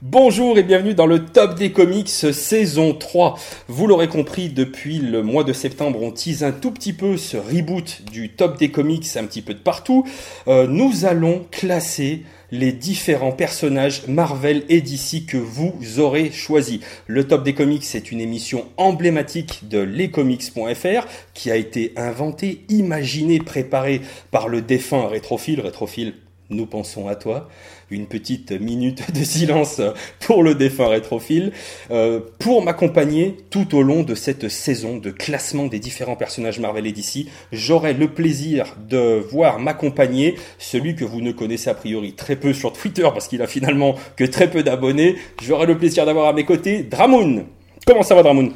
Bonjour et bienvenue dans le top des comics saison 3. Vous l'aurez compris, depuis le mois de septembre, on tease un tout petit peu ce reboot du top des comics un petit peu de partout. Euh, nous allons classer les différents personnages Marvel et DC que vous aurez choisis. Le Top des Comics, c'est une émission emblématique de lescomics.fr qui a été inventée, imaginée, préparée par le défunt Rétrophile. Rétrophile, nous pensons à toi une petite minute de silence pour le défunt rétrophile, euh, pour m'accompagner tout au long de cette saison de classement des différents personnages Marvel et DC. J'aurai le plaisir de voir m'accompagner celui que vous ne connaissez a priori très peu sur Twitter parce qu'il a finalement que très peu d'abonnés. J'aurai le plaisir d'avoir à mes côtés Dramoun. Comment ça va Dramoun?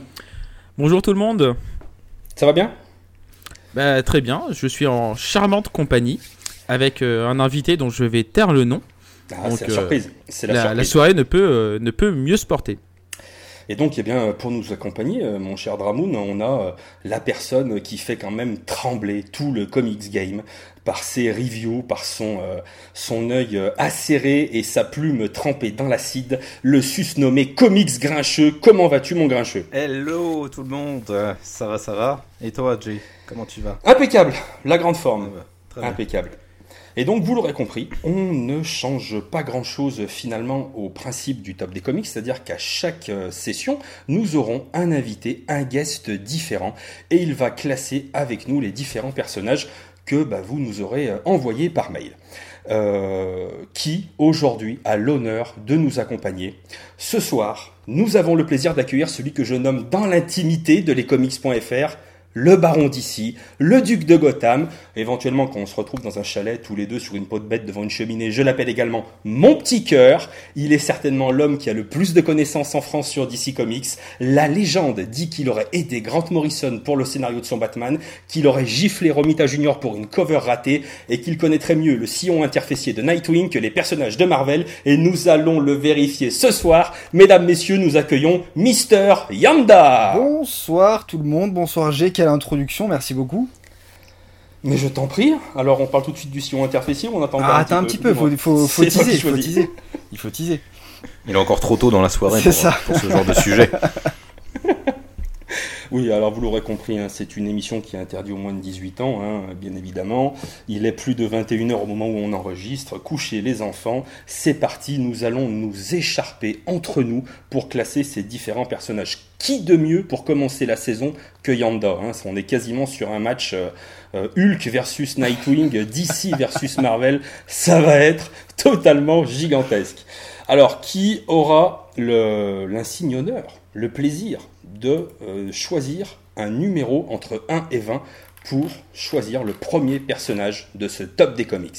Bonjour tout le monde. Ça va bien? Bah, Très bien, je suis en charmante compagnie avec euh, un invité dont je vais taire le nom. Ah, c'est la surprise. la, soirée ne peut, euh, ne peut mieux se porter. Et donc, eh bien, pour nous accompagner, euh, mon cher Dramoun, on a euh, la personne qui fait quand même trembler tout le comics game par ses reviews, par son, son œil acéré et sa plume trempée dans l'acide, le susnommé Comics Grincheux. Comment vas-tu, mon Grincheux? Hello, tout le monde. Ça va, ça va? Et toi, Jay, comment tu vas? Impeccable, la grande forme. Impeccable. Et donc, vous l'aurez compris, on ne change pas grand-chose finalement au principe du top des comics, c'est-à-dire qu'à chaque euh, session, nous aurons un invité, un guest différent, et il va classer avec nous les différents personnages que bah, vous nous aurez euh, envoyés par mail. Euh, qui aujourd'hui a l'honneur de nous accompagner. Ce soir, nous avons le plaisir d'accueillir celui que je nomme dans l'intimité de lescomics.fr, le baron d'ici, le duc de Gotham. Éventuellement, quand on se retrouve dans un chalet, tous les deux sur une peau de bête devant une cheminée, je l'appelle également mon petit cœur. Il est certainement l'homme qui a le plus de connaissances en France sur DC Comics. La légende dit qu'il aurait aidé Grant Morrison pour le scénario de son Batman, qu'il aurait giflé Romita Jr. pour une cover ratée et qu'il connaîtrait mieux le sillon interfécié de Nightwing que les personnages de Marvel. Et nous allons le vérifier ce soir. Mesdames, messieurs, nous accueillons Mister Yanda. Bonsoir tout le monde, bonsoir Introduction, merci beaucoup. Mais je t'en prie. Alors, on parle tout de suite du sillon interfécié on attend ah, un, petit peu, il faut, faut, teaser, faut teaser. Il faut teaser. Il est encore trop tôt dans la soirée pour, pour ce genre de sujet. Oui, alors vous l'aurez compris, hein, c'est une émission qui est interdite au moins de 18 ans, hein, bien évidemment. Il est plus de 21h au moment où on enregistre. Couchez les enfants, c'est parti, nous allons nous écharper entre nous pour classer ces différents personnages. Qui de mieux pour commencer la saison que Yanda hein? On est quasiment sur un match euh, euh, Hulk versus Nightwing, DC versus Marvel. Ça va être totalement gigantesque. Alors, qui aura l'insigne honneur, le plaisir de euh, choisir un numéro entre 1 et 20 pour choisir le premier personnage de ce top des comics.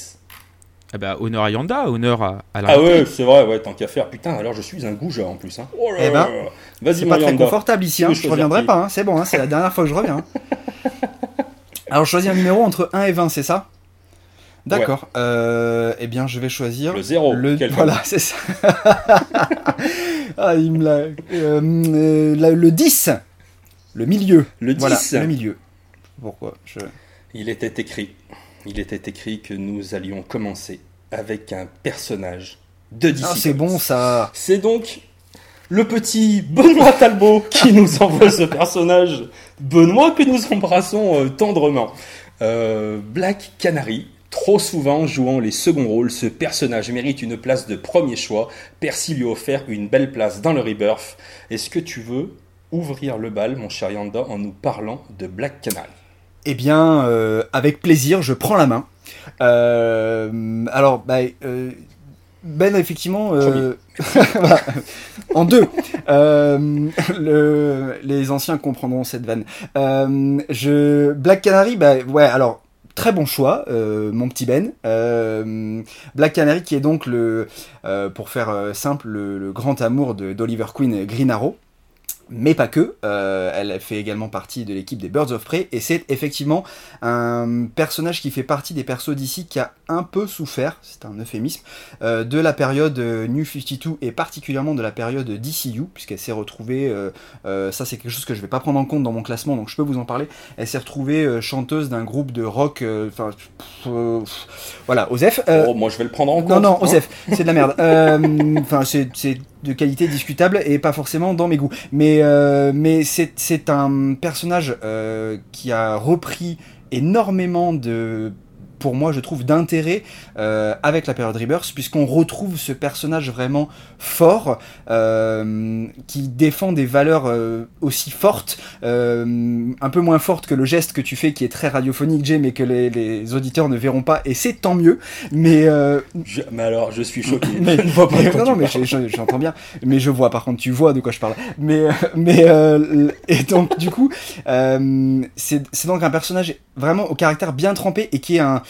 Eh ben, honneur à Yanda, honneur à, à Ah ouais, c'est vrai, ouais, tant qu'à faire. Putain, alors je suis un goujat en plus. Hein. Oh eh ben, c'est pas très confortable ici, hein. je reviendrai pas, hein. c'est bon, hein. c'est la dernière fois que je reviens. alors je choisis un numéro entre 1 et 20, c'est ça? D'accord. Euh, eh bien, je vais choisir le 0. Le... Voilà, c'est ça. ah, il me l'a. Euh, le 10. Le milieu. Le 10. Voilà, le milieu. Pourquoi je... Il était écrit. Il était écrit que nous allions commencer avec un personnage de DC. Ah, c'est bon ça. C'est donc le petit Benoît Talbot qui nous envoie ce personnage. Benoît que nous embrassons euh, tendrement. Black Canary, Trop souvent jouant les seconds rôles, ce personnage mérite une place de premier choix. Percy lui a offert une belle place dans le Rebirth. Est-ce que tu veux ouvrir le bal, mon cher Yanda, en nous parlant de Black Canal? Eh bien, euh, avec plaisir, je prends la main. Euh, alors, bah, euh, Ben, effectivement, en deux. les anciens comprendront cette vanne. je Black Canary, bah ouais. Alors, très bon choix, euh, mon petit Ben. Euh, Black Canary qui est donc le, euh, pour faire simple, le, grand amour d'Oliver Queen Green Arrow mais pas que. Euh, elle fait également partie de l'équipe des Birds of Prey et c'est effectivement un personnage qui fait partie des persos d'ici qui a un peu souffert, c'est un euphémisme, euh, de la période euh, New 52 et particulièrement de la période DCU puisqu'elle s'est retrouvée, ça c'est quelque chose que je vais pas prendre en compte dans mon classement donc je peux vous en parler. Elle s'est retrouvée chanteuse d'un groupe de rock, enfin voilà, Osef. oh moi je vais le prendre en compte. Non non, hein. Osef, c'est de la merde. Enfin c'est de qualité discutable et pas forcément dans mes goûts. Mais, mais c'est un personnage qui a repris énormément de pour moi, je trouve, d'intérêt euh, avec la période Rebirth, puisqu'on retrouve ce personnage vraiment fort, euh, qui défend des valeurs euh, aussi fortes, un peu moins fortes que le geste que tu fais, qui est très radiophonique, Jay, mais que les, auditeurs ne verront pas, et c'est tant mieux. Mais, mais alors, je suis choqué. mais, je ne vois pas non, non, mais j'entends bien. Mais je vois, par contre, tu vois de quoi je parle. Mais, mais et donc, du coup, c'est donc un personnage vraiment au caractère bien trempé et qui est un,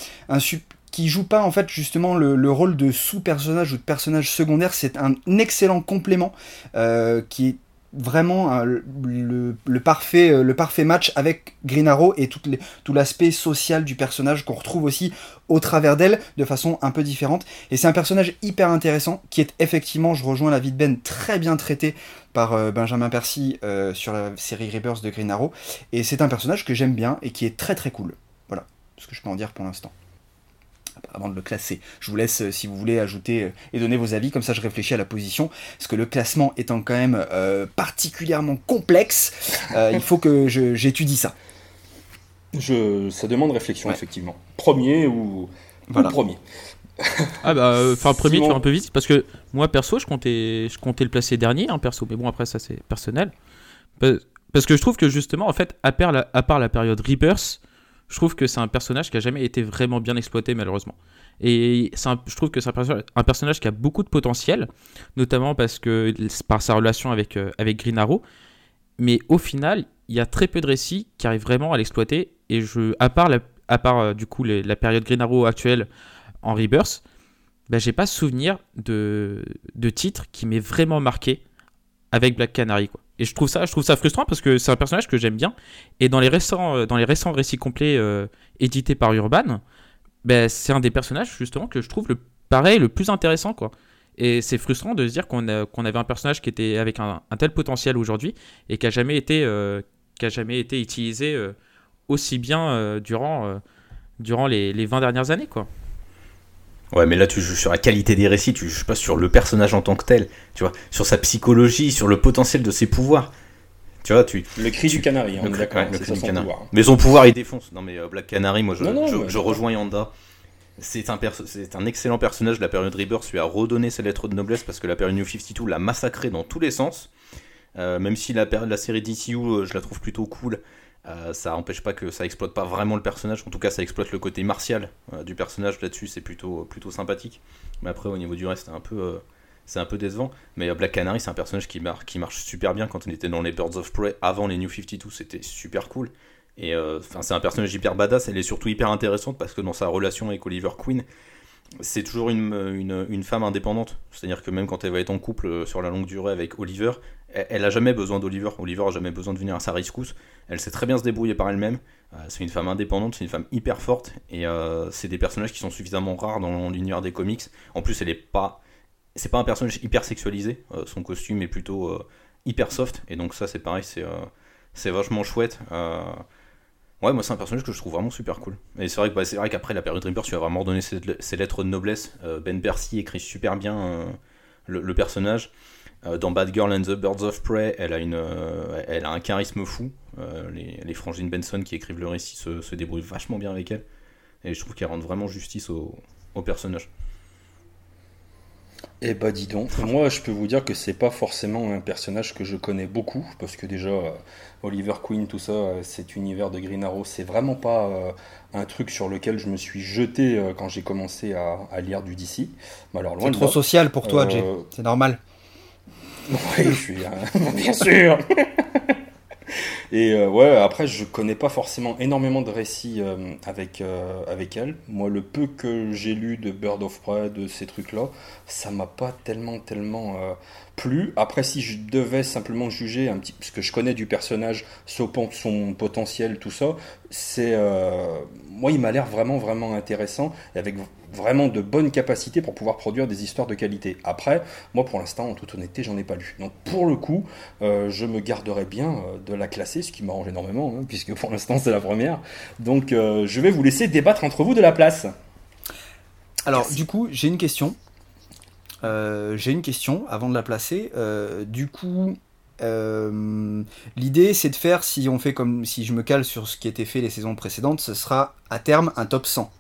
qui joue pas en fait justement le, rôle de sous-personnage ou de personnage secondaire, c'est un excellent complément euh, qui est vraiment euh, le, parfait, euh, le parfait match avec Green Arrow et tout, tout l'aspect social du personnage qu'on retrouve aussi au travers d'elle de façon un peu différente. Et c'est un personnage hyper intéressant qui est effectivement, je rejoins la vie de Ben, très bien traité par Benjamin Percy sur la série Rebirth de Green Arrow. Et c'est un personnage que j'aime bien et qui est très très cool. Ce que je peux en dire pour l'instant avant de le classer. Je vous laisse, euh, si vous voulez, ajouter euh, et donner vos avis, comme ça je réfléchis à la position, parce que le classement étant quand même euh, particulièrement complexe, il faut que j'étudie ça. Je, ça demande réflexion, effectivement. Premier ou, voilà. premier ah bah, enfin premier, tu vas un peu vite, parce que moi perso, je comptais, je comptais le placer dernier, hein, perso, mais bon après ça c'est personnel. Parce que je trouve que justement, en fait, à part la, à part la période Rebirth, je trouve que c'est un personnage qui a jamais été vraiment bien exploité malheureusement. Et je trouve que c'est un, personnage qui a beaucoup de potentiel, notamment parce que par sa relation avec, euh, avec Green Arrow. Mais au final, il y a très peu de récits qui arrivent vraiment à l'exploiter. Et je, à part, à part euh, du coup la période Green Arrow actuelle en Rebirth, bah, j'ai pas souvenir de, de titre qui m'ait vraiment marqué avec Black Canary. Et je trouve ça, je trouve ça frustrant parce que c'est un personnage que j'aime bien. Et dans les récents, euh, dans les récents récits complets euh, édités par Urban, ben, c'est un des personnages justement que je trouve le pareil, le plus intéressant quoi. Et c'est frustrant de se dire qu'on qu'on avait un personnage qui était avec un, tel potentiel aujourd'hui et qui a jamais été, euh, jamais été utilisé aussi bien durant, durant les, les 20 dernières années quoi. Ouais, mais là, tu joues sur la qualité des récits, tu joues pas sur le personnage en tant que tel, tu vois, sur sa psychologie, sur le potentiel de ses pouvoirs. Tu vois, tu. Le cri du canari, on d'accord. Mais son pouvoir, il défonce. Non, mais euh, Black Canary, moi, je, je, rejoins Yanda. C'est un, c'est un excellent personnage. La période Rebirth lui a redonné ses lettres de noblesse parce que la période New 52 l'a massacré dans tous les sens. Euh, même si la, la série DCU, euh, je la trouve plutôt cool, euh, ça n'empêche pas que ça exploite pas vraiment le personnage. En tout cas, ça exploite le côté martial euh, du personnage là-dessus. C'est plutôt, plutôt sympathique. Mais après, au niveau du reste, c'est un peu, euh, c'est un peu décevant. Mais Black Canary, c'est un personnage qui, qui marche super bien quand on était dans les Birds of Prey avant les New 52. C'était super cool. Et enfin, c'est un personnage hyper badass. Elle est surtout hyper intéressante parce que dans sa relation avec Oliver Queen, c'est toujours une, une, une, femme indépendante. C'est-à-dire que même quand elle va être en couple sur la longue durée avec Oliver, elle, a jamais besoin d'Oliver. Oliver a jamais besoin de venir à sa rescousse. Elle sait très bien se débrouiller par elle-même. Euh, c'est une femme indépendante, c'est une femme hyper forte. Et euh, c'est des personnages qui sont suffisamment rares dans l'univers des comics. En plus, elle est pas. C'est pas un personnage hyper sexualisé. Euh, son costume est plutôt hyper soft. Et donc, ça, c'est pareil, c'est c'est vachement chouette. Ouais, moi c'est un personnage que je trouve vraiment super cool. Et c'est vrai que bah, qu'après la période Reaper, tu vas vraiment donner ses, lettres de noblesse. ben Percy écrit super bien le, personnage. Euh, dans Bad Girl and the Birds of Prey, elle a, une, euh, elle a un charisme fou. Euh, les, les, frangines Benson qui écrivent le récit se, se, débrouillent vachement bien avec elle. Et je trouve qu'elle rend vraiment justice au, au personnage. Eh bah dis donc, moi je peux vous dire que c'est pas forcément un personnage que je connais beaucoup, parce que déjà Oliver Queen, tout ça, cet univers de Green Arrow, c'est vraiment pas un truc sur lequel je me suis jeté quand j'ai commencé à, à, lire du DC. C'est trop social pour toi, Jay, c'est normal. Oui, je suis. bien sûr Et euh, ouais, après, je connais pas forcément énormément de récits euh, avec, euh, avec elle. Moi, le peu que j'ai lu de Bird of Prey, de ces trucs-là, ça m'a pas tellement, tellement plu. Après, si je devais simplement juger un petit, parce que je connais du personnage, son, son potentiel, tout ça, c'est, moi, il m'a l'air vraiment, vraiment intéressant et avec vraiment de bonnes capacités pour pouvoir produire des histoires de qualité. Après, moi pour l'instant, en toute honnêteté, j'en ai pas lu. Donc pour le coup, euh, je me garderai bien euh, de la classer, ce qui m'arrange énormément, hein, puisque pour l'instant c'est la première. Donc euh, je vais vous laisser débattre entre vous de la place. Alors du coup, j'ai une question. j'ai une question avant de la placer. du coup, l'idée c'est de faire, si on fait comme si je me cale sur ce qui était fait les saisons précédentes, ce sera à terme un top 100.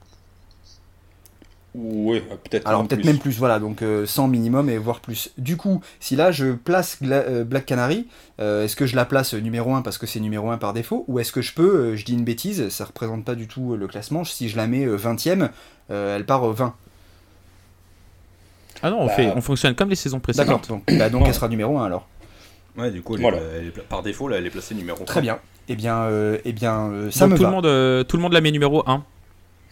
Oui, peut-être. Alors peut-être même plus, voilà, donc 100 minimum et voire plus. Du coup, si là je place Black Canary, est-ce que je la place numéro 1 parce que c'est numéro 1 par défaut, ou est-ce que je peux, je dis une bêtise, ça représente pas du tout le classement, si je la mets 20ème, elle part 20 ah non, on, bah, fait, on fonctionne comme les saisons précédentes. D'accord, donc, bah, donc elle sera numéro 1 alors. Ouais, du coup, par défaut, là, elle est placée numéro 1. Très bien. Eh bien, euh, eh bien euh, ça me tout va. Le monde, euh, tout le monde la met numéro 1.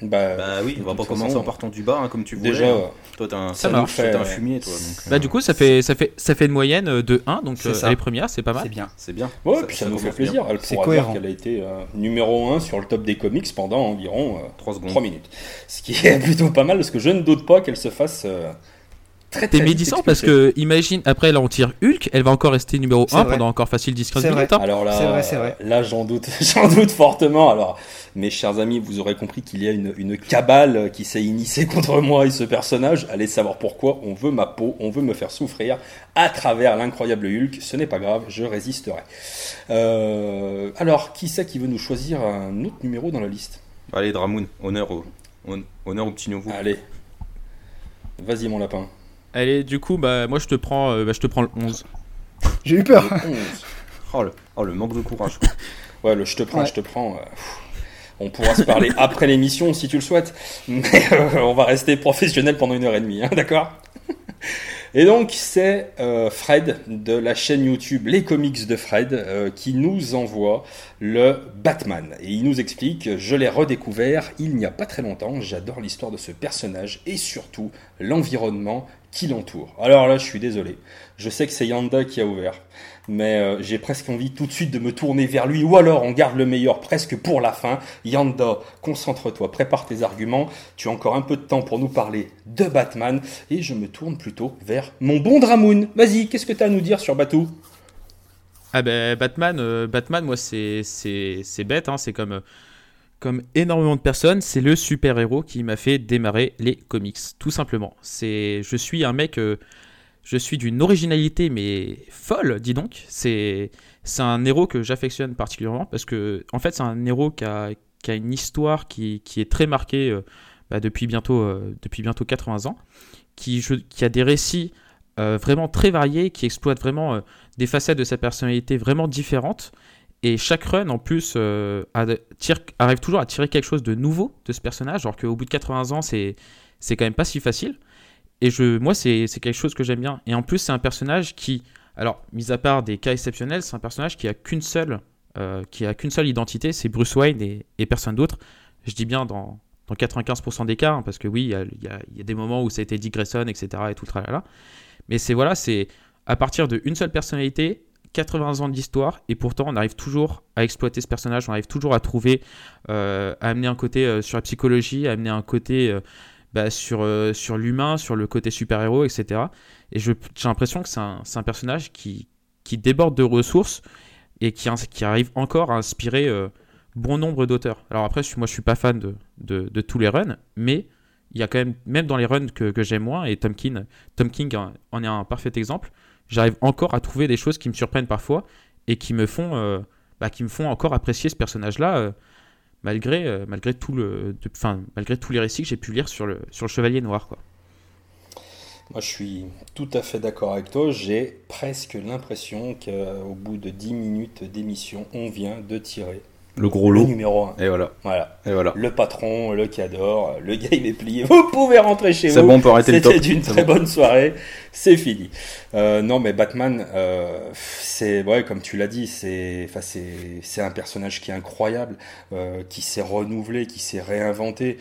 Bah, bah oui, on va pas commencer en partant du bas hein, comme tu voulais. Déjà, hein. toi t'as un, ça marche. un fumier toi. bah du coup ça fait ça fait ça fait une moyenne de 1 donc elle est première, c'est pas mal. C'est bien. C'est bien. Ouais, puis ça, nous fait plaisir. Elle pourra cohérent. qu'elle a été numéro 1 sur le top des comics pendant environ 3 secondes. 3 minutes. Ce qui est plutôt pas mal parce que je ne doute pas qu'elle se fasse T'es médisant parce que imagine après là on tire Hulk, elle va encore rester numéro 1 pendant encore facile 10 15 minutes. Hein. Alors là, vrai, là j'en doute, j'en doute fortement. Alors mes chers amis, vous aurez compris qu'il y a une, une cabale qui s'est initiée contre moi et ce personnage. Allez savoir pourquoi. On veut ma peau, on veut me faire souffrir à travers l'incroyable Hulk. Ce n'est pas grave, je résisterai. Euh, alors qui c'est qui veut nous choisir un autre numéro dans la liste? Allez Dramoun, honneur au, honneur au petit nouveau. Allez, vas-y mon lapin. Allez, du coup, bah, moi je te prends, euh, bah, je te prends le 11. J'ai eu peur. Oh, le, oh, le manque de courage. ouais, le je te prends, je te prends. Euh, on pourra se parler après l'émission si tu le souhaites, mais euh, on va rester professionnel pendant une heure et demie, hein, d'accord? Et donc c'est Fred de la chaîne YouTube Les Comics de Fred qui nous envoie le Batman. Et il nous explique, je l'ai redécouvert il n'y a pas très longtemps, j'adore l'histoire de ce personnage et surtout l'environnement qui l'entoure. Alors là, je suis désolé. Je sais que c'est Yanda qui a ouvert, mais euh, j'ai presque envie tout de suite de me tourner vers lui, ou alors on garde le meilleur presque pour la fin. Yanda, concentre-toi, prépare tes arguments. Tu as encore un peu de temps pour nous parler de Batman, et je me tourne plutôt vers mon bon Dramoun. Vas-y, qu'est-ce que tu as à nous dire sur Batou? Ah ben Batman, euh, Batman, moi c'est bête, hein, c'est comme comme énormément de personnes, c'est le super-héros qui m'a fait démarrer les comics, tout simplement. C'est, je suis un mec, euh, je suis d'une originalité mais folle, dis donc. C'est, un héros que j'affectionne particulièrement parce que, en fait, c'est un héros qui a, qui a une histoire qui, qui, est très marquée euh, bah, depuis bientôt, euh, depuis bientôt 80 ans, qui, qui a des récits vraiment très variés, qui exploitent vraiment des facettes de sa personnalité vraiment différentes et chaque run, en plus, euh, arrive toujours à tirer quelque chose de nouveau de ce personnage, alors qu'au bout de 80 ans, c'est quand même pas si facile. Et je, moi, c'est, quelque chose que j'aime bien. Et en plus, c'est un personnage qui, alors, mis à part des cas exceptionnels, c'est un personnage qui a qu'une seule, euh, qui a qu'une seule identité, c'est Bruce Wayne et, personne d'autre. Je dis bien dans, dans 95% des cas, hein, parce que oui, il y a, des moments où ça a été Dick Grayson, etc. et tout tralala. Mais c'est voilà, c'est à partir d'une seule personnalité, 80 ans d'histoire et pourtant on arrive toujours à exploiter ce personnage, on arrive toujours à trouver, euh, à amener un côté euh, sur la psychologie, à amener un côté bah, sur, sur l'humain, sur le côté super-héros, etc. Et j'ai l'impression que c'est un, un, personnage qui, qui déborde de ressources et qui, qui arrive encore à inspirer bon nombre d'auteurs. Alors après, moi je suis pas fan de, de, tous les runs, mais il y a quand même, même dans les runs que, que j'aime moins, et Tom King, Tom King en est un parfait exemple, j'arrive encore à trouver des choses qui me surprennent parfois et qui me font, euh, bah, qui me font encore apprécier ce personnage-là, euh, malgré, euh, malgré, tout le, malgré tous les récits que j'ai pu lire sur le, sur le Chevalier Noir. Quoi. Moi, je suis tout à fait d'accord avec toi. J'ai presque l'impression qu'au bout de 10 minutes d'émission, on vient de tirer le gros lot. numéro 1. Et voilà. Voilà. Et voilà. Le patron, le cador, le game est plié. Vous pouvez rentrer chez vous. C'est bon, on peut arrêter le top. C'était une très bonne soirée. C'est fini. Euh, non, mais Batman, euh, c'est, ouais, comme tu l'as dit, c'est, enfin, c'est, c'est un personnage qui est incroyable, euh, qui s'est renouvelé, qui s'est réinventé.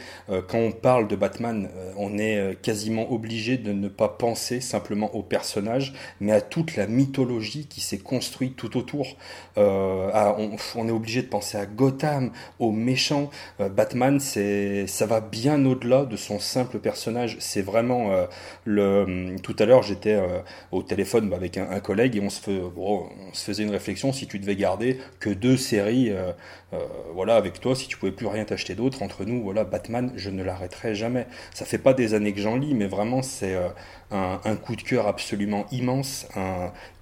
Quand on parle de Batman, on est quasiment obligé de ne pas penser simplement au personnage, mais à toute la mythologie qui s'est construite tout autour. À, on, on, est obligé de penser à à Gotham, aux méchants. Euh, Batman, ça va bien au-delà de son simple personnage. C'est vraiment euh, le. Hum, tout à l'heure, j'étais euh, au téléphone avec un, collègue et on se, fait, on se faisait une réflexion si tu devais garder que deux séries, voilà, avec toi, si tu pouvais plus rien t'acheter d'autre entre nous, voilà, Batman, je ne l'arrêterai jamais. Ça fait pas des années que j'en lis, mais vraiment, c'est un, coup de cœur absolument immense,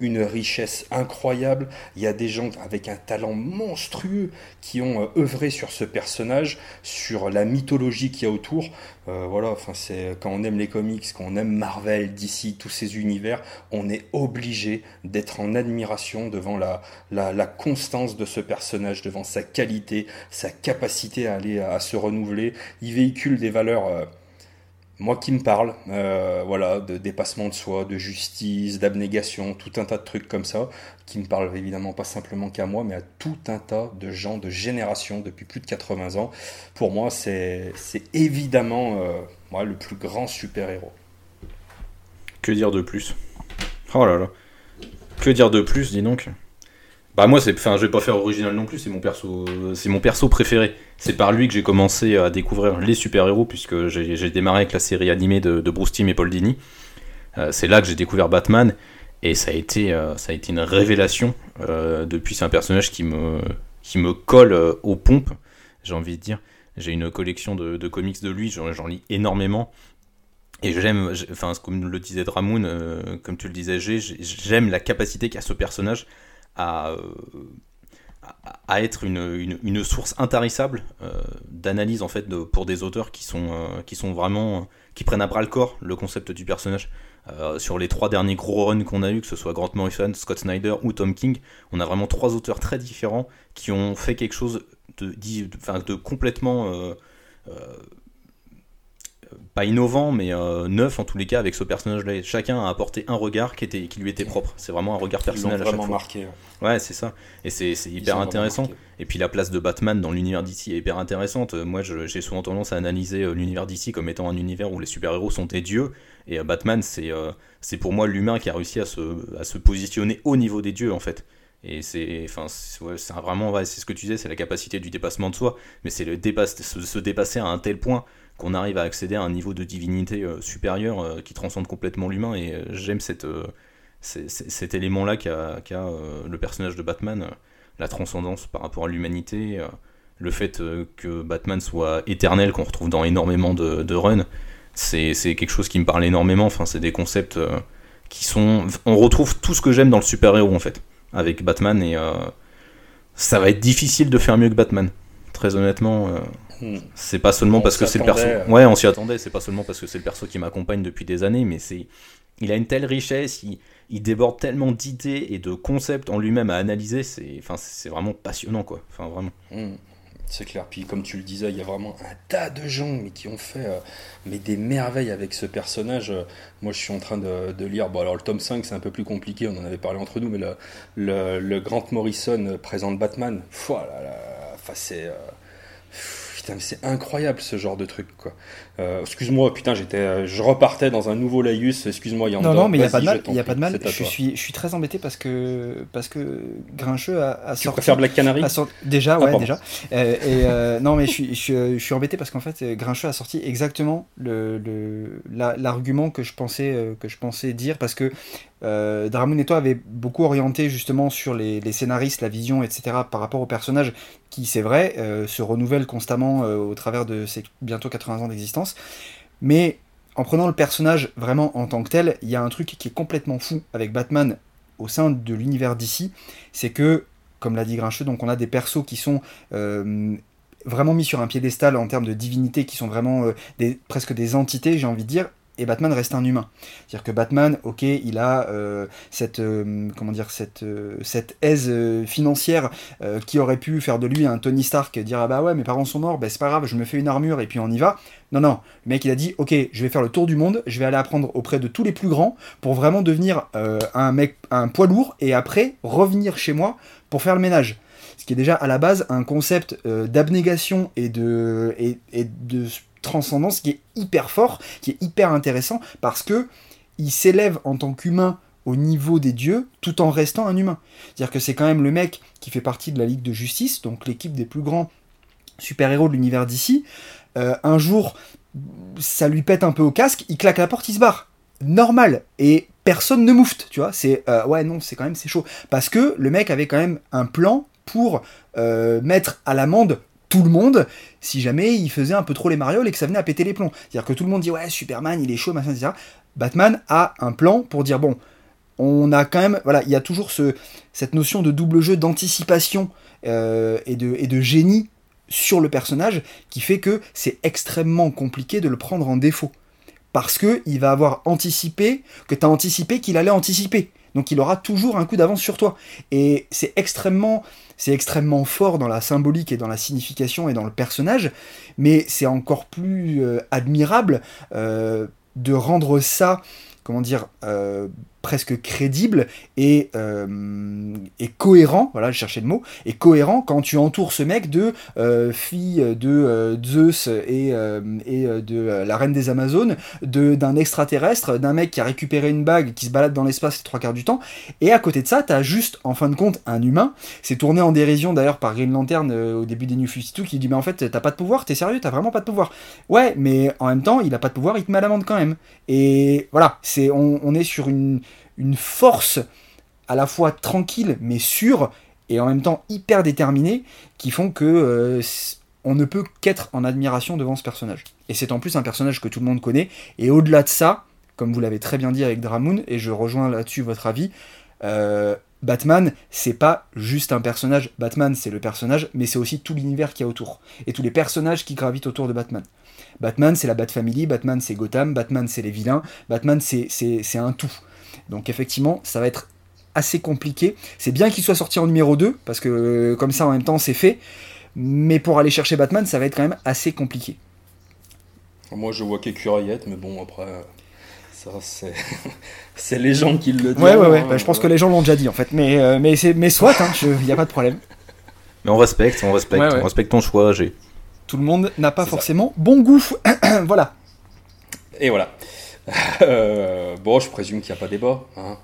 une richesse incroyable. Il y a des gens avec un talent monstrueux qui ont euh, œuvré sur ce personnage, sur la mythologie qu'il y a autour. Euh, voilà, enfin c'est quand on aime les comics, quand on aime Marvel, DC, tous ces univers, on est obligé d'être en admiration devant la, la, constance de ce personnage, devant sa qualité, sa capacité à aller à, se renouveler. Il véhicule des valeurs. Moi qui me parle, euh, voilà, de dépassement de soi, de justice, d'abnégation, tout un tas de trucs comme ça, qui me parlent évidemment pas simplement qu'à moi, mais à tout un tas de gens de génération depuis plus de 80 ans. Pour moi, c'est évidemment euh, moi, le plus grand super-héros. Que dire de plus? Oh là là. Que dire de plus, dis donc? Bah moi c'est, enfin je vais pas faire original non plus, c'est mon perso, c'est mon perso préféré. C'est par lui que j'ai commencé à découvrir les super-héros puisque j'ai, démarré avec la série animée de, Bruce Timm et Paul Dini. Euh, c'est là que j'ai découvert Batman et ça a été, euh, ça a été une révélation. Euh, depuis c'est un personnage qui me, qui me colle aux pompes, j'ai envie de dire. J'ai une collection de, comics de lui, j'en, lis énormément. Et j'aime, enfin, comme le disait Dramoun, comme tu le disais, j'aime la capacité qu'a ce personnage à, être une, une, source intarissable euh, d'analyse en fait pour des auteurs qui sont, euh, qui sont vraiment qui prennent à bras le corps le concept du personnage. Euh, sur les trois derniers gros runs qu'on a eu, que ce soit Grant Morrison, Scott Snyder ou Tom King, on a vraiment trois auteurs très différents qui ont fait quelque chose de complètement pas innovant, mais euh, neuf en tous les cas avec ce personnage-là. Chacun a apporté un regard qui, était, qui lui était propre. C'est vraiment un regard personnel à chaque fois. marqué. Ouais, c'est ça. Et c'est hyper intéressant. Et puis la place de Batman dans l'univers d'ici est hyper intéressante. Moi, j'ai souvent tendance à analyser euh, l'univers d'ici comme étant un univers où les super-héros sont des dieux. Et euh, Batman, c'est c'est pour moi l'humain qui a réussi à se, à se positionner au niveau des dieux, en fait. Et c'est enfin, c'est vraiment, c'est ce que tu disais, c'est la capacité du dépassement de soi, mais c'est le dépasse, se dépasser à un tel point qu'on arrive à accéder à un niveau de divinité euh, supérieur euh, qui transcende complètement l'humain. Et euh, j'aime cet élément-là qu'a le personnage de Batman, la transcendance par rapport à l'humanité, le fait que Batman soit éternel, qu'on retrouve dans énormément de, de runs. C'est quelque chose qui me parle énormément. Enfin, c'est des concepts qui sont. On retrouve tout ce que j'aime dans le super-héros en fait, avec Batman, et ça va être difficile de faire mieux que Batman. Très honnêtement, c'est pas seulement parce que c'est le perso. Euh. Ouais, on s'y attendait. C'est pas seulement parce que c'est le perso qui m'accompagne depuis des années, mais c'est. Il a une telle richesse, il, déborde tellement d'idées et de concepts en lui-même à analyser. C'est, enfin, c'est vraiment passionnant, quoi. Enfin, vraiment. Hmm. C'est clair. Puis comme tu le disais, il y a vraiment un tas de gens mais qui ont fait euh, mais des merveilles avec ce personnage. moi, je suis en train de, lire. Bon, alors le tome 5, c'est un peu plus compliqué. On en avait parlé entre nous, mais le, le, Grant Morrison présente Batman. Voilà, enfin, c'est euh, c'est incroyable ce genre de truc, quoi. Euh, excuse-moi, putain, j'étais, euh, je repartais dans un nouveau laïus. Excuse-moi, Non, non, mais il n'y a pas de mal. Y a pas de mal. Je suis, je suis très embêté parce que parce que Grincheux a, a tu sorti. préfères Black Canary Déjà, ah, ouais, déjà. Euh, et non, mais je suis, je, suis embêté parce qu'en fait, Grincheux a sorti exactement le, l'argument que je pensais que je pensais dire parce que euh, Dramoun et toi avaient beaucoup orienté justement sur les, scénaristes, la vision, etc. par rapport au personnage qui, c'est vrai, euh, se renouvelle constamment euh, au travers de ses bientôt 80 ans d'existence. Mais en prenant le personnage vraiment en tant que tel, il y a un truc qui est complètement fou avec Batman au sein de l'univers d'ici, c'est que, comme l'a dit Grincheux, donc on a des persos qui sont vraiment mis sur un piédestal en termes de divinité, qui sont vraiment des, presque des entités, j'ai envie de dire, et Batman reste un humain. C'est-à-dire que Batman, ok, il a euh, cette, euh, comment dire, cette, euh, cette aise financière qui aurait pu faire de lui un Tony Stark, dire ah bah ouais, mes parents sont morts, bah c'est pas grave, je me fais une armure et puis on y va. Non, non, le mec il a dit ok, je vais faire le tour du monde, je vais aller apprendre auprès de tous les plus grands pour vraiment devenir un mec, un poids lourd et après revenir chez moi pour faire le ménage ce qui est déjà à la base un concept d'abnégation et de, et, et de transcendance qui est hyper fort, qui est hyper intéressant parce que il s'élève en tant qu'humain au niveau des dieux tout en restant un humain. C'est-à-dire que c'est quand même le mec qui fait partie de la Ligue de Justice, donc l'équipe des plus grands super-héros de l'univers d'ici. Euh, un jour, ça lui pète un peu au casque, il claque la porte, il se barre. Normal. Et personne ne moufte, tu vois. C'est euh, ouais non, c'est quand même c'est chaud parce que le mec avait quand même un plan pour euh, mettre à l'amende tout le monde si jamais il faisait un peu trop les marioles et que ça venait à péter les plombs. C'est-à-dire que tout le monde dit ouais Superman il est chaud machin etc. Batman a un plan pour dire bon on a quand même voilà il y a toujours ce, cette notion de double jeu d'anticipation euh, et, de, génie sur le personnage qui fait que c'est extrêmement compliqué de le prendre en défaut parce que il va avoir anticipé que tu as anticipé qu'il allait anticiper donc il aura toujours un coup d'avance sur toi. Et c'est extrêmement c'est extrêmement fort dans la symbolique et dans la signification et dans le personnage, mais c'est encore plus euh, admirable euh, de rendre ça, comment dire, euh, presque crédible et, euh, et, cohérent, voilà, je cherchais le mot, et cohérent quand tu entoures ce mec de euh, fille de euh, Zeus et, et de la reine des Amazones, d'un extraterrestre, d'un mec qui a récupéré une bague, qui se balade dans l'espace les trois quarts du temps, et à côté de ça, t'as juste, en fin de compte, un humain, c'est tourné en dérision d'ailleurs par Green Lantern au début des New 52, qui dit mais en fait t'as pas de pouvoir, t'es sérieux, t'as vraiment pas de pouvoir. Ouais, mais en même temps, il a pas de pouvoir, il te met à l'amende quand même. Et voilà, c'est on, on est sur une une force à la fois tranquille mais sûre et en même temps hyper déterminée qui font que euh, on ne peut qu'être en admiration devant ce personnage. Et c'est en plus un personnage que tout le monde connaît. Et au-delà de ça, comme vous l'avez très bien dit avec Dramoon, et je rejoins là-dessus votre avis, euh, Batman, c'est pas juste un personnage. Batman, c'est le personnage, mais c'est aussi tout l'univers qui y a autour. Et tous les personnages qui gravitent autour de Batman. Batman, c'est la Bat Family, Batman, c'est Gotham, Batman, c'est les vilains, Batman, c'est un tout. Donc effectivement, ça va être assez compliqué. C'est bien qu'il soit sorti en numéro 2, parce que euh, comme ça en même temps c'est fait. Mais pour aller chercher Batman, ça va être quand même assez compliqué. Moi je vois qu'écuriette, mais bon après, ça c'est, c'est les gens qui le disent. Ouais, ouais, ouais. Hein. Bah, je pense que les gens l'ont déjà dit en fait. Mais, euh, mais, c'est, mais soit, il hein, n'y a pas de problème. Mais on respecte, on respecte, on respecte ton choix, j'ai. Tout le monde n'a pas forcément bon goût. voilà. Et voilà. Euh, bon, je présume qu'il n'y a pas débat. Hein.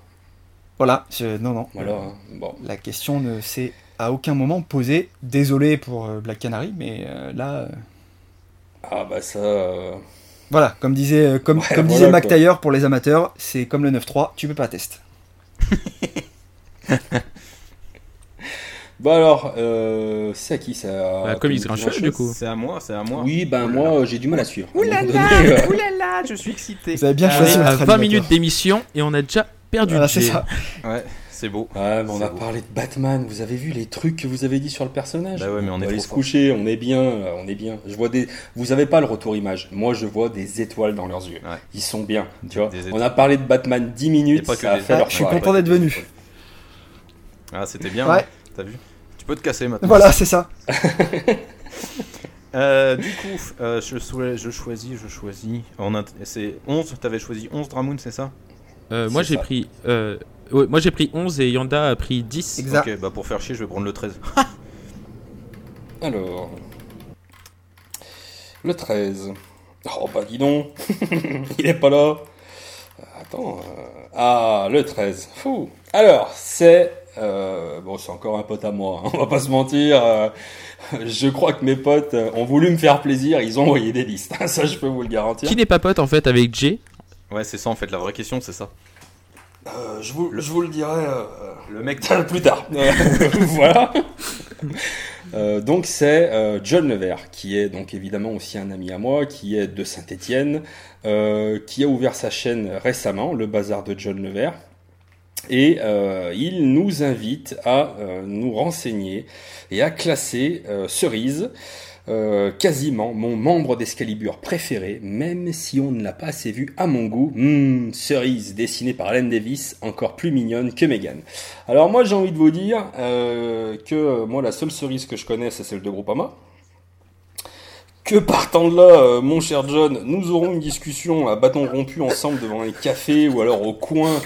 Voilà, non, non. Voilà, hein. bon. La question ne s'est à aucun moment posée. Désolé pour euh, Black Canary, mais euh, là. Ah bah ça. Voilà, comme disait, comme, comme disait Mac Taylor pour les amateurs, c'est comme le 9-3, tu peux pas tester. Bon alors, euh, c'est à qui ça bah, se du coup. C'est à moi, c'est à moi. Oui, ben moi j'ai du mal à suivre. Oulala, euh, oulala, je suis excité. Vous avez bien choisi. à 20 minutes d'émission et on a déjà perdu. c'est ça. Ouais. C'est beau. Ouais, mais on a parlé de Batman. Vous avez vu les trucs que vous avez dit sur le personnage Bah ouais, mais on, est va se coucher. On est bien. Euh, on est bien. Je vois des. Vous avez pas le retour image. Moi, je vois des étoiles dans leurs yeux. Ils sont bien. Tu vois. On a parlé de Batman 10 minutes. Ça a fait leur Je suis content d'être venu. Ah, c'était bien. Ouais. Hein. T'as vu tu peux te casser maintenant. Voilà, c'est ça. Euh, du coup, euh, je, je choisis, je choisis. C'est 11, t'avais choisi 11 Dramoon, c'est ça? Euh, Moi j'ai pris. moi j'ai pris 11 et Yanda a pris 10. Exact. Ok, bah pour faire chier, je vais prendre le 13. Alors. Le 13. Oh bah dis donc Il est pas là Attends. Ah, le 13. Fou Alors, c'est euh, bon, c'est encore un pote à moi, hein, on va pas se mentir. Euh, je crois que mes potes euh, ont voulu me faire plaisir, ils ont envoyé des listes. ça, je peux vous le garantir. Qui n'est pas pote en fait avec Jay? Ouais, c'est ça en fait, la vraie question, c'est ça. je, vous, je vous le dirai. le mec plus tard. voilà. donc c'est John Levert, qui est donc évidemment aussi un ami à moi, qui est de Saint-Étienne, qui a ouvert sa chaîne récemment, le Bazar de John Levert, et euh, il nous invite à euh, nous renseigner et à classer euh, Cerise, quasiment mon membre d'Escalibur préféré, même si on ne l'a pas assez vu à mon goût. Hmm, cerise, dessinée par Alan Davis, encore plus mignonne que Megan. Alors moi j'ai envie de vous dire que moi la seule cerise que je connais c'est celle de Groupama que partant de là, euh, mon cher John, nous aurons une discussion à bâton rompu ensemble devant un café ou alors au coin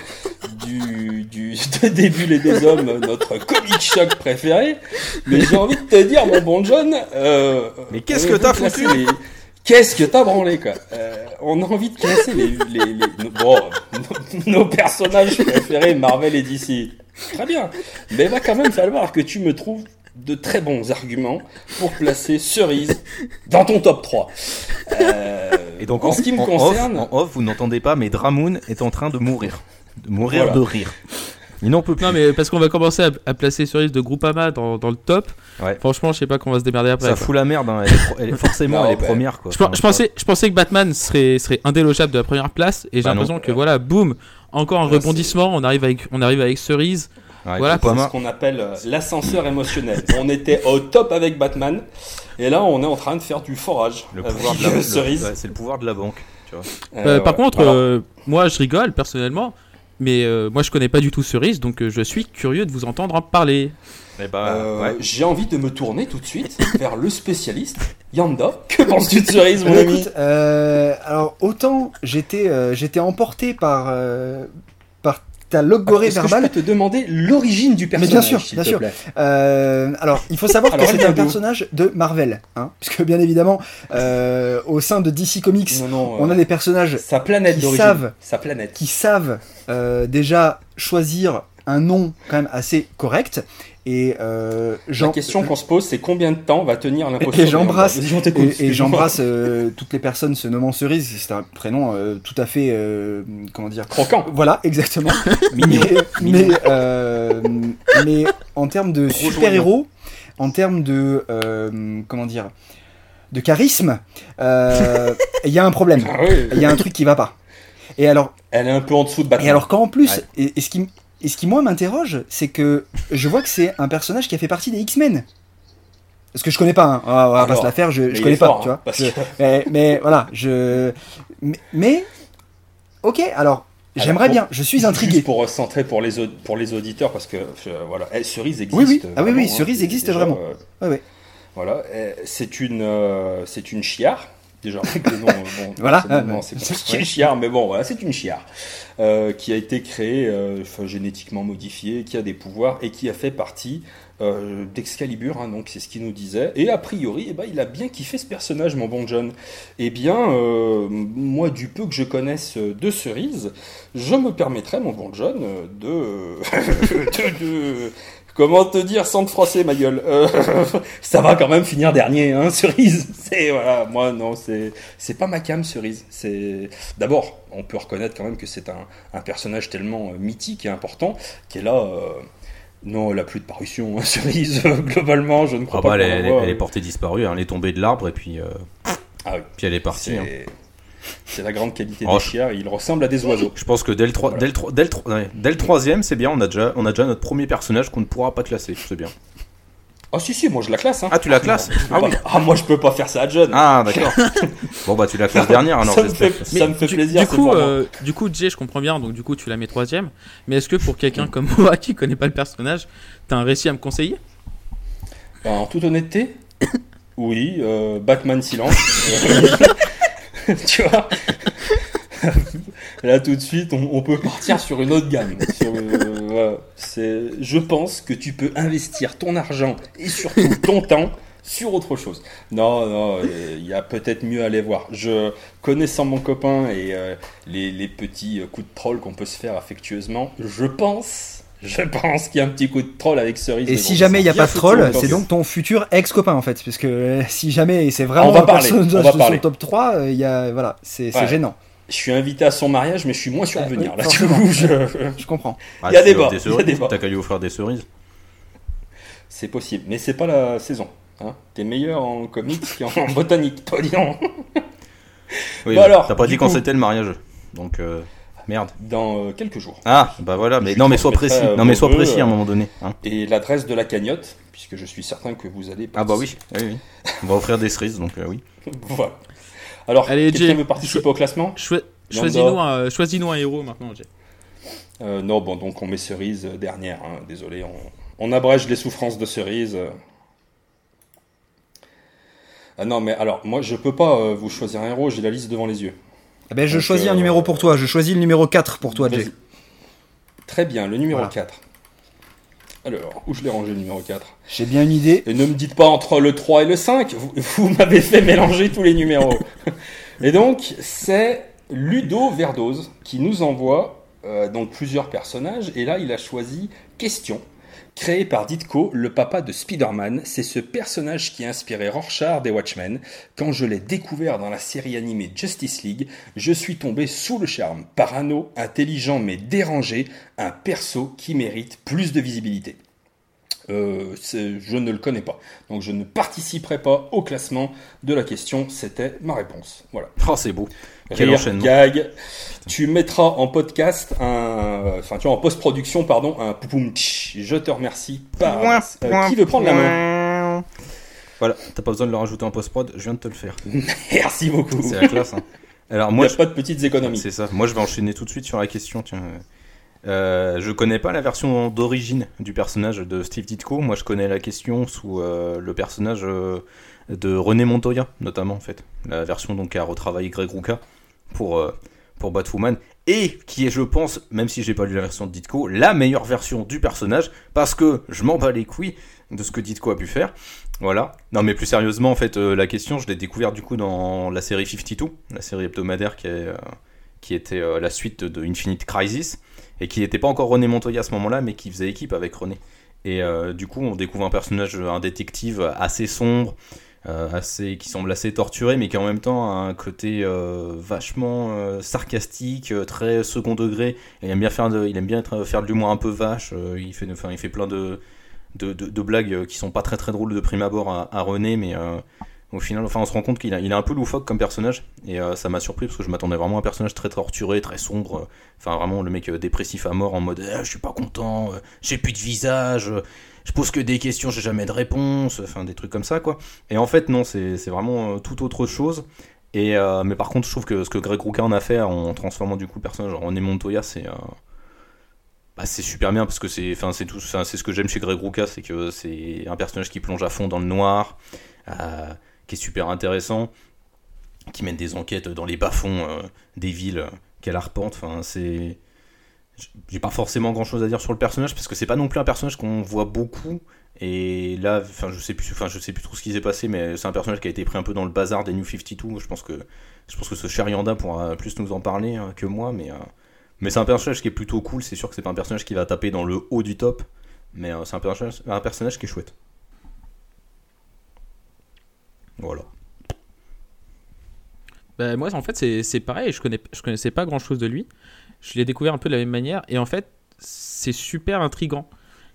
du, du de début et des hommes, notre comic shock préféré. Mais j'ai envie de te dire, mon bon John, euh, mais qu'est-ce que t'as foutu Qu'est-ce que t'as branlé quoi? Euh, on a envie de classer les, les, bon, nos, personnages préférés Marvel et DC. Très bien. Mais il va quand même falloir que tu me trouves de très bons arguments pour placer Cerise dans ton top 3. Euh, et donc, en, ce qui me concerne. en off, vous n'entendez pas, mais Dramoon est en train de mourir. De mourir de rire. Il n'en peut plus. Non, mais parce qu'on va commencer à, placer Cerise de Groupama dans, dans le top. Franchement, je sais pas qu'on va se démerder après. Ça fout la merde. Hein. Elle est, forcément, elle est première. Quoi. Je, pensais, je pensais que Batman serait, serait indélogeable de la première place. Et j'ai bah l'impression que voilà, boum, encore un rebondissement. On arrive avec, on arrive avec Cerise. Voilà, c'est ce qu'on appelle euh, l'ascenseur émotionnel. on était au top avec Batman, et là on est en train de faire du forage. Le pouvoir de la, cerise. c'est le pouvoir de la banque. Tu vois. Euh, par contre, euh, moi je rigole personnellement. Mais euh, moi, je connais pas du tout Cerise, donc euh, je suis curieux de vous entendre en parler. Eh ben, euh, j'ai envie de me tourner tout de suite vers le spécialiste, Yanda. Que penses-tu de Cerise, mon ami Alors, autant j'étais j'étais emporté par, ta logorée verbale. je peux te demander l'origine du personnage Mais bien sûr, bien sûr. Euh, alors, il faut savoir que c'est un personnage de Marvel, hein, puisque bien évidemment, euh, au sein de DC Comics, on a des personnages sa planète qui savent, sa planète, qui savent euh, déjà choisir un nom quand même assez correct et euh, la question qu'on se pose, c'est combien de temps va tenir l'imposture Et j'embrasse et, j'embrasse euh, toutes les personnes se nommant Cerise. C'est un prénom euh, tout à fait comment dire croquant. Voilà, exactement. mais mais, mais, en termes de super héros, en termes de comment dire de charisme, il y a un problème. Ah il y a un truc qui va pas. Et alors, elle est un peu en dessous de Batman. Et alors quand en plus, et, ce qui et ce qui, moi, m'interroge, c'est que je vois que c'est un personnage qui a fait partie des X-Men. Parce que je connais pas, hein. on va, pas se la faire, je, je connais pas, tu vois. Hein, mais, voilà, je. Mais. ok, alors. J'aimerais bien, je suis intrigué. Juste pour recentrer pour les, pour les auditeurs, parce que voilà, eh, Cerise existe. Oui, oui, ah, oui, oui, hein, Cerise existe vraiment. Euh, oui, Voilà, eh, c'est une, euh, c'est une chiare déjà. bon, voilà. c'est une chiare, mais bon, voilà, c'est une chiare euh, qui a été créée, euh, génétiquement modifiée, qui a des pouvoirs et qui a fait partie euh, d'Excalibur, hein, donc c'est ce qu'il nous disait. Et a priori, eh ben, il a bien kiffé ce personnage, mon bon John. Eh bien, moi, du peu que je connaisse de Cerise, je me permettrais, mon bon John, de, de Comment te dire sans te froisser ma gueule euh, Ça va quand même finir dernier, hein, cerise. C'est voilà, moi non, c'est c'est pas ma cam cerise. C'est d'abord, on peut reconnaître quand même que c'est un, un, personnage tellement euh, mythique et important est là. Euh, non, elle a plus de parution, hein, cerise. globalement, je ne crois ah pas. Bah, elle, elle, est portée disparue. Hein, elle est tombée de l'arbre et puis. Ah oui. Puis elle est partie. Hein. C'est la grande qualité des chiens, il ressemble à des oiseaux. Je pense que dès le, 3, dès le, dès le, troisième, c'est bien, on a, déjà, on a déjà notre premier personnage qu'on ne pourra pas classer, c'est bien. Ah si si moi je la classe hein. Ah tu la classes ah, oui. ah moi je peux pas faire ça à John. Ah d'accord. bon bah tu la classes dernière alors ça, me fait, ça me fait plaisir. Du coup euh, du coup Jay je comprends bien donc du coup tu la mets troisième. Mais est-ce que pour quelqu'un comme moi qui connaît pas le personnage, t'as un récit à me conseiller? En toute honnêteté, oui. Euh, Batman silence. tu vois Là tout de suite, on, peut partir sur une autre gamme. Euh, c'est, je pense que tu peux investir ton argent et surtout ton temps sur autre chose. Non, non, il y a peut-être mieux à aller voir. Je connaissant mon copain et euh, les, les, petits coups de troll qu'on peut se faire affectueusement, je pense je pense qu'il y a un petit coup de troll avec Cerise. Et si jamais il n'y a pas de troll, c'est donc ton futur ex-copain en fait. Parce que euh, si jamais c'est vraiment un personnage de son top 3, euh, il y a, voilà, c'est gênant. Je suis invité à son mariage, mais je suis moins sûr de venir. là, je... comprends. il y a des débats. T'as qu'à lui offrir des cerises. C'est possible, mais c'est pas la saison. Hein. T'es meilleur en comics qu'en botanique, toi, Oui, bon, alors. T'as pas dit quand c'était le mariage. Donc. Euh, Merde. Dans euh, quelques jours. Ah, bah voilà, mais non, mais sois précis. Non, mais sois précis à un moment donné. Hein. Et l'adresse de la cagnotte, puisque je suis certain que vous allez. Ah bah oui, oui, oui. On va offrir des cerises, donc euh, oui. voilà. Alors, Allez, quelqu'un veut participer au classement? Choisis-nous un, choisis un, héros maintenant, Jay. Euh, non, bon, donc on met cerise dernière. Hein. Désolé, on, on, abrège les souffrances de cerise. Ah non, mais alors, moi, je peux pas vous choisir un héros, j'ai la liste devant les yeux. Eh ben, je choisis un numéro pour toi. Je choisis le numéro 4 pour toi, Jay. Très bien, le numéro 4. Alors, où je l'ai rangé le numéro 4 J'ai bien une idée. Et ne me dites pas entre le 3 et le 5, vous, m'avez fait mélanger tous les numéros. Et donc, c'est Ludo Verdoz qui nous envoie euh, donc plusieurs personnages. Et là, il a choisi Question. Créé par Ditko, le papa de Spider-Man, c'est ce personnage qui a inspiré Rorschach des Watchmen. Quand je l'ai découvert dans la série animée Justice League, je suis tombé sous le charme. Parano, intelligent mais dérangé, un perso qui mérite plus de visibilité. Euh, je ne le connais pas. Donc je ne participerai pas au classement de la question. C'était ma réponse. Voilà. Oh, c'est beau. Quel enchaînement. Gag. Tu mettras en podcast un, enfin tu vois en post-production pardon un poupoum. Je te remercie. Par, euh, qui veut prendre la main Voilà, t'as pas besoin de le rajouter en post-prod. Je viens de te le faire. Merci beaucoup. C'est la classe. Hein. Alors moi, Il a pas de petites économies. C'est ça. Moi, je vais enchaîner tout de suite sur la question. Tiens. Euh, je connais pas la version d'origine du personnage de Steve Ditko. Moi, je connais la question sous euh, le personnage euh, de René Montoya, notamment en fait, la version donc a retravaillé Greg Rucka pour pour Batwoman et qui est, je pense, même si j'ai pas lu la version de Ditko, la meilleure version du personnage parce que je m'en bats les couilles de ce que Ditko a pu faire. Voilà. Non, mais plus sérieusement, en fait, la question, je l'ai découverte du coup dans la série 52, la série hebdomadaire qui, est, qui était la suite de Infinite Crisis et qui n'était pas encore René Montoya à ce moment-là, mais qui faisait équipe avec René. Et euh, du coup, on découvre un personnage, un détective assez sombre, euh, assez, qui semble assez torturé, mais qui en même temps a un côté euh, vachement sarcastique, très second degré. il aime bien faire de, il aime bien faire de l'humour un peu vache. il fait, enfin, il fait plein de blagues qui sont pas très très drôles de prime abord à René, mais au final, enfin, on se rend compte qu'il il est un peu loufoque comme personnage, et euh, ça m'a surpris parce que je m'attendais vraiment à un personnage très torturé, très sombre, enfin vraiment le mec euh, dépressif à mort en mode eh, je suis pas content, euh, j'ai plus de visage, je pose que des questions, j'ai jamais de réponse, enfin des trucs comme ça quoi. Et en fait non, c'est vraiment tout autre chose. Et mais par contre, je trouve que ce que Greg Rucka en a fait en transformant du coup le personnage en René Montoya, c'est bah, c'est super bien parce que c'est tout c'est ce que j'aime chez Greg Rucka, c'est que c'est un personnage qui plonge à fond dans le noir qui est super intéressant, qui mène des enquêtes dans les bas-fonds euh, des villes qu'elle arpente. C'est. J'ai pas forcément grand chose à dire sur le personnage parce que c'est pas non plus un personnage qu'on voit beaucoup. Et là, je sais plus, sais plus trop ce qui s'est passé, mais c'est un personnage qui a été pris un peu dans le bazar des New 52. Je pense que, je pense que ce cher Yanda pourra plus nous en parler hein, que moi, mais, euh, mais c'est un personnage qui est plutôt cool. C'est sûr que c'est pas un personnage qui va taper dans le haut du top, mais euh, c'est un personnage, un personnage qui est chouette. Voilà. Bah, moi, en fait, c'est pareil. Je, connais, je connaissais pas grand chose de lui. Je l'ai découvert un peu de la même manière. Et en fait, c'est super intrigant.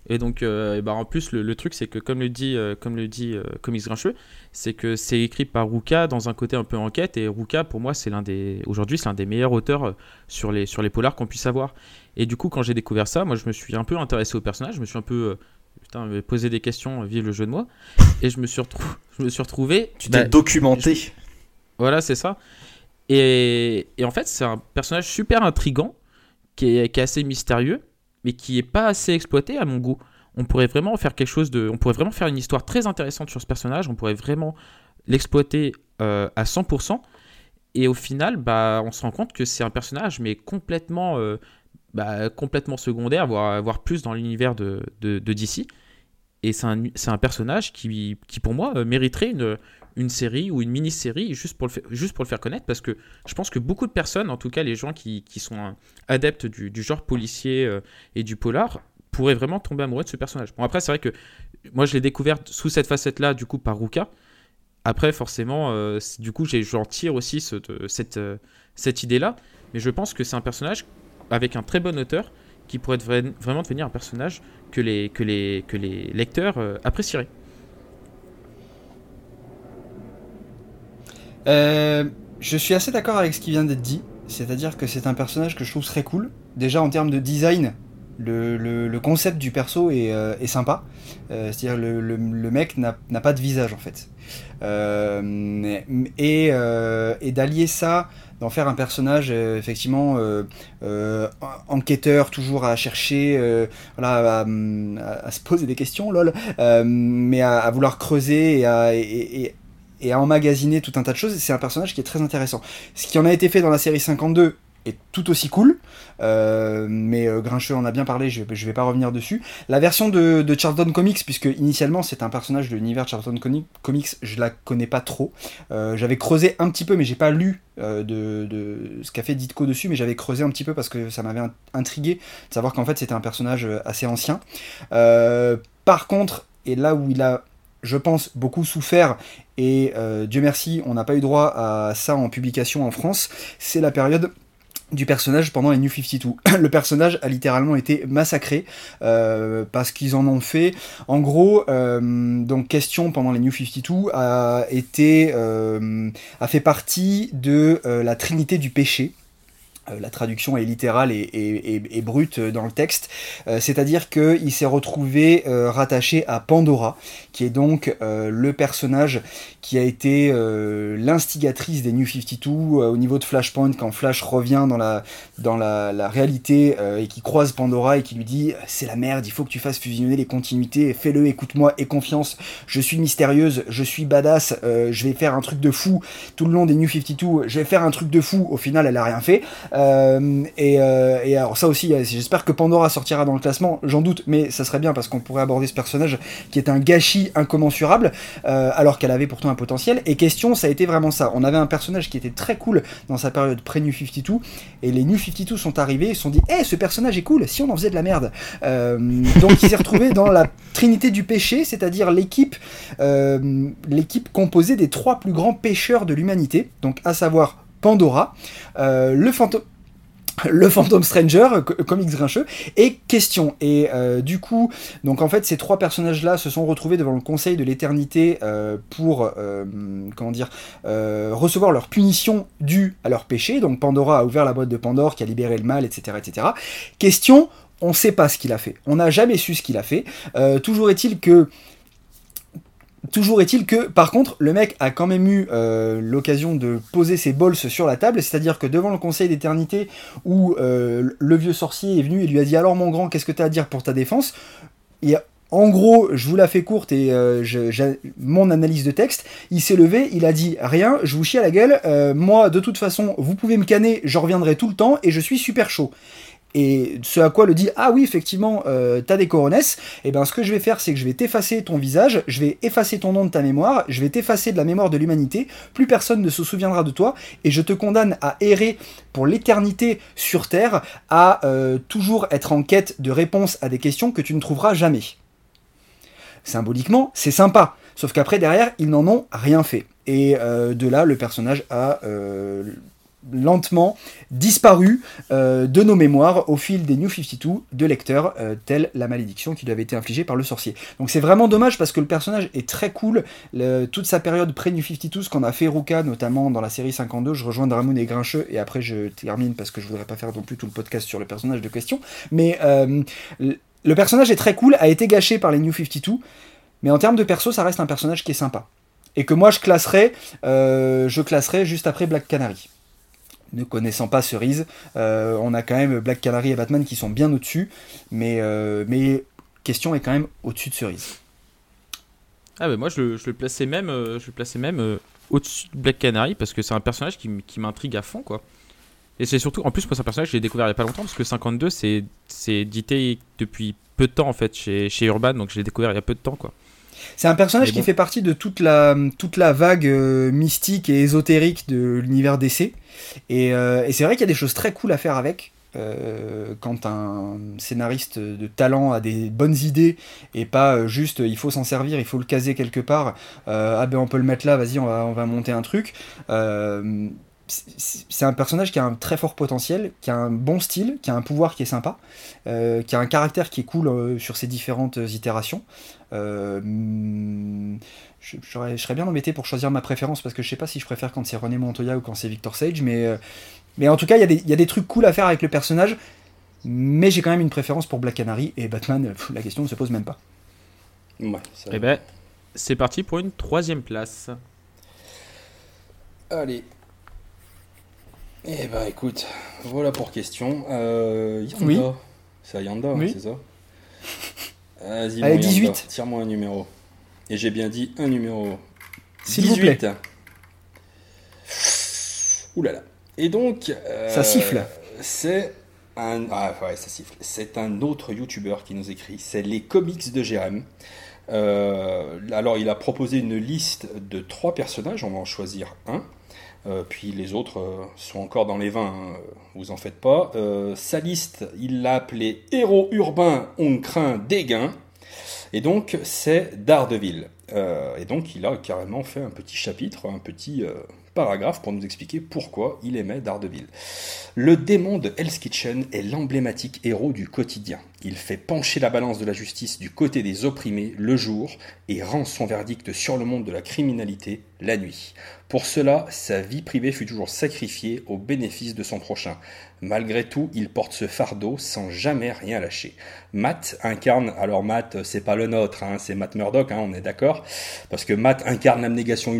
Et donc, euh, bah, en plus, le, truc, c'est que, comme le dit, euh, comme le dit euh, Comics Grincheux, c'est que c'est écrit par Ruka dans un côté un peu enquête. Et Ruka, pour moi, c'est l'un des. Aujourd'hui, c'est l'un des meilleurs auteurs sur les, sur les polars qu'on puisse avoir. Et du coup, quand j'ai découvert ça, moi, je me suis un peu intéressé au personnage. Je me suis un peu putain, poser des questions, vive le jeu de moi. Et je me suis, je me suis retrouvé. Tu t'es bah, documenté. Voilà, c'est ça. Et, et, en fait, c'est un personnage super intrigant, qui est, qui est, assez mystérieux, mais qui est pas assez exploité à mon goût. On pourrait vraiment faire quelque chose de. On pourrait vraiment faire une histoire très intéressante sur ce personnage, on pourrait vraiment l'exploiter euh, à 100%. Et au final, bah, on se rend compte que c'est un personnage, mais complètement euh, bah, complètement secondaire, voire, voire plus dans l'univers de, de, DC. Et c'est un, un, personnage qui, qui, pour moi, euh, mériterait une, une série ou une mini-série juste, pour le juste pour le faire connaître, parce que je pense que beaucoup de personnes, en tout cas les gens qui, qui sont adeptes du, du, genre policier euh, et du polar, pourraient vraiment tomber amoureux de ce personnage. Bon, après, c'est vrai que moi, je l'ai découvert sous cette facette-là, du coup, par Ruka. Après, forcément, euh, du coup, j'en tire aussi ce, cette, cette idée-là. Mais je pense que c'est un personnage avec un très bon auteur qui pourrait vraiment devenir un personnage que les, lecteurs euh, apprécieraient. Euh, je suis assez d'accord avec ce qui vient d'être dit, c'est-à-dire que c'est un personnage que je trouve très cool. Déjà en termes de design, le, concept du perso est, euh, sympa. c'est-à-dire le, mec n'a pas de visage en fait. et d'allier ça d'en faire un personnage euh, effectivement euh, euh, enquêteur, toujours à chercher, à, se poser des questions, lol, mais à, vouloir creuser et à, et, à emmagasiner tout un tas de choses. C'est un personnage qui est très intéressant. Ce qui en a été fait dans la série 52 est tout aussi cool. Euh, mais euh, Grincheux en a bien parlé, je, ne vais pas revenir dessus. La version de, Charlton Comics, puisque initialement c'est un personnage de l'univers Charlton Comics, je la connais pas trop. Euh, j'avais creusé un petit peu, mais j'ai pas lu de, ce qu'a fait Ditko dessus, mais j'avais creusé un petit peu parce que ça m'avait intrigué de savoir qu'en fait c'était un personnage assez ancien. par contre, et là où il a je pense, beaucoup souffert, et Dieu merci, on n'a pas eu droit à ça en publication en France, c'est la période du personnage pendant les New 52. Le personnage a littéralement été massacré euh, parce qu'ils en ont fait. En gros, euh, donc question pendant les New 52 a été euh, a fait partie de la Trinité du péché. Euh, la traduction est littérale et, brute dans le texte, euh, c'est-à-dire qu'il s'est retrouvé euh, rattaché à Pandora, qui est donc le personnage qui a été l'instigatrice des New 52 au niveau de Flashpoint, quand Flash revient dans la, réalité et qui croise Pandora et qui lui dit c'est la merde, il faut que tu fasses fusionner les continuités, fais-le, écoute-moi, et confiance, je suis mystérieuse, je suis badass, je vais faire un truc de fou tout le long des New 52, je vais faire un truc de fou, au final elle a rien fait. Euh, euh, et, alors ça aussi, j'espère que Pandora sortira dans le classement, j'en doute, mais ça serait bien parce qu'on pourrait aborder ce personnage qui est un gâchis incommensurable, euh, alors qu'elle avait pourtant un potentiel. Et question, ça a été vraiment ça. On avait un personnage qui était très cool dans sa période pré-New 52, et les New 52 sont arrivés et se sont dit, hé, ce personnage est cool, si on en faisait de la merde. donc il s'est retrouvé dans la trinité du péché, c'est-à-dire l'équipe, l'équipe composée des trois plus grands pêcheurs de l'humanité, donc à savoir Pandora, le fantôme le Phantom Stranger, comics grincheux, et question. Et euh, du coup, donc en fait, ces trois personnages-là se sont retrouvés devant le Conseil de l'Éternité euh, pour, euh, comment dire, recevoir leur punition due à leur péché. Donc Pandora a ouvert la boîte de Pandore, qui a libéré le mal, etc., etc. Question, on ne sait pas ce qu'il a fait. On n'a jamais su ce qu'il a fait. toujours est-il que Toujours est-il que, par contre, le mec a quand même eu euh, l'occasion de poser ses bols sur la table, c'est-à-dire que devant le Conseil d'éternité, où euh, le vieux sorcier est venu et lui a dit Alors, mon grand, qu'est-ce que tu as à dire pour ta défense? Et, En gros, je vous la fais courte et euh, mon analyse de texte, il s'est levé, il a dit Rien, je vous chie à la gueule, moi, de toute façon, vous pouvez me canner, je reviendrai tout le temps et je suis super chaud. Et ce à quoi le dit Ah oui, effectivement, euh, t'as des coronesses. Et eh bien, ce que je vais faire, c'est que je vais t'effacer ton visage, je vais effacer ton nom de ta mémoire, je vais t'effacer de la mémoire de l'humanité. Plus personne ne se souviendra de toi. Et je te condamne à errer pour l'éternité sur Terre, à euh, toujours être en quête de réponses à des questions que tu ne trouveras jamais. Symboliquement, c'est sympa. Sauf qu'après, derrière, ils n'en ont rien fait. Et euh, de là, le personnage a lentement disparu euh, de nos mémoires au fil des New 52 de lecteurs, euh, telle la malédiction qui lui avait été infligée par le sorcier. Donc c'est vraiment dommage parce que le personnage est très cool, toute sa période pré-New 52, ce qu'on a fait Ruka, notamment dans la série 52, je rejoins Dramoun et Grincheux, et après je termine parce que je voudrais pas faire non plus tout le podcast sur le personnage de question, mais euh, le personnage est très cool, a été gâché par les New 52, mais en termes de perso, ça reste un personnage qui est sympa. Et que moi je classerais, je classerais juste après Black Canary ne connaissant pas Cerise, euh, on a quand même Black Canary et Batman qui sont bien au-dessus, mais, euh, mais question est quand même au-dessus de Cerise. Ah bah moi je, le plaçais même, euh, je le plaçais même au-dessus de Black Canary parce que c'est un personnage qui, m'intrigue à fond quoi. Et c'est surtout, en plus moi c'est un personnage que j'ai découvert il n'y a pas longtemps parce que 52 c'est édité depuis peu de temps en fait chez, chez Urban donc je l'ai découvert il y a peu de temps quoi. C'est un personnage qui fait partie de toute la, toute la vague euh, mystique et ésotérique de l'univers DC. Euh, et, c'est vrai qu'il y a des choses très cool à faire avec. Euh, quand un scénariste de talent a des bonnes idées et pas juste il faut s'en servir, il faut le caser quelque part, ah ben on peut le mettre là, vas-y on va, on va monter un truc c'est un personnage qui a un très fort potentiel, qui a un bon style, qui a un pouvoir qui est sympa, euh, qui a un caractère qui est cool euh, sur ses différentes itérations. Euh, je, serais bien embêté pour choisir ma préférence parce que je sais pas si je préfère quand c'est René Montoya ou quand c'est Victor Sage, mais, mais en tout cas, il y, y, a des trucs cool à faire avec le personnage, mais j'ai quand même une préférence pour Black Canary et Batman, la question ne se pose même pas. Ouais, et eh ben, c'est parti pour une troisième place. Allez, eh ben écoute, voilà pour question. Euh, Yanda. Oui. C'est Yanda, hein, c'est ça Vas-y, Allez, 18. Tire-moi un numéro. Et j'ai bien dit un numéro. S'il vous plaît. Ouh là là. Et donc. ça siffle. C'est un. Ah ouais, ça siffle. C'est un autre YouTuber qui nous écrit. C'est les comics de Jérém. alors, il a proposé une liste de trois personnages. On va en choisir un. Euh, puis les autres euh, sont encore dans les vins, hein, vous en faites pas. Euh, sa liste, il l'a appelé Héros urbain, on craint des gains. Et donc c'est Daredevil. et donc il a carrément fait un petit chapitre, un petit paragraphe pour nous expliquer pourquoi il aimait Daredevil. Le démon de Hell's Kitchen est l'emblématique héros du quotidien. Il fait pencher la balance de la justice du côté des opprimés le jour et rend son verdict sur le monde de la criminalité la nuit. Pour cela, sa vie privée fut toujours sacrifiée au bénéfice de son prochain. Malgré tout, il porte ce fardeau sans jamais rien lâcher. Matt incarne, alors Matt, c'est pas le nôtre, hein, c'est Matt Murdock, hein, on est d'accord, parce que Matt incarne l'abnégation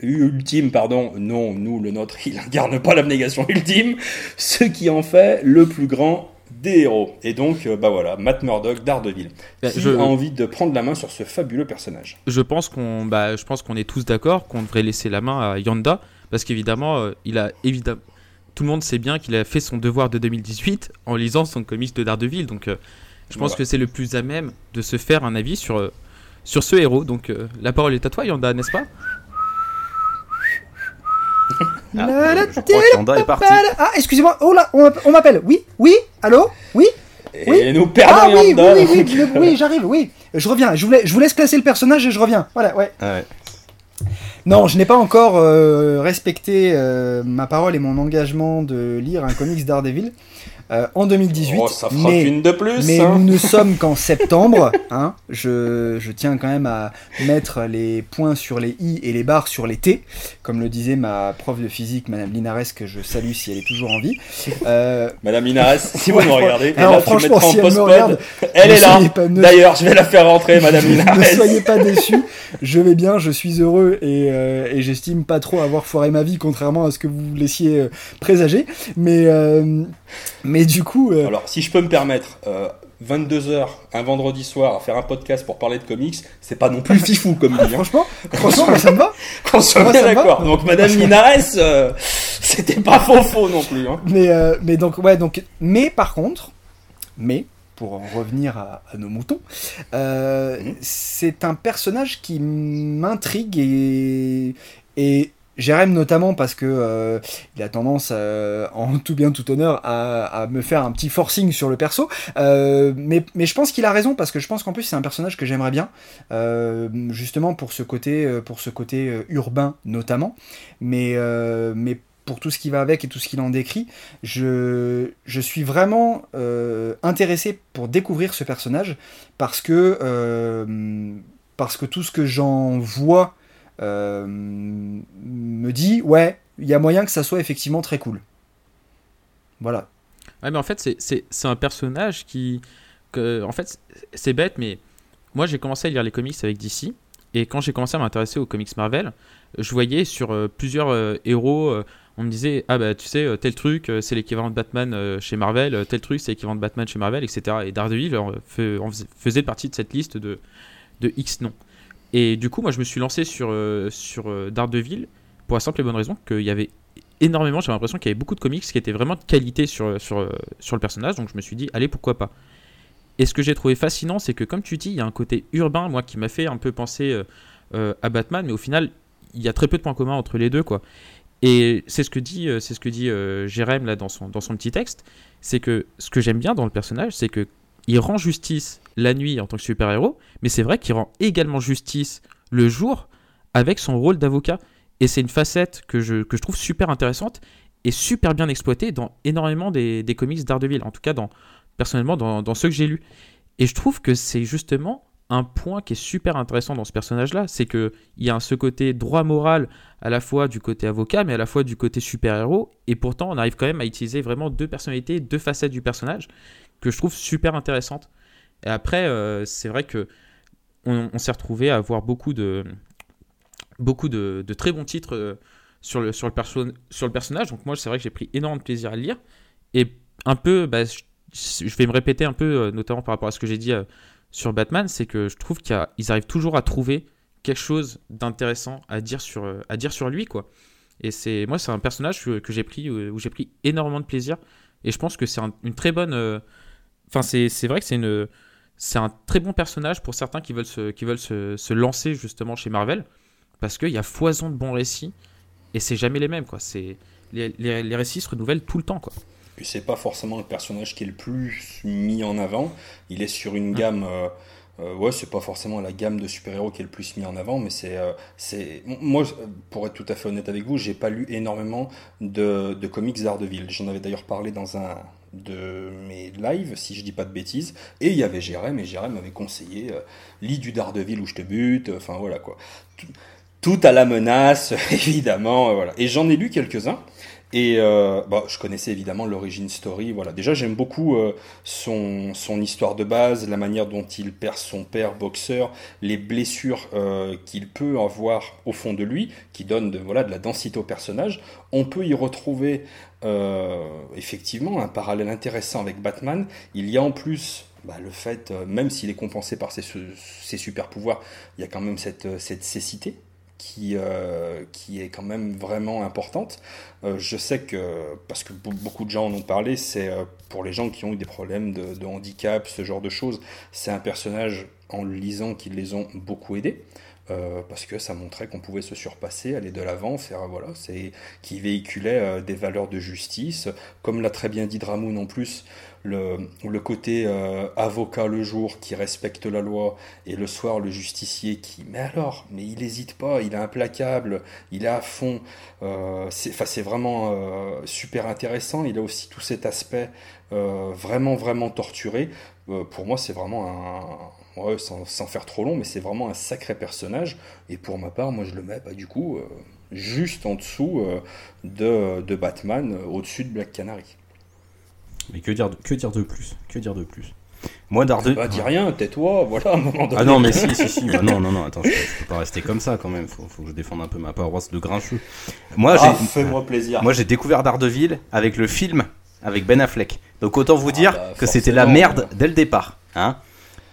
ultime, pardon. Non, nous, le nôtre, il incarne pas l'abnégation ultime, ce qui en fait le plus grand des héros. Et donc, euh, bah voilà, Matt Murdock, Daredevil. Bah, qui a envie de prendre la main sur ce fabuleux personnage Je pense qu'on, bah, je pense qu'on est tous d'accord qu'on devrait laisser la main à Yanda, parce qu'évidemment, euh, il a évidemment, tout le monde sait bien qu'il a fait son devoir de 2018 en lisant son comics de Daredevil. Donc, euh, je pense que c'est le plus à même de se faire un avis sur sur ce héros. Donc, la parole est à toi, Yanda, n'est-ce pas? Ah, excusez-moi, oh là, on m'appelle. Oui, oui, allô, oui. Oui et nous perdons ah, oui, oui, oui, oui, j'arrive, oui. Je reviens, je vous, laisse, je vous laisse placer le personnage et je reviens. Voilà, ouais. Ah non, je n'ai pas encore euh, respecté euh, ma parole et mon engagement de lire un comics Daredevil. Euh, en 2018. mais, de plus. Mais hein. nous ne sommes qu'en septembre. Hein. Je, je, tiens quand même à mettre les points sur les i et les barres sur les t, comme le disait ma prof de physique, Madame Linares, que je salue si elle est toujours en vie. Euh... Madame Linares, si vous me regardez, alors, franchement, si elle me regarde, elle est là. D'ailleurs, je vais la faire rentrer, Madame Linares. ne soyez pas déçus. Je vais bien, je suis heureux et, euh, et j'estime pas trop avoir foiré ma vie, contrairement à ce que vous laissiez euh, présager. Mais euh, mais du coup. Euh, Alors, si je peux me permettre, 22h euh, un vendredi soir à faire un podcast pour parler de comics, c'est pas non plus fifou comme dit. Franchement, franchement, ça me va. Qu'on soit bien d'accord. Donc, Madame Linares, euh, c'était pas faux faux non plus. Hein. Mais, mais donc, ouais, donc, mais par contre, mais pour en revenir à, nos moutons, mhm. c'est un personnage qui m'intrigue et, et Jérém notamment parce que euh, il a tendance, euh, en tout bien tout honneur, à, me faire un petit forcing sur le perso. Euh, mais, je pense qu'il a raison parce que je pense qu'en plus c'est un personnage que j'aimerais bien, justement pour ce côté, pour ce côté urbain notamment. Mais, pour tout ce qui va avec et tout ce qu'il en décrit, je, je suis vraiment intéressé pour découvrir ce personnage parce que, parce que tout ce que j'en vois me dit ouais, il y a moyen que ça soit effectivement très cool. Voilà. Ouais, mais en fait, c'est un personnage qui. Que, en fait, c'est bête, mais moi j'ai commencé à lire les comics avec DC. Et quand j'ai commencé à m'intéresser aux comics Marvel, je voyais sur euh, plusieurs euh, héros, on me disait Ah bah tu sais, tel truc c'est l'équivalent de Batman chez Marvel, tel truc c'est l'équivalent de Batman chez Marvel, etc. Et Daredevil faisait partie de cette liste de, de X noms. Et du coup, moi, je me suis lancé sur, euh, sur euh, Daredevil pour la simple et bonne raison qu'il y avait énormément, j'avais l'impression qu'il y avait beaucoup de comics qui étaient vraiment de qualité sur, sur, sur le personnage, donc je me suis dit, allez, pourquoi pas. Et ce que j'ai trouvé fascinant, c'est que comme tu dis, il y a un côté urbain, moi, qui m'a fait un peu penser euh, à Batman, mais au final, il y a très peu de points communs entre les deux, quoi. Et c'est ce que dit, c'est ce que dit Jérém là dans son, dans son petit texte, c'est que ce que j'aime bien dans le personnage, c'est que il rend justice la nuit en tant que super-héros, mais c'est vrai qu'il rend également justice le jour avec son rôle d'avocat. Et c'est une facette que je, que je trouve super intéressante et super bien exploitée dans énormément des, des comics d'Ardeville, en tout cas dans, personnellement dans, dans ceux que j'ai lus. Et je trouve que c'est justement un point qui est super intéressant dans ce personnage-là, c'est qu'il y a ce côté droit moral à la fois du côté avocat, mais à la fois du côté super-héros, et pourtant on arrive quand même à utiliser vraiment deux personnalités, deux facettes du personnage, que je trouve super intéressantes. Et après, euh, c'est vrai que on, s'est retrouvé à avoir beaucoup de, beaucoup de, très bons titres euh, sur, le, sur, le sur le personnage. Donc moi, c'est vrai que j'ai pris énormément de plaisir à le lire. Et un peu, bah, je, vais me répéter un peu, euh, notamment par rapport à ce que j'ai dit sur Batman, c'est que je trouve qu'ils arrivent toujours à trouver quelque chose d'intéressant à dire sur à dire sur lui quoi. Et c'est moi, c'est un personnage que, j'ai pris où j'ai pris énormément de plaisir. Et je pense que c'est une très bonne. Enfin, c'est vrai que c'est une c'est un très bon personnage pour certains qui veulent se, qui veulent se, se lancer justement chez Marvel parce qu'il y a foison de bons récits et c'est jamais les mêmes quoi. C'est les, les, récits se renouvellent tout le temps quoi. C'est pas forcément le personnage qui est le plus mis en avant. Il est sur une gamme. Euh, euh, ouais, c'est pas forcément la gamme de super-héros qui est le plus mis en avant, mais c'est, euh, c'est, moi, pour être tout à fait honnête avec vous, j'ai pas lu énormément de, de comics d'Ardeville. J'en avais d'ailleurs parlé dans un de mes lives, si je dis pas de bêtises, et il y avait Jérém, et Jérém m'avait conseillé lis du Daredevil où je te bute, enfin voilà quoi. Tout, à la menace, évidemment, voilà. Et j'en ai lu quelques-uns. Et euh, bah, je connaissais évidemment l'origine story. Voilà. Déjà, j'aime beaucoup euh, son, son, histoire de base, la manière dont il perd son père boxeur, les blessures euh, qu'il peut avoir au fond de lui, qui donnent de, voilà, de la densité au personnage. On peut y retrouver effectivement un parallèle intéressant avec Batman. Il y a en plus bah, le fait, même s'il est compensé par ses, super pouvoirs, il y a quand même cette, cette cécité qui, euh, est quand même vraiment importante. Euh, je sais que, parce que beaucoup de gens en ont parlé, c'est euh, pour les gens qui ont eu des problèmes de, handicap, ce genre de choses, c'est un personnage, en le lisant, qui les ont beaucoup aidés. Parce que ça montrait qu'on pouvait se surpasser, aller de l'avant, faire voilà, c'est qui véhiculait des valeurs de justice, comme l'a très bien dit Dramoun en plus le, le côté euh, avocat le jour qui respecte la loi et le soir le justicier qui mais alors mais il n'hésite pas il est implacable il est à fond. Euh, c'est vraiment euh, super intéressant. Il a aussi tout cet aspect euh, vraiment vraiment torturé. Pour moi c'est vraiment un ouais, sans, sans, faire trop long mais c'est vraiment un sacré personnage et pour ma part moi je le mets bah, du coup juste en dessous de, de Batman au-dessus de Black Canary mais que dire, de, que dire de plus? Que dire de plus? Moi, Daredevil. Bah, dis rien, tais-toi, voilà, un moment donné. Ah non, mais si, si, si. Bah, non, non, non, attends, je, peux pas rester comme ça quand même. Faut, faut que je défende un peu ma paroisse de grincheux. Moi, ah, fais-moi plaisir. Moi, j'ai découvert Daredevil avec le film avec Ben Affleck. Donc, autant vous ah, dire bah, que c'était la merde dès le départ. Hein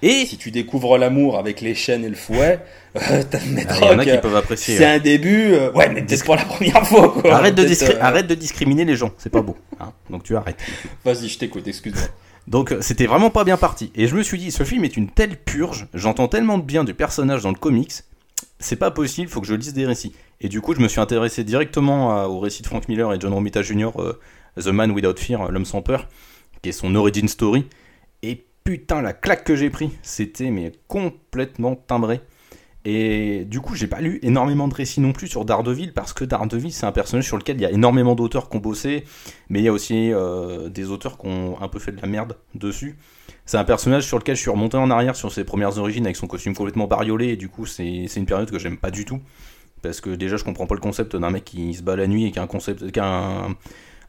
et si tu découvres l'amour avec les chaînes et le fouet, euh, ah, il y en a qui peuvent apprécier. C'est un début, euh, ouais, mais peut-être pour la première fois. Quoi. Arrête, de euh, arrête de discriminer les gens, c'est pas beau. Hein Donc tu arrêtes. Vas-y, je t'écoute, excuse-moi. Donc c'était vraiment pas bien parti. Et je me suis dit, ce film est une telle purge, j'entends tellement de bien du personnage dans le comics, c'est pas possible, faut que je lise des récits. Et du coup, je me suis intéressé directement au récit de Frank Miller et John Romita Jr., The Man Without Fear, l'homme sans peur, qui est son origin story. Putain, la claque que j'ai pris, c'était mais complètement timbré. Et du coup, j'ai pas lu énormément de récits non plus sur Daredevil parce que Daredevil, c'est un personnage sur lequel il y a énormément d'auteurs qui ont bossé, mais il y a aussi euh, des auteurs qui ont un peu fait de la merde dessus. C'est un personnage sur lequel je suis remonté en arrière sur ses premières origines avec son costume complètement bariolé, et du coup, c'est une période que j'aime pas du tout. Parce que déjà, je comprends pas le concept d'un mec qui se bat la nuit et qui a un concept, qui a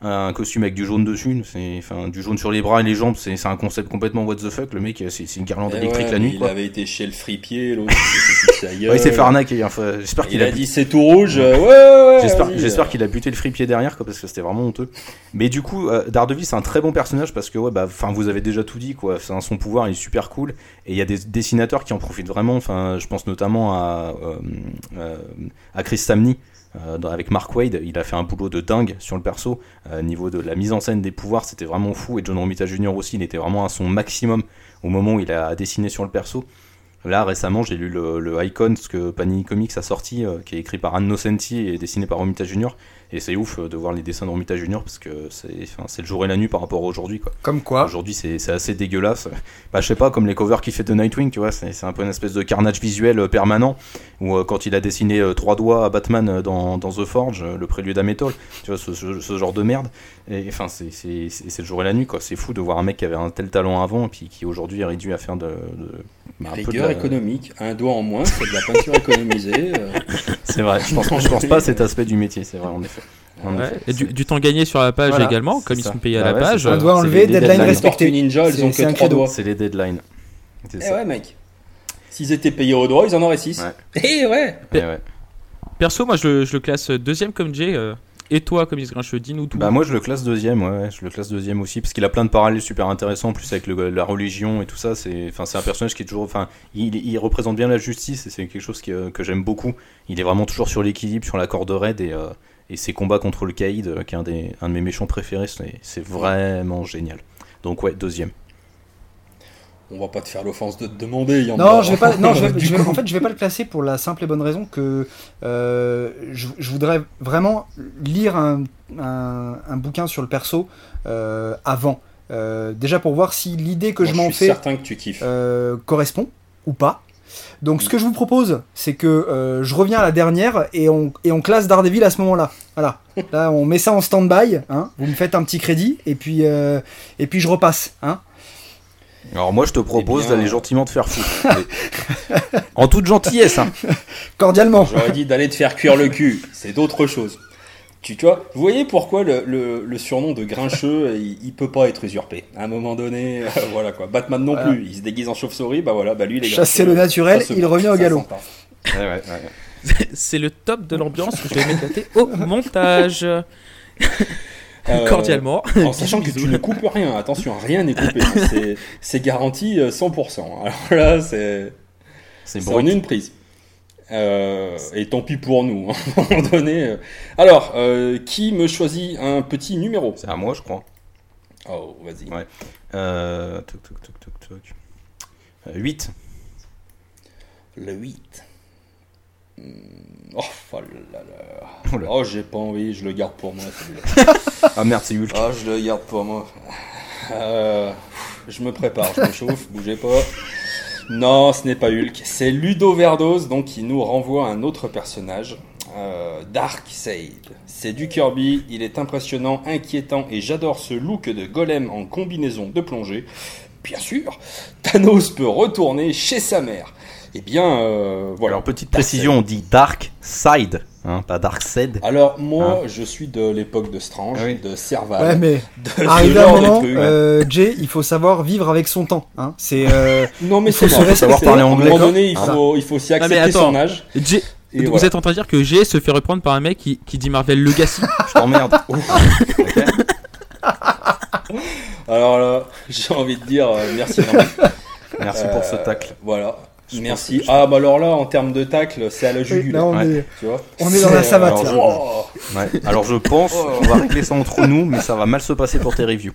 un costume avec du jaune dessus, enfin du jaune sur les bras et les jambes, c'est un concept complètement what the fuck. Le mec, c'est une guirlande eh électrique la nuit. Il avait été chez le fripier, l'autre. ouais, il s'est fait arnaquer. Enfin, j'espère qu'il a, dit c'est tout rouge. Ouais, ouais, ouais J'espère qu'il a buté le fripier derrière, quoi, parce que c'était vraiment honteux. Mais du coup, euh, Daredevil, c'est un très bon personnage parce que ouais, bah, enfin, vous avez déjà tout dit, quoi. son pouvoir, il est super cool. Et il y a des dessinateurs qui en profitent vraiment. Enfin, je pense notamment à euh, euh, à Chris Samney euh, avec Mark Wade, il a fait un boulot de dingue sur le perso. Euh, niveau de la mise en scène des pouvoirs, c'était vraiment fou. Et John Romita Jr. aussi, il était vraiment à son maximum au moment où il a dessiné sur le perso. Là, récemment, j'ai lu le, le Icon, ce que Panini Comics a sorti, euh, qui est écrit par Anne Nocenti et dessiné par Romita Jr. Et c'est ouf de voir les dessins de Romita Junior parce que c'est le jour et la nuit par rapport à aujourd'hui. Quoi. Comme quoi Aujourd'hui, c'est assez dégueulasse. Bah, je sais pas, comme les covers qu'il fait de Nightwing, tu vois, c'est un peu une espèce de carnage visuel euh, permanent. Ou euh, quand il a dessiné euh, trois doigts à Batman dans, dans The Forge, le prélude à Metal, tu vois, ce, genre de merde. Et enfin, c'est le jour et la nuit, quoi. C'est fou de voir un mec qui avait un tel talent avant et puis qui aujourd'hui est réduit à faire de. de bah, un Rigueur économique, un doigt en moins, c'est de la peinture économisée. C'est vrai, je pense, je pense pas à cet aspect du métier, c'est vrai, en effet. Et du, temps gagné sur la page également, comme ils sont payés à bah la page. On doit enlever deadline respecté. Ninja, ils ont que 3 doigts. C'est les deadlines. Eh ouais, mec. S'ils étaient payés au droit, ils en auraient 6. Eh ouais. Eh ouais. Perso, moi je, le classe deuxième comme Jay. Euh, et toi, comme il se dis-nous tout. Bah moi je le classe deuxième, ouais, je le classe deuxième aussi, parce qu'il a plein de parallèles super intéressants, en plus avec la religion et tout ça. C'est, un personnage qui est toujours, enfin, il, représente bien la justice et c'est quelque chose que j'aime beaucoup. Il est vraiment toujours sur l'équilibre, sur la corde raide et, euh, et ses combats contre le Kaïd, qui est un, des, un de mes méchants préférés, c'est vraiment génial. Donc ouais, deuxième. On va pas te faire l'offense de te demander. non, je vais pas. Non, je vais, en fait, je vais pas le classer pour la simple et bonne raison que euh, je, voudrais vraiment lire un, un, bouquin sur le perso euh, avant. Euh, déjà pour voir si l'idée que je m'en fais certain que tu kiffes. correspond ou pas. Donc ce que je vous propose, c'est que je reviens à la dernière et on, et on classe Daredevil à ce moment-là. Voilà. Là, on met ça en stand-by. Hein. Vous me faites un petit crédit et puis, et puis je repasse. Hein. Alors moi je te propose eh d'aller gentiment te faire foutre. en toute gentillesse. Hein. Cordialement. J'aurais dit d'aller te faire cuire le cul. C'est d'autres choses. Tu, vois, vous voyez pourquoi le, surnom de Grincheux, il, peut pas être usurpé. À un moment donné, euh, voilà quoi. Batman non plus, il se déguise en chauve-souris, bah voilà, bah lui il est Chasser le naturel, il revient au galop. C'est le top de l'ambiance que je vais m'éclater au montage. Euh, Cordialement. En sachant que tu ne coupes rien, attention, rien n'est coupé. Hein. c'est garanti 100%. Euh, Alors là, c'est. C'est en une prise. Euh, et tant pis pour nous, hein, à un moment donné. Alors, qui me choisit un petit numéro? C'est à moi, je crois. Oh, vas-y. Ouais. Euh, toc, toc, toc, toc, 8. Le 8. Oh, oh là là. Oh, j'ai pas envie, je le garde pour moi ah merde, c'est Hulk. Ah, je le garde pour moi. Euh, je me prépare, je me chauffe, bougez pas. Non, ce n'est pas Hulk, c'est Ludo Verdos, donc qui nous renvoie à un autre personnage, euh, Darkseid. C'est du Kirby, il est impressionnant, inquiétant et j'adore ce look de golem en combinaison de plongée. Bien sûr, Thanos peut retourner chez sa mère. Eh bien, euh, voilà. Alors, petite précision, on dit Dark Side, hein, pas Dark Side. Alors, moi, hein je suis de l'époque de Strange, ah de Serval. Ouais, mais arrivé à un moment, euh, Jay, il faut savoir vivre avec son temps. Hein. C'est. Euh, non, mais c'est faut savoir parler anglais. À un moment donné, il faut, il faut aussi accepter son âge. Jay, vous êtes en train de dire que Jay se fait reprendre par un mec qui, qui dit Marvel Legacy Je t'emmerde. Alors là, j'ai envie de dire euh, merci. Merci pour ce tacle. Voilà. Merci. Ah, bah alors là, en termes de tacle, c'est à la jugulaire. on, est... Tu vois on est dans la savate. Alors, je... alors je pense oh. on va régler ça entre nous, mais ça va mal se passer pour tes reviews.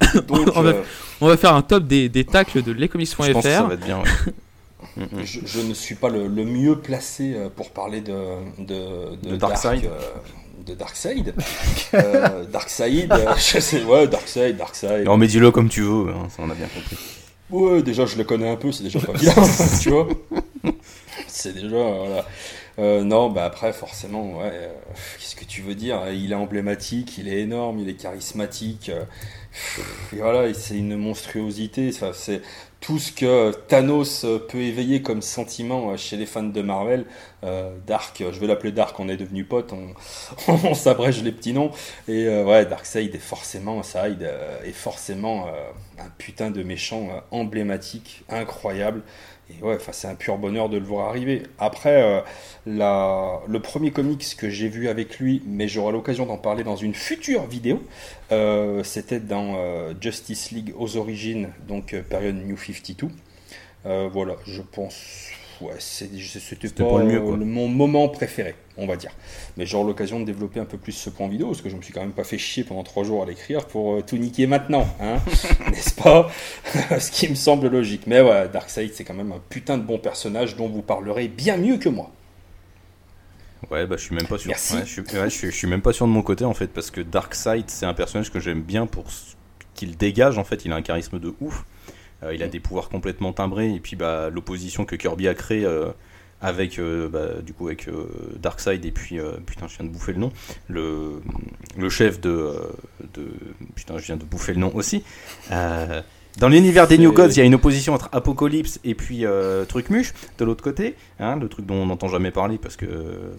Donc, on, va, euh, on, va, faire un top des, des tacles de lescomics.fr. Je pense que ça va être bien. je, je, ne suis pas le, le, mieux placé euh, pour parler de, de, de, de Darkseid. Dark, euh, de Darkseid. euh, Darkseid, je sais, ouais, Darkseid, Darkseid. Non, mais dis-le comme tu veux, hein, ça on a bien compris. Ouais, déjà je le connais un peu, c'est déjà pas bien, tu vois. C'est déjà, voilà. Euh, non, bah après, forcément, ouais, euh, qu'est-ce que tu veux dire Il est emblématique, il est énorme, il est charismatique. Euh, et voilà, c'est une monstruosité. c'est tout ce que Thanos peut éveiller comme sentiment chez les fans de Marvel. Dark, je vais l'appeler Dark, on est devenu potes, on, s'abrège les petits noms. Et ouais, Darkseid est forcément, Side est forcément un putain de méchant emblématique, incroyable. Et ouais, c'est un pur bonheur de le voir arriver. Après, euh, le premier comics que j'ai vu avec lui, mais j'aurai l'occasion d'en parler dans une future vidéo, euh, c'était dans euh, Justice League aux origines, donc période New 52. voilà, je pense ouais, c'était pas, le mieux, mon moment préféré, on va dire. Mais j'aurai l'occasion de développer un peu plus ce point vidéo, parce que je me suis quand même pas fait chier pendant trois jours à l'écrire pour euh, tout niquer maintenant, hein, n'est-ce pas? Ce qui me semble logique. Mais ouais, Darkseid, c'est quand même un putain de bon personnage dont vous parlerez bien mieux que moi. Ouais, bah je suis même pas sûr. je, suis, je, suis, même pas sûr de mon côté en fait, parce que Darkseid, c'est un personnage que j'aime bien pour ce qu'il dégage en fait. Il a un charisme de ouf. Euh, il a des pouvoirs complètement timbrés et puis bah, l'opposition que Kirby a créée euh, avec euh, bah, du coup avec Darkseid et puis putain je viens de bouffer le nom le, le chef de, de, putain je viens de bouffer le nom aussi dans l'univers des New Gods, il y a une opposition entre Apocalypse et puis Trucmuche de l'autre côté, hein, le truc dont on n'entend jamais parler parce que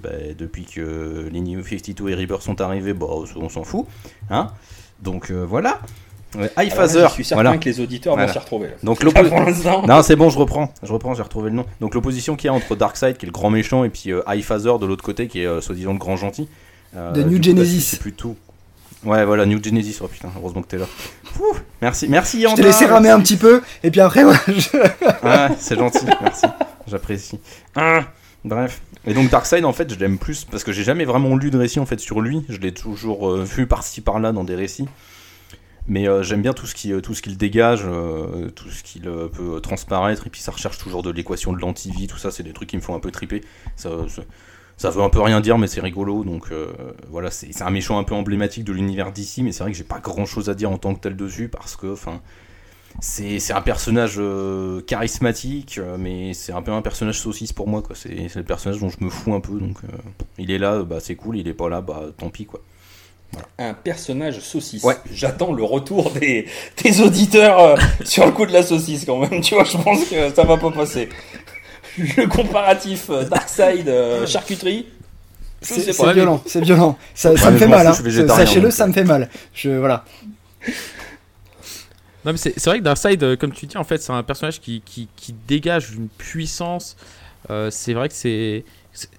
bah, depuis que les New 52 et Rebirth sont arrivés, bah, on s'en fout. Hein. Donc voilà. Ouais, High Je suis certain que les auditeurs vont s'y retrouver. Donc Non, c'est bon, je reprends. Je reprends, j'ai retrouvé le nom. Donc l'opposition qu'il y a entre Darkseid, qui est le grand méchant, et puis euh, High de l'autre côté, qui est euh, soi-disant le grand gentil. Euh, de New Genesis. C'est plutôt. Ouais, voilà, New Genesis. Oh putain, heureusement que t'es là. merci, merci Yanda. Je t'ai laissé ramer un petit peu, et puis après, ouais, c'est gentil, merci. J'apprécie. Ah, bref. Et donc Darkseid, en fait, je l'aime plus parce que j'ai jamais vraiment lu de récit en fait sur lui. Je l'ai toujours euh, vu par-ci par-là dans des récits. Mais euh, j'aime bien tout ce qui, tout ce qu'il dégage, tout ce qu'il peut transparaître. Et puis ça recherche toujours de l'équation de l'antivie, tout ça, c'est des trucs qui me font un peu triper. Ça, ça, veut un peu rien dire, mais c'est rigolo. Donc voilà, c'est un méchant un peu emblématique de l'univers d'ici. Mais c'est vrai que j'ai pas grand-chose à dire en tant que tel dessus parce que, enfin c'est un personnage euh, charismatique, euh, mais c'est un peu un personnage saucisse pour moi. C'est le personnage dont je me fous un peu. Donc, euh, il est là, bah, c'est cool. Il est pas là, bah, tant pis. quoi. Un personnage saucisse. Ouais. J'attends le retour des, des auditeurs sur le coup de la saucisse quand même. Tu vois, je pense que ça va pas passer. Le comparatif Darkseid charcuterie. C'est violent, c'est violent. Ça, ça me fait mal. Hein. Sachez-le, ça me fait mal. Je voilà c'est vrai que Darkseid, euh, comme tu dis, en fait, c'est un personnage qui, qui, dégage une puissance. Euh, c'est vrai que c'est.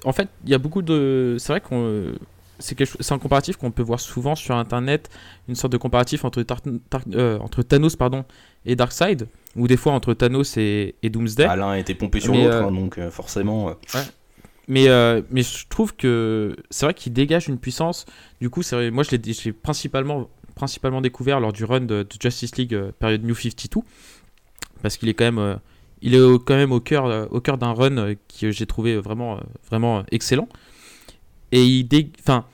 En fait, il y a beaucoup de. C'est vrai qu'on. C'est un comparatif qu'on peut voir souvent sur internet, une sorte de comparatif entre, euh, entre Thanos pardon, et Darkseid, ou des fois entre Thanos et, et Doomsday. Ah, l'un a été pompé sur l'autre, hein, donc forcément. Mais, mais je trouve que c'est vrai qu'il dégage une puissance. Du coup, moi je l'ai principalement principalement découvert lors du run de, Justice League euh, période New 52 parce qu'il est quand même euh, il est quand même au cœur euh, au cœur d'un run que j'ai trouvé vraiment vraiment excellent et il enfin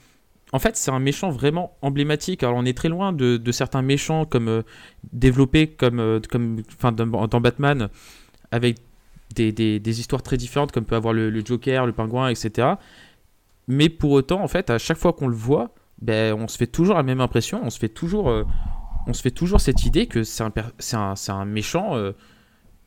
en fait, c'est un méchant vraiment emblématique. Alors, on est très loin de, certains méchants comme développés comme, comme enfin, dans, Batman, avec des, des, histoires très différentes, comme peut avoir le, Joker, le Pingouin, etc. Mais pour autant, en fait, à chaque fois qu'on le voit, ben, on se fait toujours la même impression, on se fait toujours, euh, on se fait toujours cette idée que c'est un, un, un, méchant, euh,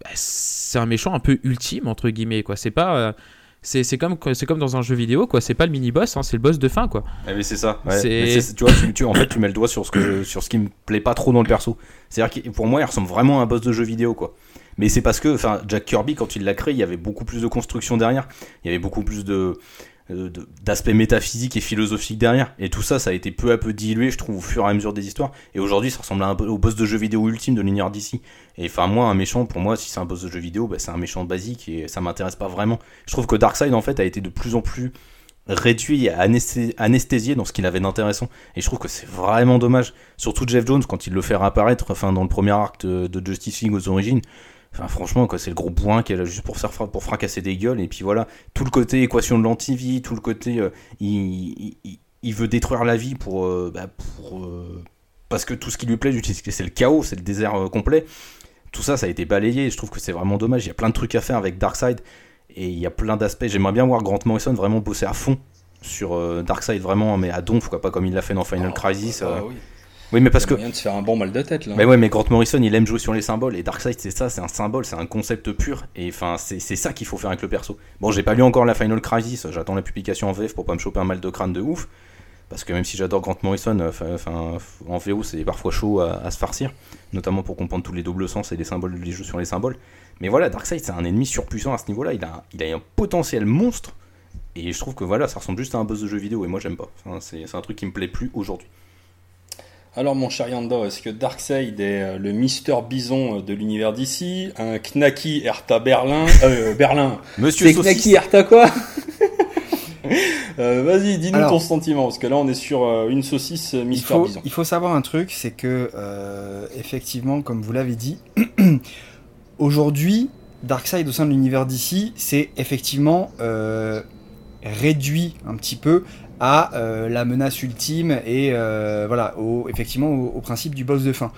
ben, c'est un méchant un peu ultime entre guillemets quoi. C'est pas, euh, c'est comme, c'est comme dans un jeu vidéo quoi. C'est pas le mini boss, hein, c'est le boss de fin quoi. Ah mais c'est ça. tu vois, tu, en fait, tu mets le doigt sur ce que, sur ce qui me plaît pas trop dans le perso. C'est-à-dire que pour moi, il ressemble vraiment à un boss de jeu vidéo quoi. Mais c'est parce que, enfin, Jack Kirby quand il l'a créé, il y avait beaucoup plus de construction derrière. Il y avait beaucoup plus de d'aspect métaphysique et philosophique derrière. Et tout ça, ça a été peu à peu dilué, je trouve, au fur et à mesure des histoires. Et aujourd'hui, ça ressemble un peu au boss de jeu vidéo ultime de l'univers d'ici. Et enfin, moi, un méchant, pour moi, si c'est un boss de jeu vidéo, bah, c'est un méchant basique et ça m'intéresse pas vraiment. Je trouve que Darkseid, en fait, a été de plus en plus réduit à anesthésier dans ce qu'il avait d'intéressant. Et je trouve que c'est vraiment dommage. Surtout Jeff Jones, quand il le fait apparaître enfin, dans le premier acte de Justice League aux origines, Enfin, franchement, quoi, c'est le gros point qui est là juste pour, faire, pour fracasser des gueules. Et puis voilà, tout le côté équation de l'antivie, tout le côté. Euh, il, il, veut détruire la vie pour. Euh, bah, pour euh, parce que tout ce qui lui plaît, c'est le chaos, c'est le désert complet. Tout ça, ça a été balayé. Je trouve que c'est vraiment dommage. Il y a plein de trucs à faire avec Darkseid. Et il y a plein d'aspects. J'aimerais bien voir Grant Morrison vraiment bosser à fond sur Darkseid, vraiment, mais à donf, quoi, pas comme il l'a fait dans Final oh, Crisis. Ah oui. Oui, mais parce que. de se faire un bon mal de tête là. Mais ouais, mais Grant Morrison, il aime jouer sur les symboles. Et Darkseid, c'est ça, c'est un symbole, c'est un concept pur. Et enfin, c'est ça qu'il faut faire avec le perso. Bon, j'ai pas lu encore la Final Crisis, j'attends la publication en VF pour pas me choper un mal de crâne de ouf. Parce que même si j'adore Grant Morrison, euh, enfin, en VO, c'est parfois chaud à, se farcir. Notamment pour comprendre tous les doubles sens et les symboles, les jeux sur les symboles. Mais voilà, Darkseid, c'est un ennemi surpuissant à ce niveau-là. Il a, il a un potentiel monstre. Et je trouve que voilà, ça ressemble juste à un boss de jeu vidéo. Et moi, j'aime pas. c'est un truc qui me plaît plus aujourd'hui. Alors mon cher Yanda, est-ce que Darkseid est euh, le Mister Bison euh, de l'univers d'ici? Un Knacky Erta Berlin euh, Berlin. Monsieur C'est Knacky Erta quoi? Vas-y, dis-nous ton sentiment, parce que là on est sur une saucisse Mister Bison. Il faut savoir un truc, c'est que, effectivement, comme vous l'avez dit, aujourd'hui, Darkseid au sein de l'univers d'ici, c'est effectivement réduit un petit peu à euh, la menace ultime et euh, voilà, au, effectivement au, principe du boss de fin.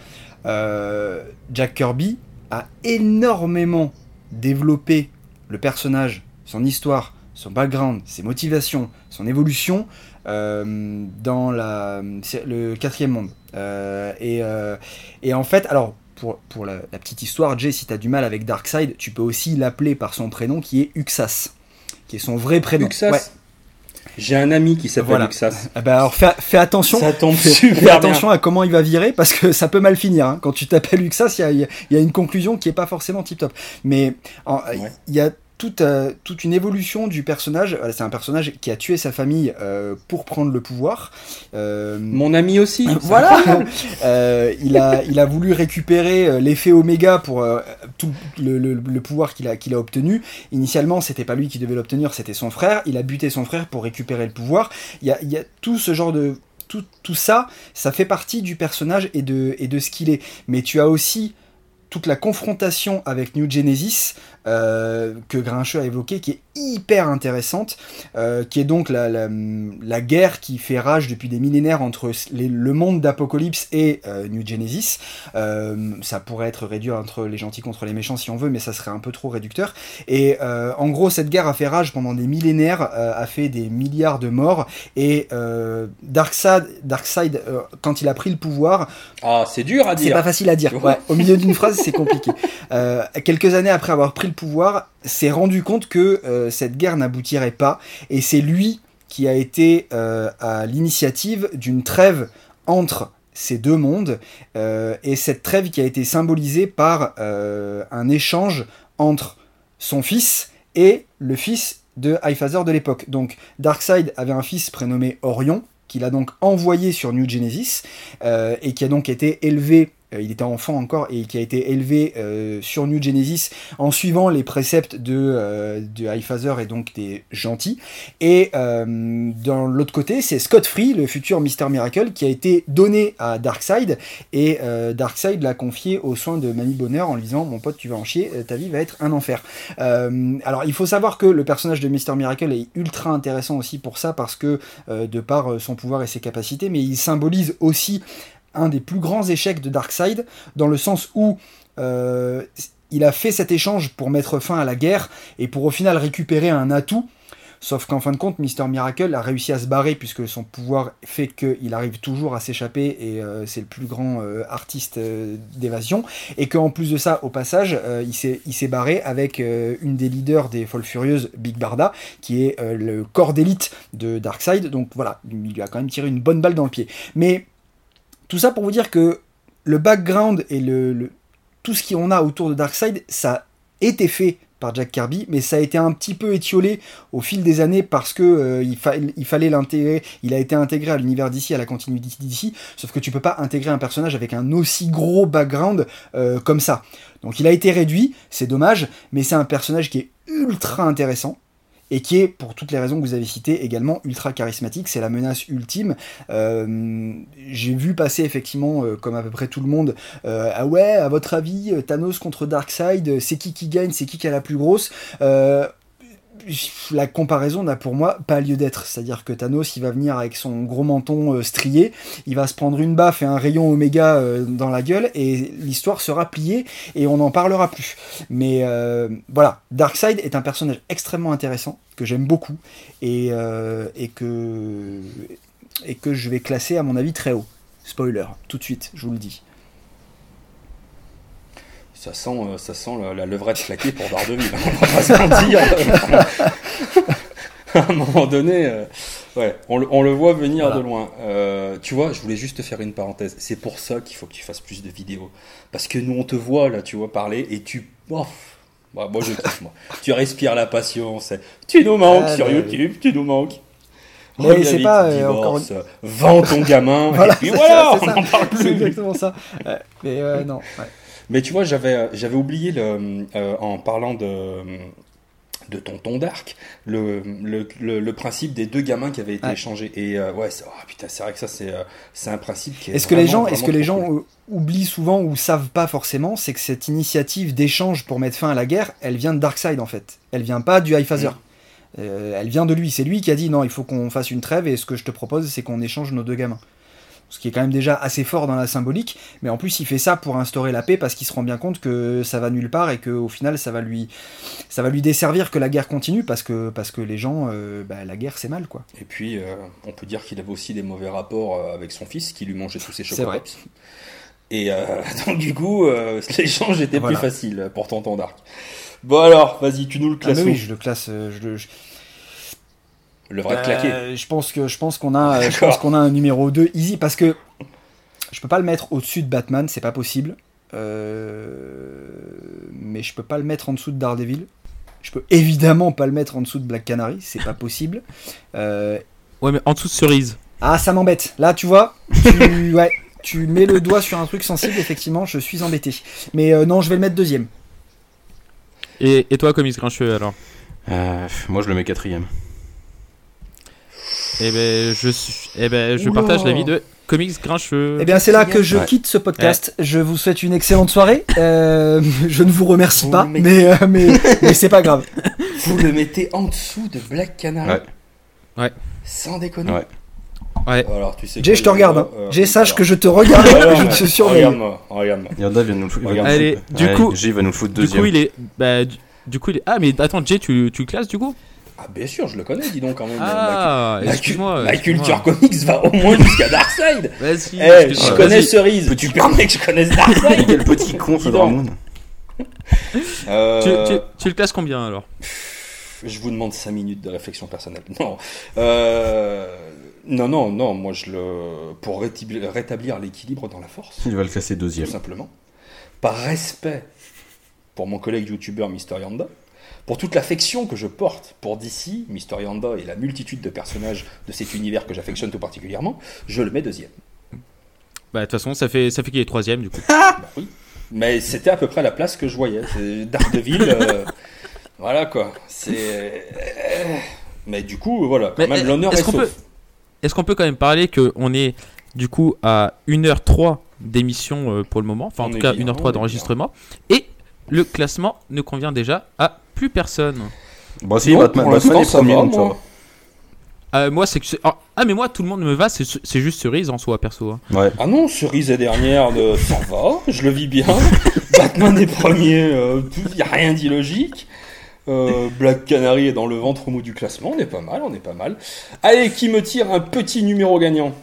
Euh, Jack Kirby a énormément développé le personnage, son histoire, son background, ses motivations, son évolution dans la, le quatrième monde. Et, et, en fait, alors pour, pour la, petite histoire, Jay, si tu as du mal avec Darkseid, tu peux aussi l'appeler par son prénom qui est Uxas, qui est son vrai prénom. Uxas? J'ai un ami qui s'appelle voilà. Luxas. Ah bah alors fais, attention. Ça tombe fais, attention à comment il va virer parce que ça peut mal finir. Hein. Quand tu t'appelles Luxas, il y a, une conclusion qui est pas forcément tip top. Mais il y a toute, euh, toute une évolution du personnage. C'est un personnage qui a tué sa famille euh, pour prendre le pouvoir. Mon ami aussi. voilà. il, a, il a voulu récupérer l'effet Oméga pour tout le, pouvoir qu'il a, qu'il a obtenu. Initialement, c'était pas lui qui devait l'obtenir, c'était son frère. Il a buté son frère pour récupérer le pouvoir. Il y a, il y a tout ce genre de tout, tout, ça, ça fait partie du personnage et de, et de ce qu'il est. Mais tu as aussi toute la confrontation avec New Genesis euh, que Grincheux a évoqué, qui est hyper intéressante, euh, qui est donc la, la, guerre qui fait rage depuis des millénaires entre le monde d'Apocalypse et euh, New Genesis. ça pourrait être réduit entre les gentils contre les méchants si on veut, mais ça serait un peu trop réducteur. Et en gros, cette guerre a fait rage pendant des millénaires, a fait des milliards de morts, et Darkseid, Darkseid quand il a pris le pouvoir... Ah, c'est dur à dire. C'est pas facile à dire. au milieu d'une phrase, c'est compliqué. quelques années après avoir pris pouvoir s'est rendu compte que euh, cette guerre n'aboutirait pas, et c'est lui qui a été euh, à l'initiative d'une trêve entre ces deux mondes, euh, et cette trêve qui a été symbolisée par un échange entre son fils et le fils de Highfather de l'époque. Donc Darkseid avait un fils prénommé Orion, qu'il a donc envoyé sur New Genesis, et qui a donc été élevé il était enfant encore et qui a été élevé euh, sur New Genesis en suivant les préceptes de, euh, de et donc des gentils. Et dans l'autre côté, c'est Scott Free, le futur Mister Miracle, qui a été donné à Darkseid et Darkseid l'a confié aux soins de Mamie Bonheur en lui disant Mon pote, tu vas en chier, ta vie va être un enfer. alors, il faut savoir que le personnage de Mister Miracle est ultra intéressant aussi pour ça parce que de par son pouvoir et ses capacités, mais il symbolise aussi un des plus grands échecs de Darkseid, dans le sens où euh, il a fait cet échange pour mettre fin à la guerre et pour au final récupérer un atout. Sauf qu'en fin de compte, Mister Miracle a réussi à se barrer puisque son pouvoir fait qu'il arrive toujours à s'échapper et euh, c'est le plus grand euh, artiste d'évasion. Et qu'en plus de ça, au passage, il s'est barré avec une des leaders des Folles Furieuses, Big Barda, qui est le corps d'élite de Darkseid. Donc voilà, il lui a quand même tiré une bonne balle dans le pied. Mais tout ça pour vous dire que le background et le, tout ce qu'on a autour de Darkseid, ça a été fait par Jack Kirby, mais ça a été un petit peu étiolé au fil des années parce que euh, il, fallait l'intégrer. A été intégré à l'univers d'ici, à la continuité d'ici, sauf que tu peux pas intégrer un personnage avec un aussi gros background euh, comme ça. Donc il a été réduit, c'est dommage, mais c'est un personnage qui est ultra intéressant et qui est, pour toutes les raisons que vous avez citées, également ultra charismatique. C'est la menace ultime. Euh, j'ai vu passer effectivement, euh, comme à peu près tout le monde, euh, ah ouais, à votre avis, Thanos contre Darkseid, c'est qui qui gagne, c'est qui qui a la plus grosse? La comparaison n'a pour moi pas lieu d'être. C'est-à-dire que Thanos, il va venir avec son gros menton euh, strié, il va se prendre une baffe et un rayon oméga euh, dans la gueule, et l'histoire sera pliée, et on n'en parlera plus. Mais euh, voilà, Darkseid est un personnage extrêmement intéressant, que j'aime beaucoup, et, que je vais classer à mon avis très haut. Spoiler, tout de suite, je vous le dis. Ça sent, euh, ça sent la, levrette claquée pour Daredevil. on va pas se mentir. à un moment donné, euh, ouais, on, le voit venir de loin. Euh, tu vois, je voulais juste te faire une parenthèse. C'est pour ça qu'il faut que tu fasses plus de vidéos. Parce que nous, on te voit là, tu vois, parler et tu. Oh, bah, moi, je kiffe, moi. tu respires la patience. Tu nous manques ah, sur bah YouTube, tu nous manques. Mais c'est pas encore Vends ton gamin. et puis voilà, on n'en parle plus. C'est exactement ça. mais non. Ouais. Mais tu vois, j'avais, euh, j'avais oublié, le, euh, en parlant de, de Tonton Dark, le, le, le, principe des deux gamins qui avaient été échangés. Et euh, ouais, c'est, oh, putain, c'est vrai que ça, c'est, c'est un principe qui est. Est-ce que les gens, est-ce que les gens oublient souvent ou savent pas forcément, c'est que cette initiative d'échange pour mettre fin à la guerre, elle vient de Darkseid en fait. Elle vient pas du High. Mm. elle vient de lui. C'est lui qui a dit non, il faut qu'on fasse une trêve et ce que je te propose, c'est qu'on échange nos deux gamins ce qui est quand même déjà assez fort dans la symbolique, mais en plus il fait ça pour instaurer la paix parce qu'il se rend bien compte que ça va nulle part et qu'au final ça va lui ça va lui desservir que la guerre continue parce que parce que les gens euh, bah, la guerre c'est mal quoi. Et puis euh, on peut dire qu'il avait aussi des mauvais rapports euh, avec son fils qui lui mangeait tous ses chocolats. Et donc du coup l'échange était plus facile pour Tonton Dark. Bon alors, vas-y, tu nous le classes. Ah, oui, je le classe. Je le vrai claqué. Je pense que je pense qu'on a je pense qu'on a un numéro 2 easy parce que je peux pas le mettre au-dessus de Batman, c'est pas possible. Euh, mais je peux pas le mettre en dessous de Daredevil. Je peux évidemment pas le mettre en dessous de Black Canary, c'est pas possible. Euh, ouais, mais en dessous de cerise. Ah, ça m'embête. Là, tu vois, tu... ouais, tu mets le doigt sur un truc sensible, effectivement, je suis embêté. Mais euh, non, je vais le mettre deuxième. Et, et toi, Comics Grincheux, alors? Euh, Moi, je le mets quatrième. Eh ben, je, suis... eh ben, je partage l'avis de Comics Grincheux. Eh bien, c'est là que je quitte ce podcast. Je vous souhaite une excellente soirée. Euh, je ne vous remercie pas, mais, euh, mais, mais c'est pas grave. Vous le mettez en dessous de Black Canary Ouais. ouais. Sans déconner Ouais. Ouais. Alors, tu sais Jay, je te regarde. Hein. Euh, Jay, sache que je te regarde je te surveille. Regarde-moi, regarde-moi. Yanda vient nous le foutre. Allez, du coup, Jay va nous foutre deuxième. Du coup, il est. Bah, du, du, coup, il est. Ah, mais attends, Jay, tu, tu classes du coup? Ah bien sûr, je le connais, dis donc quand même. Ah, ma, excuse-moi. Ma culture comics va au moins jusqu'à Darkseid. Vas-y. Eh, je connais Cerise. Tu permets que je connaisse Darkseid Quel petit con, ça monde. Euh... Tu, tu, tu, le classes combien alors? Je vous demande 5 minutes de réflexion personnelle. Non. Euh... Non, non, non, moi je le. Pour rétablir l'équilibre dans la force. Il va le classer deuxième. Tout simplement. Par respect pour mon collègue youtubeur Mister Yanda, pour toute l'affection que je porte pour DC, Mister Yanda et la multitude de personnages de cet univers que j'affectionne tout particulièrement, je le mets deuxième. Bah de toute façon, ça fait, ça fait qu'il est troisième du coup. bah, oui. Mais c'était à peu près la place que je voyais. Daredevil, euh, voilà quoi. C'est. Mais du coup, voilà, quand même l'honneur est, est sauf. Est-ce qu'on peut quand même parler qu'on est du coup à 1h03 d'émission euh, pour le moment, enfin en tout cas 1h03 d'enregistrement, et le classement ne convient déjà à plus personne. Bon, si, Batman, Batman est premier, donc. Euh, moi, c'est que. Ah, ah, mais moi, tout le monde me va, c'est juste Cerise en soi, perso. Hein. Ouais. Ah non, Cerise est dernière, de... ça va, je le vis bien. Batman est premier, il euh, n'y a rien d'illogique. Euh, Black Canary est dans le ventre mou du classement, on est pas mal, on est pas mal. Allez, qui me tire un petit numéro gagnant?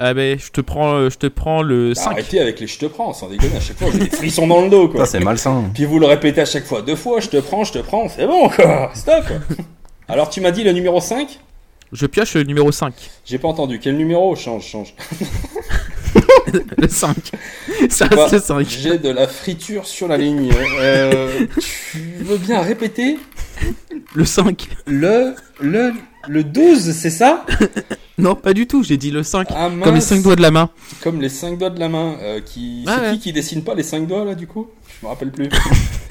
Ah ben, je te prends, euh, je te prends le 5. Bah, arrêtez avec les je te prends, sans déconner, à chaque fois j'ai des frissons dans le dos quoi. c'est malsain. Puis vous le répétez à chaque fois deux fois, je te prends, je te prends, c'est bon quoi, stop. Alors tu m'as dit le numéro 5 Je pioche le numéro 5. J'ai pas entendu, quel numéro? Change, change. le 5. Ça reste le 5. J'ai de la friture sur la ligne. Euh, tu veux bien répéter? Le 5. Le, le, le 12, c'est ça? Non, pas du tout, j'ai dit le 5. Ah, comme les 5 doigts de la main. Comme les 5 doigts de la main. Euh, qui... Ah c'est qui qui dessine pas les 5 doigts là du coup? Je me rappelle plus.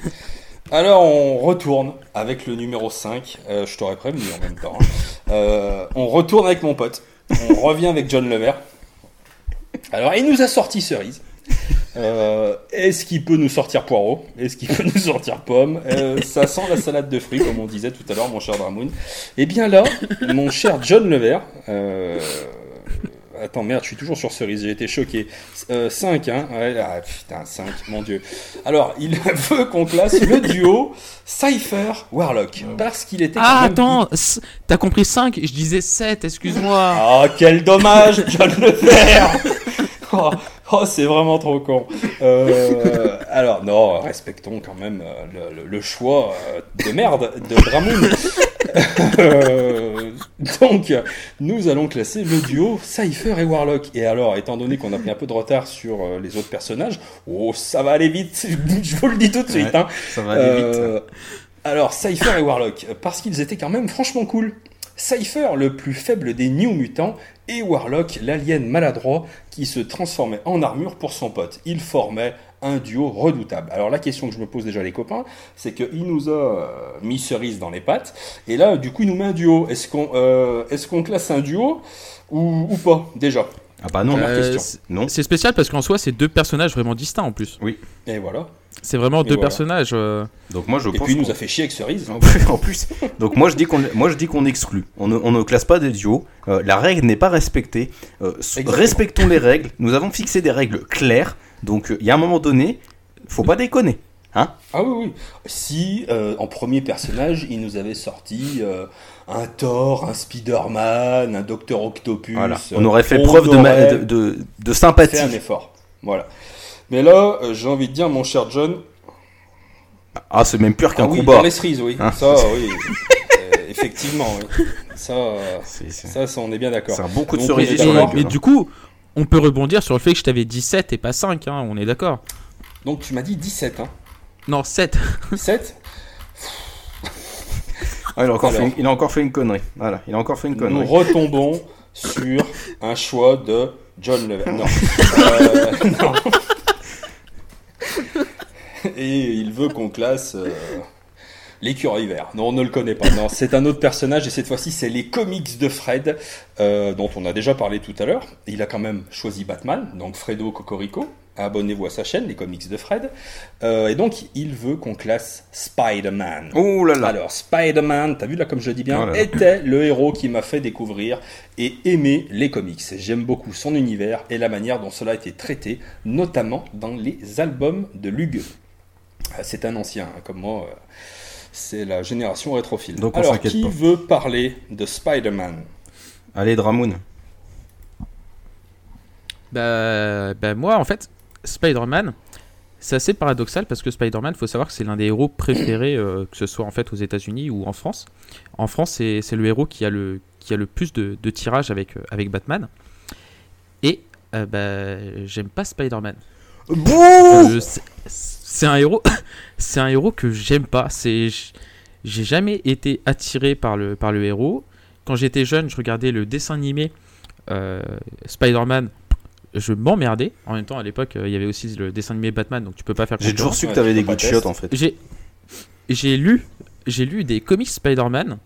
Alors on retourne avec le numéro 5. Euh, je t'aurais prévenu en même temps. Hein. Euh, on retourne avec mon pote. On revient avec John Levert. Alors il nous a sorti cerise. Euh, est-ce qu'il peut nous sortir poireau Est-ce qu'il peut nous sortir pomme euh, Ça sent la salade de fruits, comme on disait tout à l'heure, mon cher Dramoun. Eh bien là, mon cher John Levert. Euh, attends, merde, je suis toujours sur cerise, j'ai été choqué. 5, hein ouais, ah, Putain, 5, mon dieu. Alors, il veut qu'on classe le duo Cypher-Warlock. Parce qu'il était. Ah, attends, t'as compris 5 Je disais 7, excuse-moi. Ah, quel dommage, John Levert Oh, oh, c'est vraiment trop con. Euh, alors, non, respectons quand même euh, le, choix euh, de merde de Dramoun. donc, nous allons classer le duo Cypher et Warlock. Et alors, étant donné qu'on a pris un peu de retard sur les autres personnages, oh, ça va aller vite, je vous le dis tout de suite. Hein. Ça va aller vite. Alors, Cypher et Warlock, parce qu'ils étaient quand même franchement cool. Cypher, le plus faible des New Mutants, et Warlock, l'alien maladroit qui se transformait en armure pour son pote. Ils formaient un duo redoutable. Alors la question que je me pose déjà les copains, c'est qu'il nous a euh, mis cerise dans les pattes, et là du coup il nous met un duo. Est-ce qu'on euh, est qu'on classe un duo ou, ou pas déjà? Ah bah non, euh, question. non. C'est spécial parce qu'en soi c'est deux personnages vraiment distincts en plus. Oui. Et voilà. C'est vraiment deux personnages. Euh. Donc moi je Et puis il nous a fait chier avec Cerise. en plus. Donc moi je dis qu'on moi je dis qu'on exclut. On ne, on ne, classe pas des duos. Euh, la règle n'est pas respectée. Euh, respectons les règles. Nous avons fixé des règles claires. Donc il y a un moment donné, faut pas déconner. Hein ah oui oui. Si en premier personnage il nous avait sorti un Thor, un Spider-Man, un Docteur Octopus. On aurait fait preuve de, de, de, sympathie. Fait un effort. Voilà. Mais là, euh, j'ai envie de dire, mon cher John. Ah, c'est même pire qu'un ah, oui, coup les cerises, oui. Hein ça, oui. Euh, effectivement, oui. Ça, ça, ça, on est bien d'accord. C'est un bon coup de cerise. Mais, du coup, on peut rebondir sur le fait que je t'avais dit 7 et pas 5, hein, on est d'accord. Donc tu m'as dit 17, hein Non, 7. 7 Ah, il, a encore fait une, il a encore fait une connerie. Voilà, il a encore fait une connerie. Nous retombons sur un choix de John Lever. Non. Euh, non. Et il veut qu'on classe euh, l'écureuil vert. Non, on ne le connaît pas. Non, c'est un autre personnage et cette fois-ci, c'est les comics de Fred, euh, dont on a déjà parlé tout à l'heure. Il a quand même choisi Batman, donc Fredo Cocorico. Abonnez-vous à sa chaîne, les comics de Fred. Euh, et donc, il veut qu'on classe Spider-Man. Oh là là. Alors, Spider-Man, t'as vu là comme je dis bien, oh était le héros qui m'a fait découvrir et aimer les comics. J'aime beaucoup son univers et la manière dont cela a été traité, notamment dans les albums de Lugue. C'est un ancien, hein, comme moi. Euh, c'est la génération rétrophile. Donc Alors, qui veut parler de Spider-Man? Allez, Dramoun. Bah, bah, moi, en fait, Spider-Man, c'est assez paradoxal parce que Spider-Man, il faut savoir que c'est l'un des héros préférés, euh, que ce soit en fait aux États-Unis ou en France. En France, c'est le héros qui a le, qui a le plus de, de tirages avec, euh, avec Batman. Et bah, j'aime pas Spider-Man. Bouh c'est un héros, c'est un héros que j'aime pas. C'est, j'ai jamais été attiré par le, par le héros. Quand j'étais jeune, je regardais le dessin animé euh, Spider-Man. Je m'emmerdais. En même temps, à l'époque, euh, il y avait aussi le dessin animé Batman, donc tu peux pas faire. J'ai toujours su que t'avais des goûts de chiottes en fait. J'ai, j'ai lu, j'ai lu des comics Spider-Man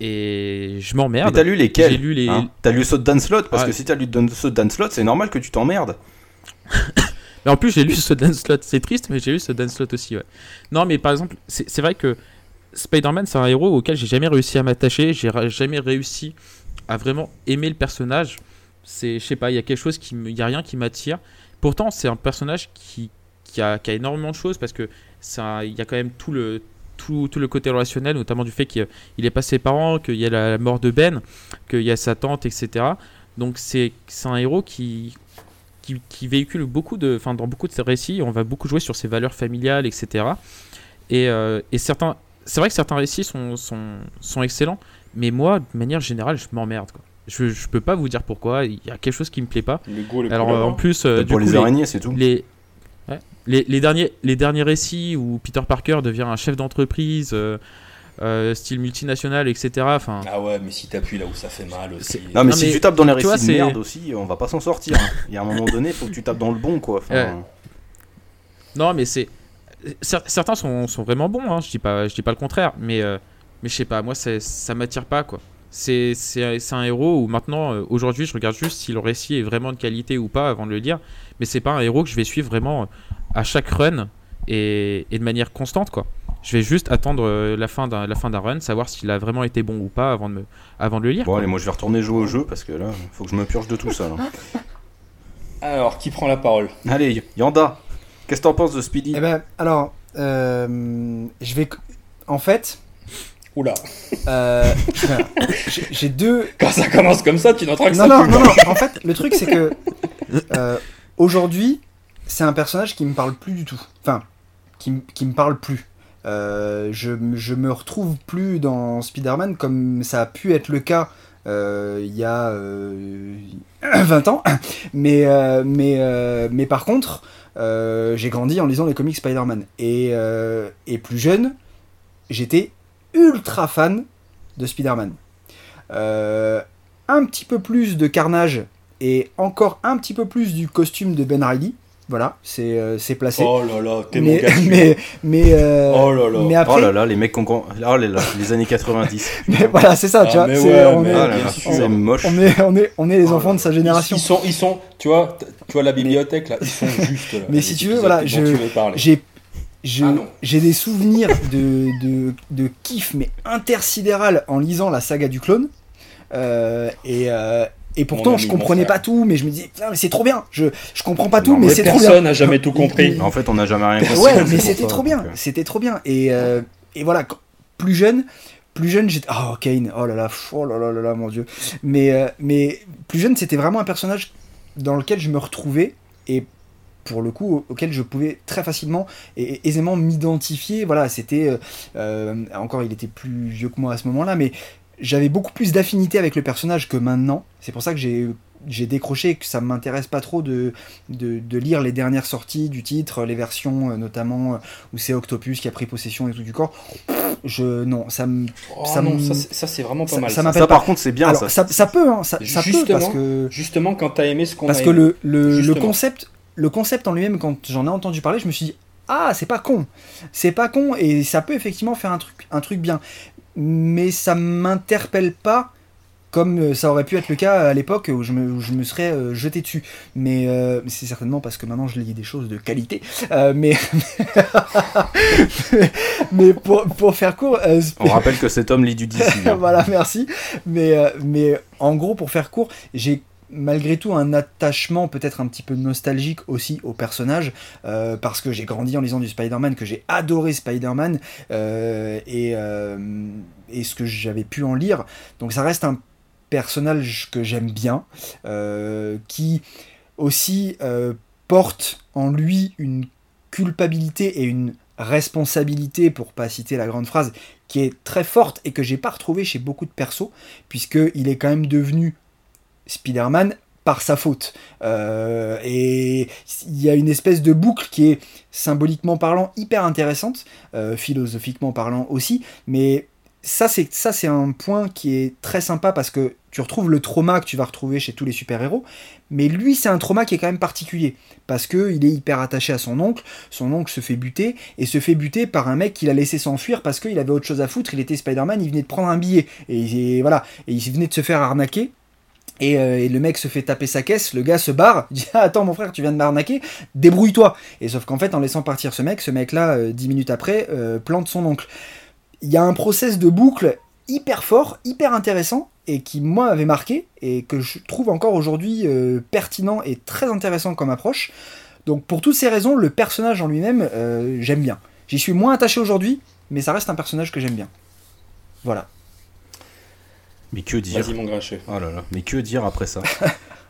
et je m'emmerde. Mais t'as lu lesquels J'ai lu les. Hein t'as lu Saut Dan Slot parce que si t'as lu Saut Dan Slot, c'est normal que tu t'emmerdes. En plus, j'ai lu ce dance slot. C'est triste, mais j'ai lu ce dance slot aussi. Ouais. Non, mais par exemple, c'est vrai que Spider-Man, c'est un héros auquel j'ai jamais réussi à m'attacher. J'ai jamais réussi à vraiment aimer le personnage. C'est, je sais pas, il y a quelque chose qui, il y a rien qui m'attire. Pourtant, c'est un personnage qui, qui, a, qui, énormément de choses parce que il y a quand même tout le tout, tout, le côté relationnel, notamment du fait qu'il est pas ses parents, qu'il y a la mort de Ben, qu'il y a sa tante, etc. Donc c'est un héros qui, qui, véhicule beaucoup de, enfin dans beaucoup de ses récits, on va beaucoup jouer sur ses valeurs familiales, etc. Et, euh, et certains, c'est vrai que certains récits sont, sont, sont, excellents, mais moi, de manière générale, je m'emmerde. Je, je peux pas vous dire pourquoi. Il y a quelque chose qui me plaît pas. Alors en plus, euh, pour les araignées, c'est tout. Les, les, les, derniers, les derniers récits où Peter Parker devient un chef d'entreprise. Euh, style multinational, etc. Enfin... Ah ouais, mais si t'appuies là où ça fait mal aussi. Non, mais si tu tapes dans les récits de merde aussi, on va pas s'en sortir. Hein. Il y a un moment donné, faut que tu tapes dans le bon, quoi. Non, mais c'est. Certains sont, sont, vraiment bons, hein. je, dis pas, je dis pas le contraire, mais, euh, mais je sais pas, moi ça m'attire pas, quoi. C'est un héros où maintenant, euh, aujourd'hui, je regarde juste si le récit est vraiment de qualité ou pas avant de le dire, mais c'est pas un héros que je vais suivre vraiment à chaque run et, et de manière constante, quoi. Je vais juste attendre euh, la fin d'un la fin d'un run, savoir s'il a vraiment été bon ou pas avant de me avant de le lire. Bon allez, moi je vais retourner jouer au jeu parce que là, il faut que je me purge de tout ça. Alors, qui prend la parole? Allez, Yanda. Qu'est-ce que t'en penses de Speedy? Eh ben, alors, euh, je vais, en fait. Oula. Euh, j'ai deux. Quand ça commence comme ça, tu n'entends que non, ça. Non, non, non. En fait, le truc c'est que aujourd'hui, c'est un personnage qui me parle plus du tout. Enfin, qui, qui me parle plus. Euh, je, me retrouve plus dans Spider-Man comme ça a pu être le cas euh, il y a 20 euh, ans. Mais par contre, j'ai grandi en lisant les comics Spider-Man. Et, et plus jeune, j'étais ultra fan de Spider-Man. un petit peu plus de carnage et encore un petit peu plus du costume de Ben Reilly. Voilà, c'est euh, placé. Oh là là, t'es mon gars. Mais, mais, euh, oh là là. Mais après... Oh là là, les mecs qu'on. Oh là là, les années 90. mais voilà, c'est ça, tu ah, vois. c'est on, est, moche. On est, on est, on est les oh enfants de sa génération. Ils, sont, ils sont, tu vois, tu vois la bibliothèque là, ils sont juste là. Mais si tu veux, voilà, je, j'ai ah j'ai des souvenirs de, de, de kiff mais intersidéral en lisant la saga du clone. Euh, et, euh, et pourtant, je comprenais pas tout, mais je me disais, c'est trop bien. Je, je comprends pas tout, mais, c'est trop bien. Personne n'a jamais tout compris. En fait, on n'a jamais rien compris. Ouais, mais c'était trop bien. C'était trop bien. Et, euh, et voilà, plus jeune, plus jeune, j'étais. Oh, Kane, oh là là, oh là là là là, mon dieu. Mais, euh, mais plus jeune, c'était vraiment un personnage dans lequel je me retrouvais et pour le coup auquel je pouvais très facilement et aisément m'identifier. Voilà, c'était. Euh, encore, il était plus vieux que moi à ce moment-là, mais j'avais beaucoup plus d'affinité avec le personnage que maintenant. C'est pour ça que j'ai j'ai décroché que ça m'intéresse pas trop de, de, lire les dernières sorties du titre, les versions euh, notamment où c'est Octopus qui a pris possession et tout du corps. Je non, ça me oh ça, ça c'est vraiment pas mal. Ça, ça, par contre c'est bien ça. ça. peut hein, ça, justement, peut parce que justement quand t'as aimé ce qu'on parce que le, le, le concept le concept en lui-même quand j'en ai entendu parler, je me suis dit ah c'est pas con, c'est pas con et ça peut effectivement faire un truc un truc bien, mais ça m'interpelle pas comme euh, ça aurait pu être le cas à l'époque où je me, je me serais euh, jeté dessus. Mais euh, c'est certainement parce que maintenant je lis des choses de qualité. mais mais pour, pour, faire court... On rappelle que cet homme lit du DC. Voilà, merci. Mais, mais en gros, pour faire court, j'ai malgré tout un attachement peut-être un petit peu nostalgique aussi au personnage parce que j'ai grandi en lisant du Spider-Man, que j'ai adoré Spider-Man et, et ce que j'avais pu en lire. Donc ça reste un personnage que j'aime bien, euh, qui aussi euh, porte en lui une culpabilité et une responsabilité, pour pas citer la grande phrase, qui est très forte et que j'ai pas retrouvé chez beaucoup de persos, puisqu'il est quand même devenu Spider-Man par sa faute. Euh, et il y a une espèce de boucle qui est symboliquement parlant hyper intéressante, philosophiquement parlant aussi, mais ça c'est ça c'est un point qui est très sympa parce que tu retrouves le trauma que tu vas retrouver chez tous les super-héros, mais lui c'est un trauma qui est quand même particulier parce que il est hyper attaché à son oncle, son oncle se fait buter et se fait buter par un mec qu'il a laissé s'enfuir parce qu'il avait autre chose à foutre, il était Spider-Man, il venait de prendre un billet et, voilà, et il venait de se faire arnaquer. Euh, et, le mec se fait taper sa caisse, le gars se barre, dit ah, Attends, mon frère, tu viens de m'arnaquer, débrouille-toi. Et sauf qu'en fait, en laissant partir ce mec, ce mec-là, euh, dix minutes après, euh, plante son oncle il y a un process de boucle hyper fort, hyper intéressant, et qui moi avait marqué, et que je trouve encore aujourd'hui euh, pertinent et très intéressant comme approche. Donc pour toutes ces raisons, le personnage en lui-même, j'aime bien. J'y suis moins attaché aujourd'hui, mais ça reste un personnage que j'aime bien. Voilà. Mais que dire Vas-y mon grincheux. Oh là là. Mais que dire après ça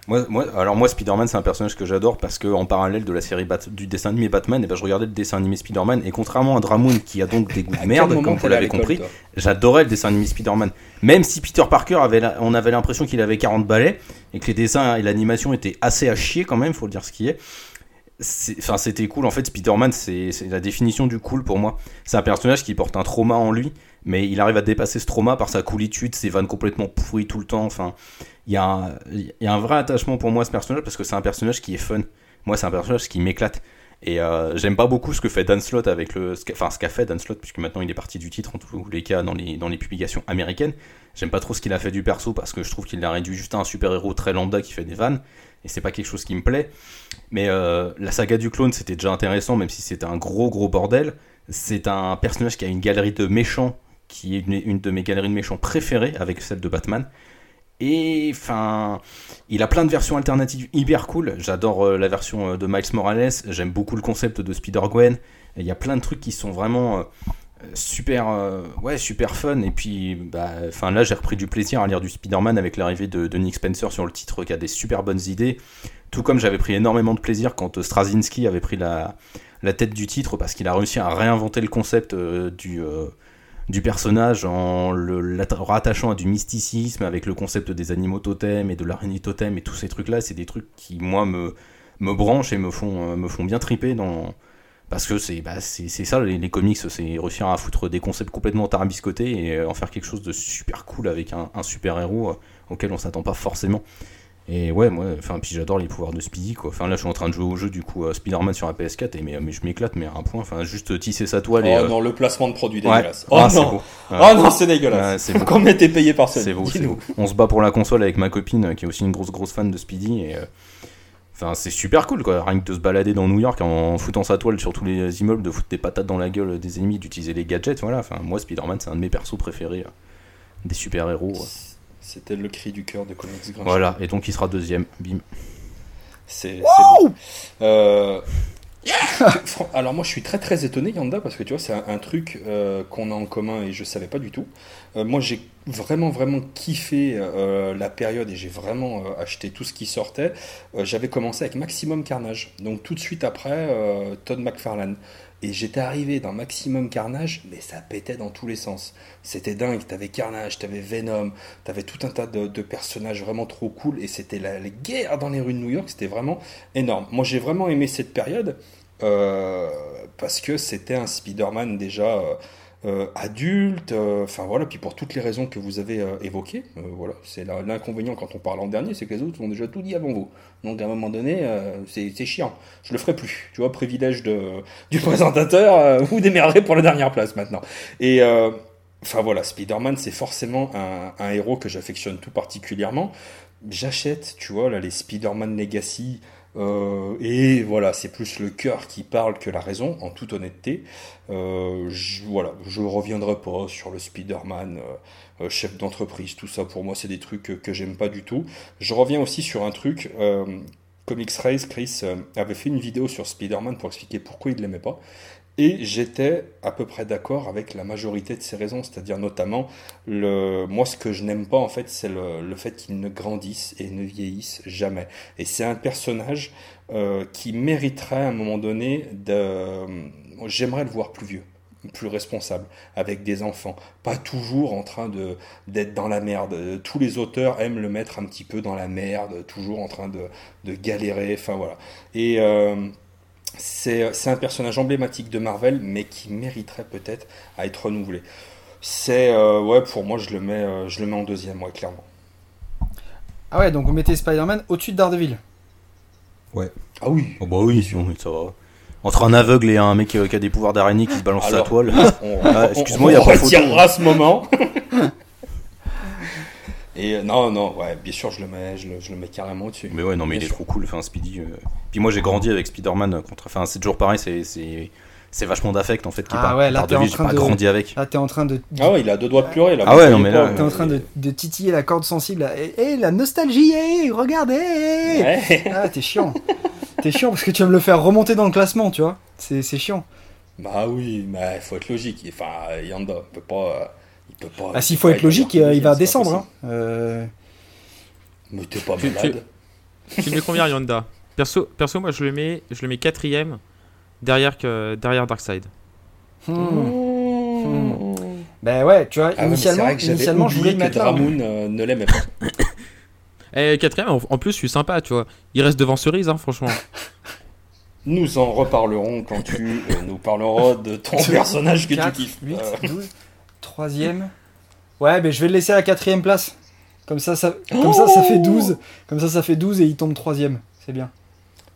Moi, moi, alors moi, Spider-Man, c'est un personnage que j'adore parce que en parallèle de la série du dessin animé Batman, et eh ben, je regardais le dessin animé Spider-Man et contrairement à Dramoon qui a donc des goûts de merde, comme vous l'avez compris, j'adorais le dessin animé Spider-Man. Même si Peter Parker avait, on avait l'impression qu'il avait 40 balais et que les dessins et l'animation étaient assez à chier quand même, faut le dire ce qui est. Enfin, c'était cool. En fait, Spider-Man, c'est la définition du cool pour moi. C'est un personnage qui porte un trauma en lui, mais il arrive à dépasser ce trauma par sa coolitude, ses vannes complètement pourries tout le temps. Enfin, il y, a un, y a un vrai attachement pour moi à ce personnage parce que c'est un personnage qui est fun. Moi, c'est un personnage qui m'éclate. Et euh, j'aime pas beaucoup ce que fait Dan Slott avec le. Enfin, ce qu'a fait Dan Slott, puisque maintenant il est parti du titre, en tous les cas, dans les, dans les publications américaines. J'aime pas trop ce qu'il a fait du perso parce que je trouve qu'il l'a réduit juste à un super-héros très lambda qui fait des vannes. Et c'est pas quelque chose qui me plaît. Mais euh, la saga du clone, c'était déjà intéressant, même si c'était un gros gros bordel. C'est un personnage qui a une galerie de méchants, qui est une, de mes galeries de méchants préférées, avec celle de Batman. Et enfin, il a plein de versions alternatives hyper cool. J'adore euh, la version euh, de Miles Morales. J'aime beaucoup le concept de Spider-Gwen. Il y a plein de trucs qui sont vraiment euh, super, ouais, super fun. Et puis, bah, là, j'ai repris du plaisir à lire du Spider-Man avec l'arrivée de, Nick Spencer sur le titre qui a des super bonnes idées. Tout comme j'avais pris énormément de plaisir quand Straczynski avait pris la, la tête du titre parce qu'il a réussi à réinventer le concept du du personnage en le rattachant à du mysticisme avec le concept des animaux totems et de l'araignée totem et tous ces trucs là c'est des trucs qui moi me me branchent et me font euh, me font bien triper dans parce que c'est bah, c'est ça les, comics c'est réussir à foutre des concepts complètement tarabiscotés et euh, en faire quelque chose de super cool avec un, super héros euh, auquel on s'attend pas forcément et ouais, moi, enfin, puis j'adore les pouvoirs de Speedy, quoi. Enfin, là, je suis en train de jouer au jeu, du coup, Spider-Man sur la PS4, et mais, mais je m'éclate, mais à un point, enfin, juste tisser sa toile et. Oh non, le placement de produit dégueulasse. Oh, ah, non. oh non, c'est dégueulasse. c'est Combien t'es payé par ça C'est beau, c'est beau. On se bat pour la console avec ma copine, qui est aussi une grosse, grosse fan de Speedy, et. Enfin, c'est super cool, quoi. Rien que de se balader dans New York en foutant sa toile sur tous les immeubles, de foutre des patates dans la gueule des ennemis, d'utiliser les gadgets, voilà. Enfin, moi, Spider-Man, c'est un de mes persos préférés des super-héros. C'était le cri du cœur de Comics Grand Voilà, et donc il sera deuxième. Bim. C'est bon. Euh, alors moi je suis très très étonné Yanda parce que tu vois c'est un, truc euh, qu'on a en commun et je savais pas du tout. Euh, moi j'ai vraiment vraiment kiffé la période et j'ai vraiment acheté tout ce qui sortait. J'avais commencé avec Maximum Carnage, donc tout de suite après Todd McFarlane. Et j'étais arrivé dans Maximum Carnage, mais ça pétait dans tous les sens. C'était dingue, t'avais Carnage, t'avais Venom, t'avais tout un tas de, personnages vraiment trop cool, et c'était la, guerre dans les rues de New York, c'était vraiment énorme. Moi j'ai vraiment aimé cette période, euh, parce que c'était un Spider-Man déjà... Euh, euh, adulte, euh, enfin voilà, puis pour toutes les raisons que vous avez euh, évoquées, voilà, c'est l'inconvénient quand on parle en dernier, c'est que les autres ont déjà tout dit avant vous. Donc à un moment donné, c'est chiant. Je le ferai plus, tu vois, privilège de, du présentateur, vous démerderez pour la dernière place maintenant. Et enfin voilà, Spider-Man, c'est forcément un, un, héros que j'affectionne tout particulièrement. J'achète, tu vois, là, les Spider-Man Legacy, euh, et voilà, c'est plus le cœur qui parle que la raison, en toute honnêteté. Euh, je, voilà, je reviendrai pas sur le Spider-Man, euh, chef d'entreprise, tout ça pour moi c'est des trucs que, que j'aime pas du tout. Je reviens aussi sur un truc. Comics Race, Chris avait fait une vidéo sur Spider-Man pour expliquer pourquoi il ne l'aimait pas. Et j'étais à peu près d'accord avec la majorité de ces raisons, c'est-à-dire notamment, le, moi ce que je n'aime pas en fait, c'est le, le, fait qu'il ne grandisse et ne vieillisse jamais. Et c'est un personnage euh, qui mériterait à un moment donné de... J'aimerais le voir plus vieux plus responsable, avec des enfants, pas toujours en train de d'être dans la merde. Tous les auteurs aiment le mettre un petit peu dans la merde, toujours en train de, de galérer, enfin voilà. Et euh, c'est un personnage emblématique de Marvel, mais qui mériterait peut-être à être renouvelé. C'est euh, ouais, pour moi, je le mets, euh, je le mets en deuxième, ouais, clairement. Ah ouais, donc vous mettez Spider-Man au-dessus de Daredevil. Ouais. Ah oui. Oh bah oui, ça va. Entre un aveugle et un mec euh, qui a des pouvoirs d'araignée qui se balance la toile. Ah, excuse-moi, il y a pas photo. à ce moment. Et euh, non, non, ouais, bien sûr, je le mets, je le, je le mets carrément au-dessus. Mais ouais, non, mais il est trop cool, enfin, Speedy. Euh. Puis moi, j'ai grandi avec Spider-Man contre. Enfin, c'est toujours pareil, c'est. C'est vachement d'affect en fait qui ah part. Ouais, là, t'es en train de... grandi avec. Là, t'es en train de. Ah ouais, il a deux doigts de pleurer là. Ah ouais, non, mais là. T'es en train de, de, titiller la corde sensible. Et, et la nostalgie, hey, regardez ouais. Ah, t'es chiant. t'es chiant parce que tu vas me le faire remonter dans le classement, tu vois. C'est chiant. Bah oui, mais il faut être logique. Enfin, Yanda peut pas. Il peut pas. Ah, s'il faut être logique, il va descendre. Hein. Euh... Mais t'es pas malade. Tu, tu mets combien Yonda perso, perso, moi je le mets, je le mets quatrième derrière, que, derrière Darkseid. Hmm. Hmm. Ben ouais, tu vois, ah initialement, initialement je voulais le mettre Dramoun euh, ne l'aimait pas. Et quatrième, en, plus, je suis sympa, tu vois. Il reste devant Cerise, hein, franchement. Nous en reparlerons quand tu euh, nous parleras de ton personnage que tu kiffes. 8, 12, troisième. Ouais, mais je vais le laisser à la quatrième place. Comme ça, ça, comme ça, ça fait 12. Comme ça, ça fait 12 et il tombe troisième. C'est bien.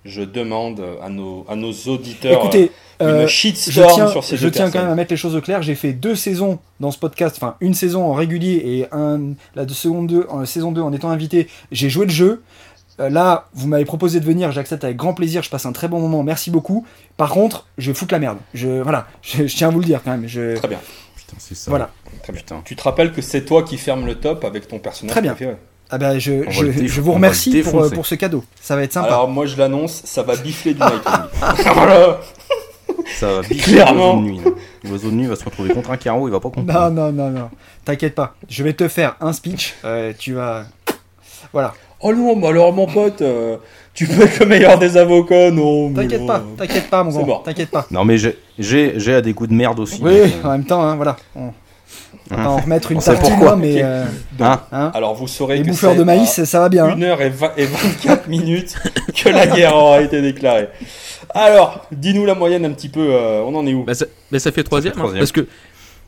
Je demande à nos, à nos auditeurs Écoutez, une euh, shitstorm je tiens, sur ces Je tiens quand même à mettre les choses au clair. J'ai fait deux saisons dans ce podcast, enfin une saison en régulier et un, la de seconde 2, en saison 2 en étant invité. J'ai joué le jeu. Euh, là, vous m'avez proposé de venir, j'accepte avec grand plaisir, je passe un très bon moment, merci beaucoup. Par contre, je foutre la merde. Je, voilà, je, je tiens à vous le dire quand même. Je... Très bien c'est ça. Voilà. Très bien. Tu te rappelles que c'est toi qui ferme le top avec ton personnage Très bien. Ah bah je, je, je, vous remercie pour, pour, ce cadeau. Ça va être sympa. Alors moi je l'annonce, ça va bifler du Night Ça va bifler Clairement. de nuit. L'oiseau de nuit va se retrouver contre un carreau, il va pas comprendre. Non, non, non, non. T'inquiète pas. Je vais te faire un speech. Euh, tu vas. Voilà. Oh non, bah alors mon pote, euh, tu peux être le meilleur des avocats, non. T'inquiète pas, t'inquiète pas, mon grand. T'inquiète pas. Non, mais j'ai à des coups de merde aussi. Oui, euh, en même temps, hein, voilà. On... va en remettre une partie, moi, mais. Euh, hein hein Alors vous saurez Les bouffeurs de maïs, ça va bien. 1 h et, 24 minutes que la guerre aura été déclarée. Alors, dis-nous la moyenne un petit peu, on en est où? Bah ça, bah ça, fait troisième, parce que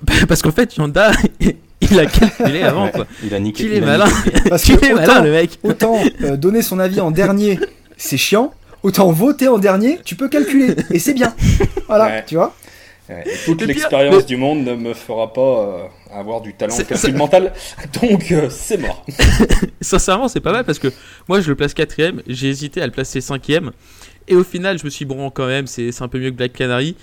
parce qu'en fait, Yonda, il a calculé avant quoi. Il a niqué. Il est malin. Parce que est malin le mec. Autant euh, donner son avis en dernier, c'est chiant. Autant voter en dernier, tu peux calculer et c'est bien. Voilà, tu vois. toute l'expérience du monde ne me fera pas euh, avoir du talent calcul mental, donc euh, c'est mort. Sincèrement, c'est pas mal parce que moi je le place quatrième, j'ai hésité à le placer cinquième, et au final je me suis dit bon quand même c'est un peu mieux que Black Canary,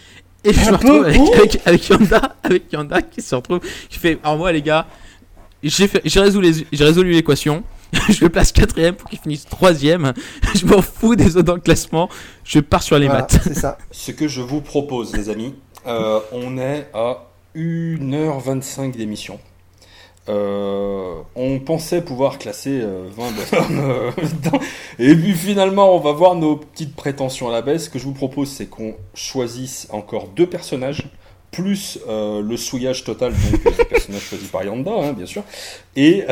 et je me retrouve avec, avec, Yanda, avec Yanda qui se retrouve, qui fait Alors, moi, les gars, j'ai résolu l'équation. je le place quatrième pour qu'il finisse troisième. Je m'en fous des autres dans le classement. Je pars sur les maths. C'est ça. Ce que je vous propose, les amis, euh, on est à 1h25 d'émission. on pensait pouvoir classer 20 bonhommes et puis finalement on va voir nos petites prétentions à la baisse. Ce que je vous propose c'est qu'on choisisse encore deux personnages plus euh, le souillage total, donc le personnage choisi par Yanda, hein, bien sûr. Et,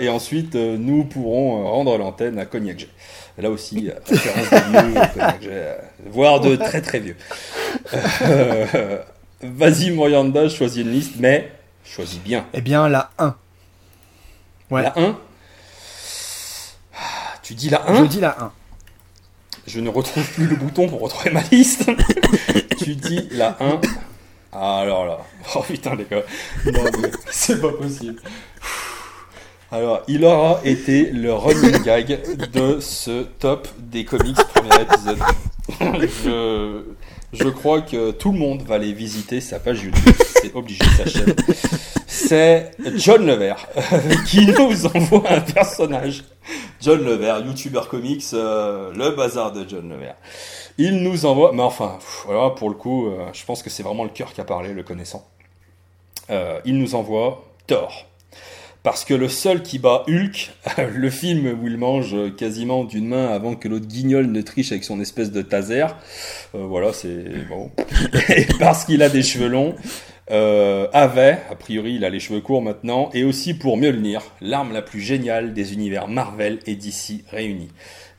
et ensuite, euh, nous pourrons rendre l'antenne à Cognac G. Là aussi, référence de vieux, Cognac G, voire de très très vieux. Vas-y, Morianda, choisis une liste, mais choisis bien. Eh bien, la 1. Ouais. La 1 Tu dis la 1 Je dis la 1. Je ne retrouve plus le bouton pour retrouver ma liste. tu dis la 1. Ah, alors là. Oh putain, les gars. C'est pas possible. Alors, il aura été le running gag de ce top des comics premier épisode. je, je crois que tout le monde va aller visiter sa page YouTube. C'est obligé, sa chaîne. C'est John Levert qui nous envoie un personnage. John Levert, YouTuber comics, euh, le bazar de John Levert. Il nous envoie, mais enfin, voilà, pour le coup, euh, je pense que c'est vraiment le cœur qui a parlé, le connaissant. Euh, il nous envoie Thor. Parce que le seul qui bat Hulk, le film où il mange quasiment d'une main avant que l'autre guignol ne triche avec son espèce de taser, euh, voilà, c'est bon. Et parce qu'il a des cheveux longs, avait, a priori il a les cheveux courts maintenant, et aussi pour Mjolnir, l'arme la plus géniale des univers Marvel et DC réunis.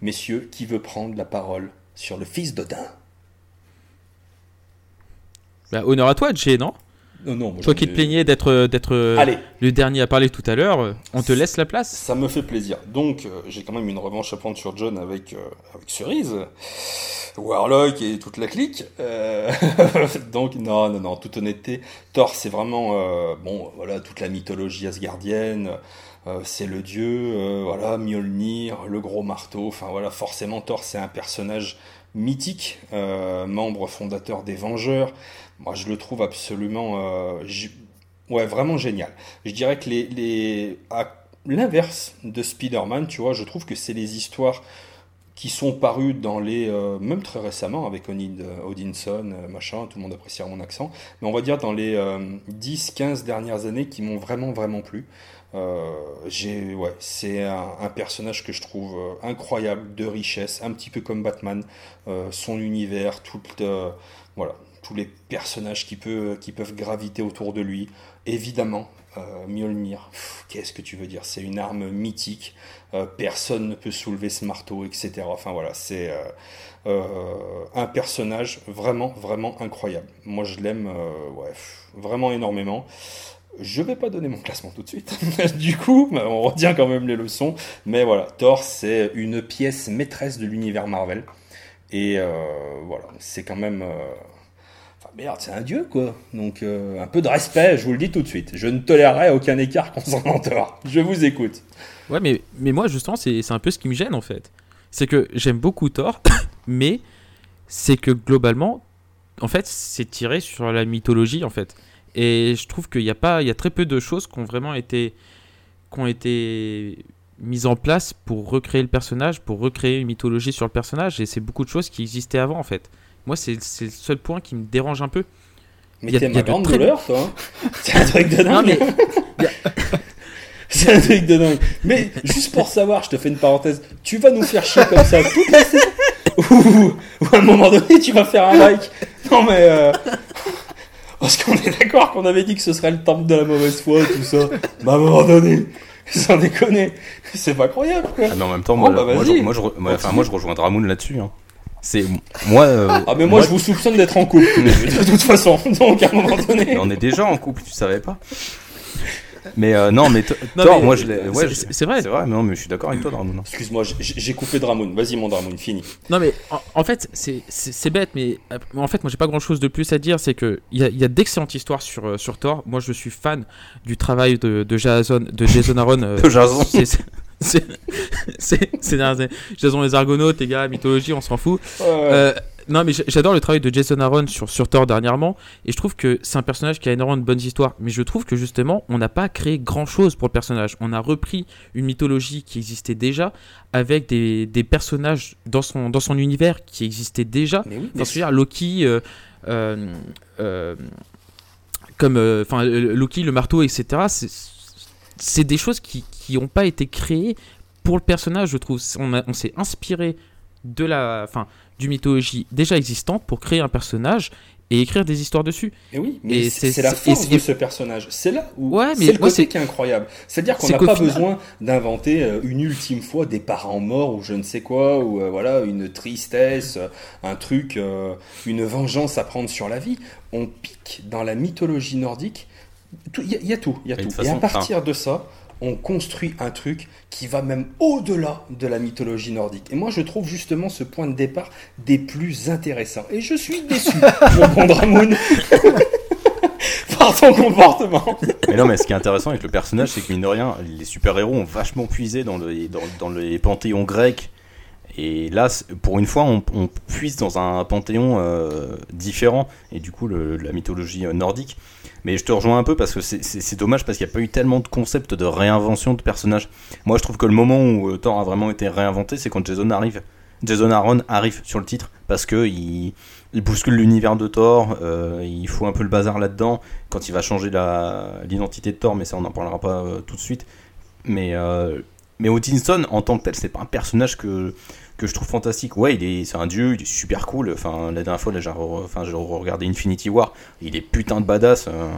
Messieurs, qui veut prendre la parole sur le fils d'Odin. Bah, honneur à toi, Jay, non? Non, non, Toi qui te plaignais d'être d'être le dernier à parler tout à l'heure, on te laisse la place. Ça me fait plaisir. Donc euh, j'ai quand même une revanche à prendre sur John avec euh, avec Cerise, Warlock et toute la clique. Euh, donc non non non, toute honnêteté, Thor c'est vraiment bon voilà toute la mythologie asgardienne. Euh, c'est le dieu, euh, voilà, Mjolnir, le gros marteau, enfin voilà, forcément Thor c'est un personnage mythique, euh, membre fondateur des Vengeurs. Moi je le trouve absolument, ouais, vraiment génial. Je dirais que les, les... l'inverse de Spider-Man, tu vois, je trouve que c'est les histoires qui sont parues dans les, même très récemment avec Onid, Odinson, machin, tout le monde appréciera mon accent, mais on va dire dans les 10-15 dernières années qui m'ont vraiment vraiment plu. Euh, c'est un, personnage que je trouve euh, incroyable, de richesse, un petit peu comme Batman, euh, son univers, tous les personnages qui, peuvent graviter autour de lui. Évidemment, Mjolnir, qu'est-ce que tu veux dire? C'est une arme mythique, personne ne peut soulever ce marteau, etc. Enfin voilà, c'est un personnage vraiment, vraiment incroyable. Moi je l'aime vraiment énormément. Je vais pas donner mon classement tout de suite. du coup, bah, on retient quand même les leçons. Mais voilà, Thor, c'est une pièce maîtresse de l'univers Marvel. Et euh, voilà, c'est quand même. Euh, enfin, merde, c'est un dieu, quoi. Donc, euh, un peu de respect, je vous le dis tout de suite. Je ne tolérerai aucun écart concernant Thor. Je vous écoute. Ouais, mais, mais moi, justement, c'est un peu ce qui me gêne, en fait. C'est que j'aime beaucoup Thor, mais c'est que globalement, en fait, c'est tiré sur la mythologie, en fait. Et je trouve qu'il y a pas, il y a très peu de choses qui ont vraiment été, qui ont été mises en place pour recréer le personnage, pour recréer une mythologie sur le personnage. Et c'est beaucoup de choses qui existaient avant en fait. Moi, c'est le seul point qui me dérange un peu. Mais t'es ma grande douleur, toi. Hein. c'est un truc de dingue. mais... c'est un truc de dingue. Mais juste pour savoir, je te fais une parenthèse. Tu vas nous faire chier comme ça toute la ou, ou à un moment donné, tu vas faire un like. Non mais. Euh... Parce qu'on est d'accord qu'on avait dit que ce serait le temple de la mauvaise foi, tout ça. bah, à un moment donné, sans déconner, c'est pas croyable, quoi. Ah, mais en même temps, moi, oh, bah, moi, je, moi, je, enfin, moi, je rejoins Dramoun là-dessus. Hein. C'est moi. Euh, ah mais moi, je vous soupçonne d'être en couple de toute façon. Donc à un moment donné. on est déjà en couple, tu savais pas mais euh, non, mais Thor, moi je l'ai. Ouais, c'est vrai. C'est vrai, mais non, mais je suis d'accord avec toi, Dramoun. Excuse-moi, j'ai coupé Dramoun. Vas-y, mon Dramoun, fini. Non, mais en, fait, c'est bête, mais euh, en fait, moi j'ai pas grand chose de plus à dire. C'est qu'il y a, y a d'excellentes histoires sur, euh, sur Thor. Moi je suis fan du travail de, de Jason, de Jason Aaron. de Jason. C'est Jason les Argonautes, les gars, mythologie, on s'en fout. Euh, non, mais j'adore le travail de Jason Aaron sur, sur Thor dernièrement, et je trouve que c'est un personnage qui a énormément de bonnes histoires. Mais je trouve que justement, on n'a pas créé grand chose pour le personnage. On a repris une mythologie qui existait déjà, avec des, des personnages dans son, dans son univers qui existaient déjà. Mais oui, dire, Loki. Euh, euh, euh, comme enfin Loki le marteau etc c'est des choses qui n'ont pas été créées pour le personnage, je trouve. On, on s'est inspiré de la, enfin, du mythologie déjà existante pour créer un personnage et écrire des histoires dessus. Et oui, mais c'est la force de ce personnage. C'est là où ouais, c'est le côté qui est incroyable. C'est-à-dire qu'on n'a pas besoin d'inventer euh, une ultime fois des parents morts ou je ne sais quoi, ou euh, voilà, une tristesse, un truc, euh, une vengeance à prendre sur la vie. On pique dans la mythologie nordique. Il y, y, a tout, il y a tout. et à partir de ça, on construit un truc qui va même au-delà de la mythologie nordique. Et moi, je trouve justement ce point de départ des plus intéressants. Et je suis déçu, mon bon Dramoun, par son comportement. Mais non, mais ce qui est intéressant avec le personnage, c'est que mine de rien, les super-héros ont vachement puisé dans, le, dans, les panthéons grecs. Et là, pour une fois, on, puise dans un panthéon euh, différent, et du coup, la mythologie euh, nordique. Mais je te rejoins un peu parce que c'est dommage parce qu'il n'y a pas eu tellement de concepts de réinvention de personnages. Moi, je trouve que le moment où euh, Thor a vraiment été réinventé, c'est quand Jason arrive. Jason Aaron arrive sur le titre parce que il, bouscule l'univers de Thor, euh, il faut un peu le bazar là-dedans quand il va changer l'identité de Thor, mais ça on n'en parlera pas euh, tout de suite. Mais mais Odinson en tant que tel, c'est pas un personnage que que je trouve fantastique. Ouais, il est, c'est un dieu, il est super cool. Enfin, la dernière fois, là, j'ai, enfin, j'ai regardé Infinity War, il est putain de badass. Euh,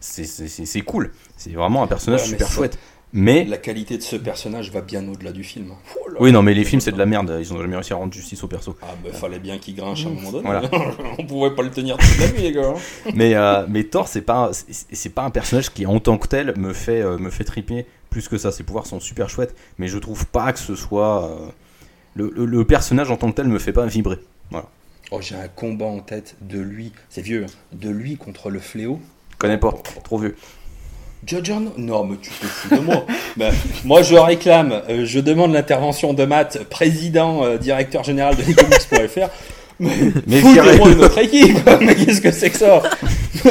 c'est, cool. C'est vraiment un personnage super chouette. Mais la qualité de ce personnage va bien au-delà du film. Oh oui, non, mais les films c'est de la merde. Ils ont jamais réussi à rendre justice au perso. Ah, bah fallait bien qu'il grinche à un moment donné. Voilà. On pouvait pas le tenir toute la nuit, les gars. mais, euh, mais Thor, c'est pas, c'est, pas un personnage qui en tant que tel me fait, euh, me fait triper plus que ça. Ses pouvoirs sont super chouettes, mais je trouve pas que ce soit le, personnage en tant que tel me fait pas vibrer. Voilà. Oh, j'ai un combat en tête de lui, c'est vieux, hein. de lui contre le fléau. Je connais pas, trop vieux. John Non, mais tu te fous de moi. Ben, moi, je réclame, euh, je demande l'intervention de Matt, président, euh, directeur général de Economics.fr. Mais, mais foutez-moi notre équipe Mais qu'est-ce que c'est que ça?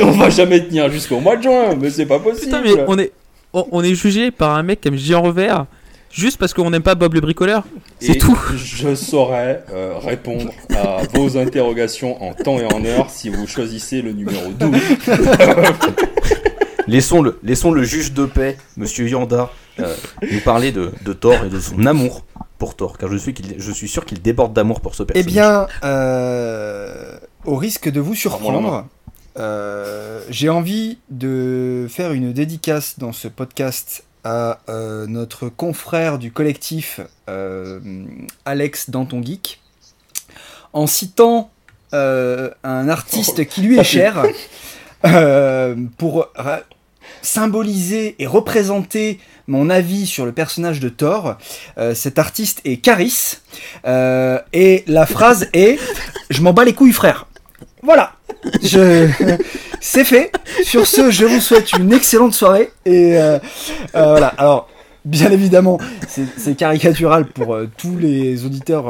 On va jamais tenir jusqu'au mois de juin, mais c'est pas possible. Putain, mais on est, on, est jugé par un mec qui aime Jean Revers juste parce qu'on n'aime pas Bob le bricoleur. C'est tout. Je saurais euh, répondre à vos interrogations en temps et en heure si vous choisissez le numéro 12. laissons, le, laissons le juge de paix, monsieur Yanda, euh, nous parler de, Thor et de son amour pour Thor, car je suis, je suis sûr qu'il déborde d'amour pour ce eh personnage. Eh bien, euh, au risque de vous surprendre, j'ai envie de faire une dédicace dans ce podcast à euh, notre confrère du collectif euh, Alex Danton Geek en citant euh, un artiste qui lui est cher pour symboliser et représenter mon avis sur le personnage de Thor. cet artiste est Caris et la phrase est Je m'en bats les couilles frère. Voilà. Je... C'est fait. Sur ce, je vous souhaite une excellente soirée. Et euh, euh, voilà. Alors, bien évidemment, c'est caricatural pour euh, tous les auditeurs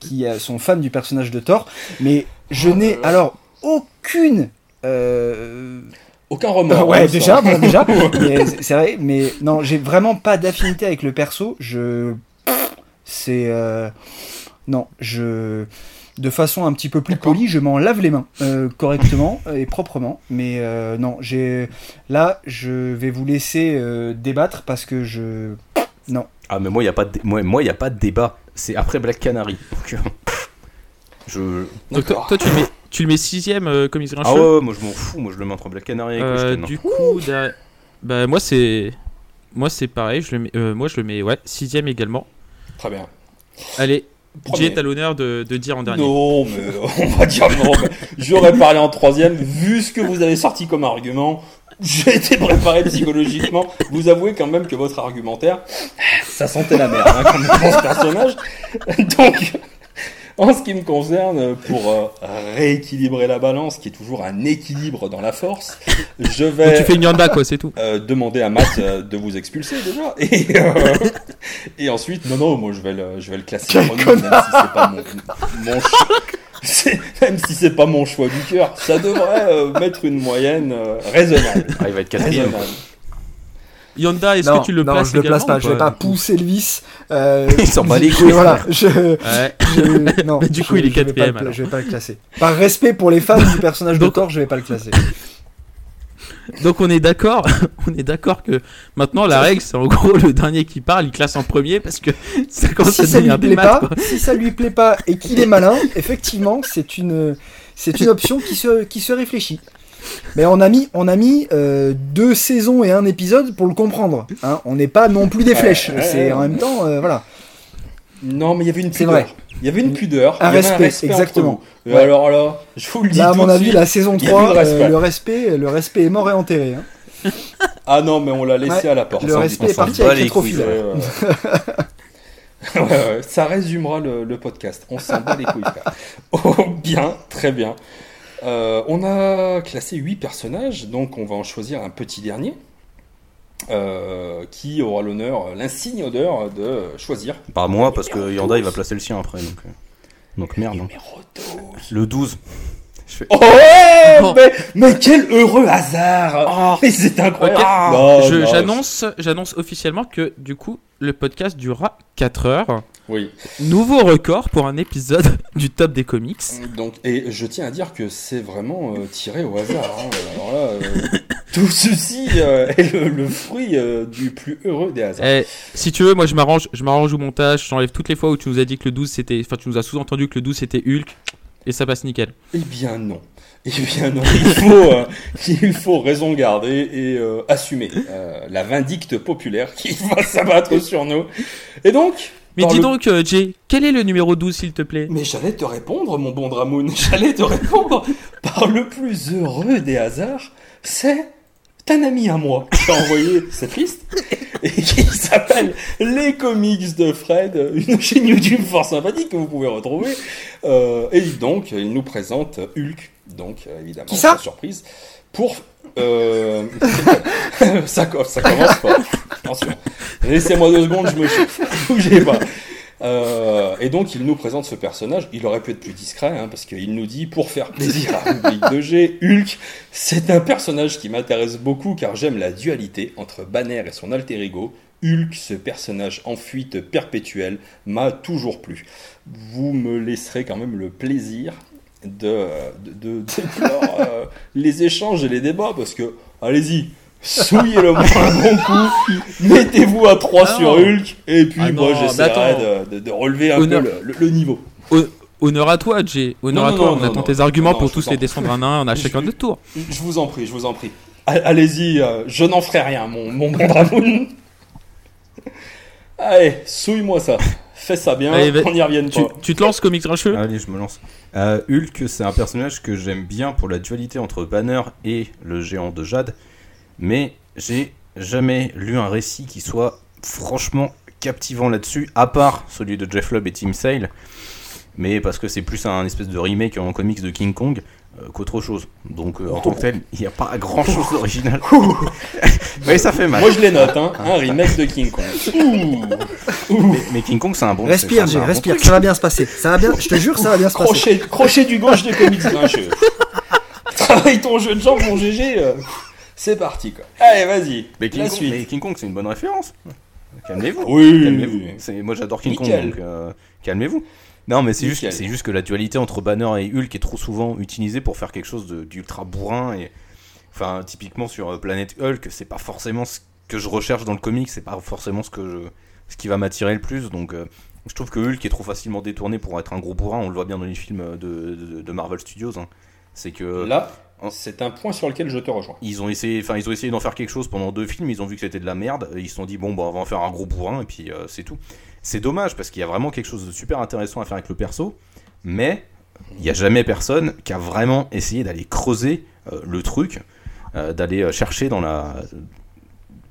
qui sont fans du personnage de Thor. Mais je n'ai alors aucune. Aucun remords. ouais, déjà, déjà. c'est vrai, mais non, j'ai vraiment pas d'affinité avec le perso. Je. C'est. Non, je de façon un petit peu plus polie, je m'en lave les mains euh, correctement et proprement. Mais euh, non, j'ai là, je vais vous laisser euh, débattre parce que je non. Ah mais moi il y a pas de moi moi il y a pas de débat. C'est après Black Canary. je. Donc toi, tu le mets tu le mets sixième comme il Ah ouais, moi je m'en fous. Moi je le mets entre Black Canary et. Du coup, bah moi c'est moi c'est pareil. Je le mets, moi je le mets ouais sixième également. Très bien. Allez, Jay, t'as l'honneur de, dire en dernier. Non, mais on va dire non. J'aurais parlé en troisième. Vu ce que vous avez sorti comme argument, j'ai été préparé psychologiquement. Vous avouez quand même que votre argumentaire, ça sentait la merde hein, quand même ce personnage. Donc, en ce qui me concerne, pour euh, rééquilibrer la balance, qui est toujours un équilibre dans la force, je vais. tu fais une yanda, quoi, c'est tout. Euh, demander à Matt euh, de vous expulser déjà. Et, et ensuite, non, non, moi je vais le, je vais le classer même si c'est pas mon, mon choix. Même si c'est pas mon choix du cœur, ça devrait mettre une moyenne raisonnable. Ah, il va être quatrième. Yonda, est-ce que tu le places Non, je le place pas. Je vais pas pousser le vis. Euh, il s'en bat les couilles. Voilà. Je, non, Mais du coup, il est quatrième. Je vais pas le classer. Par respect pour les fans du personnage de Thor, je vais pas le classer. donc on est d'accord, on est d'accord que maintenant la règle c'est en gros le dernier qui parle, il classe en premier parce que ça commence à devenir des maths. Si ça lui plaît pas et qu'il est malin, effectivement c'est une c'est une option qui se qui se réfléchit. Mais on a mis, on a mis euh, deux saisons et un épisode pour le comprendre. Hein. On n'est pas non plus des flèches. c'est en même temps, euh, voilà. Non, mais il y avait une pudeur. Il y avait une pudeur. Un, respect, exactement. Alors là, je vous le dis. Là, à mon avis, la saison 3, euh, le, respect, le respect est mort et enterré. Hein. ah non, mais on l'a laissé à la porte. Le respect est parti avec les trophées. ça résumera le, podcast. On s'en bat les couilles. Oh, bien, très bien. Euh, on a classé 8 personnages, donc on va en choisir un petit dernier. Euh, qui aura l'honneur, l'insigne honneur de choisir. Pas moi, parce que Yanda il va placer le sien après. Donc, euh, donc merde. Hein. Le 12. Oh, mais, quel heureux hasard oh. C'est incroyable J'annonce j'annonce officiellement que du coup le podcast durera 4 heures. Oui. Nouveau record pour un épisode du top des comics. Donc, et je tiens à dire que c'est vraiment euh, tiré au hasard. Hein. Alors là, euh, tout ceci euh, est le, fruit du plus heureux des hasards. Eh, si tu veux, moi je m'arrange, je m'arrange au montage, j'enlève toutes les fois où tu nous as dit que le 12 c'était, enfin tu nous as sous-entendu que le 12 c'était Hulk et ça passe nickel. Eh bien non. Eh bien non, il faut, il faut raison garder et assumer la vindicte populaire qui va s'abattre sur nous. Et donc, mais dis donc, euh, Jay, quel est le numéro 12, s'il te plaît? Mais j'allais te répondre, mon bon Dramoun. J'allais te répondre par le plus heureux des hasards. C'est un ami à moi qui a envoyé cette liste et qui s'appelle Les Comics de Fred, une chaîne YouTube fort sympathique que vous pouvez retrouver. Euh, et donc, il nous présente Hulk, donc euh, évidemment, qui ça surprise, pour euh... ça, ça commence pas. Attention. Laissez-moi deux secondes, je me chauffe. Bougez pas. Euh, et donc il nous présente ce personnage. Il aurait pu être plus discret, hein, parce qu'il nous dit pour faire plaisir à public de G, Hulk, c'est un personnage qui m'intéresse beaucoup car j'aime la dualité entre Banner et son alter ego. Hulk, ce personnage en fuite perpétuelle, m'a toujours plu. Vous me laisserez quand même le plaisir de, de, de, euh, les échanges et les débats parce que, allez-y, souillez-le moi un bon coup, mettez-vous à 3 sur Hulk, et puis ah moi j'essaierai de, de, relever un peu le, niveau. Honneur à toi, Jay. Honneur à toi. on attend tes arguments pour tous les descendre un à un. On a chacun notre tour. Je vous en prie, je vous en prie. Allez-y, euh, je n'en ferai rien, mon, mon bon dragon. Allez, souille-moi ça. Fais ça bien, on y revienne pas. Tu, te lances, Comics Racheux Allez, je me lance. Euh, Hulk, c'est un personnage que j'aime bien pour la dualité entre Banner et le géant de Jade, mais j'ai jamais lu un récit qui soit franchement captivant là-dessus, à part celui de Jeff Lubb et Tim Sale, mais parce que c'est plus un espèce de remake en comics de King Kong. Euh, qu'autre chose. Donc euh, en tant que tel, il n'y a pas grand chose d'original. mais ça fait mal. Moi je les note, hein. un remake de King Kong. Mais, King Kong c'est un bon. Respire, Jay, respire, ça va bien se passer. Ça va bien, je te jure, ça va bien se passer. Crochet du gauche des comics grincheux. Travaille ton jeu de jambes, mon GG. Euh. C'est parti quoi. Allez, vas-y. Mais King, Kong, mais King Kong c'est une bonne référence. Calmez-vous. Oui. Calmez-vous. Moi j'adore King Kong donc calmez-vous. Non, mais c'est juste, c'est juste que la dualité entre Banner et Hulk est trop souvent utilisée pour faire quelque chose d'ultra bourrin. Et, enfin, typiquement sur euh, Planète Hulk, c'est pas forcément ce que je recherche dans le comic, c'est pas forcément ce, que je, ce qui va m'attirer le plus. Donc, euh, je trouve que Hulk est trop facilement détourné pour être un gros bourrin. On le voit bien dans les films de, de, Marvel Studios. Hein. C'est que. Là, c'est un point sur lequel je te rejoins. Ils ont essayé, enfin ils ont essayé d'en faire quelque chose pendant deux films. Ils ont vu que c'était de la merde. ils se sont dit bon, bah, on va en faire un gros bourrin et puis euh, c'est tout. C'est dommage parce qu'il y a vraiment quelque chose de super intéressant à faire avec le perso, mais il n'y a jamais personne qui a vraiment essayé d'aller creuser euh, le truc, euh, d'aller chercher dans la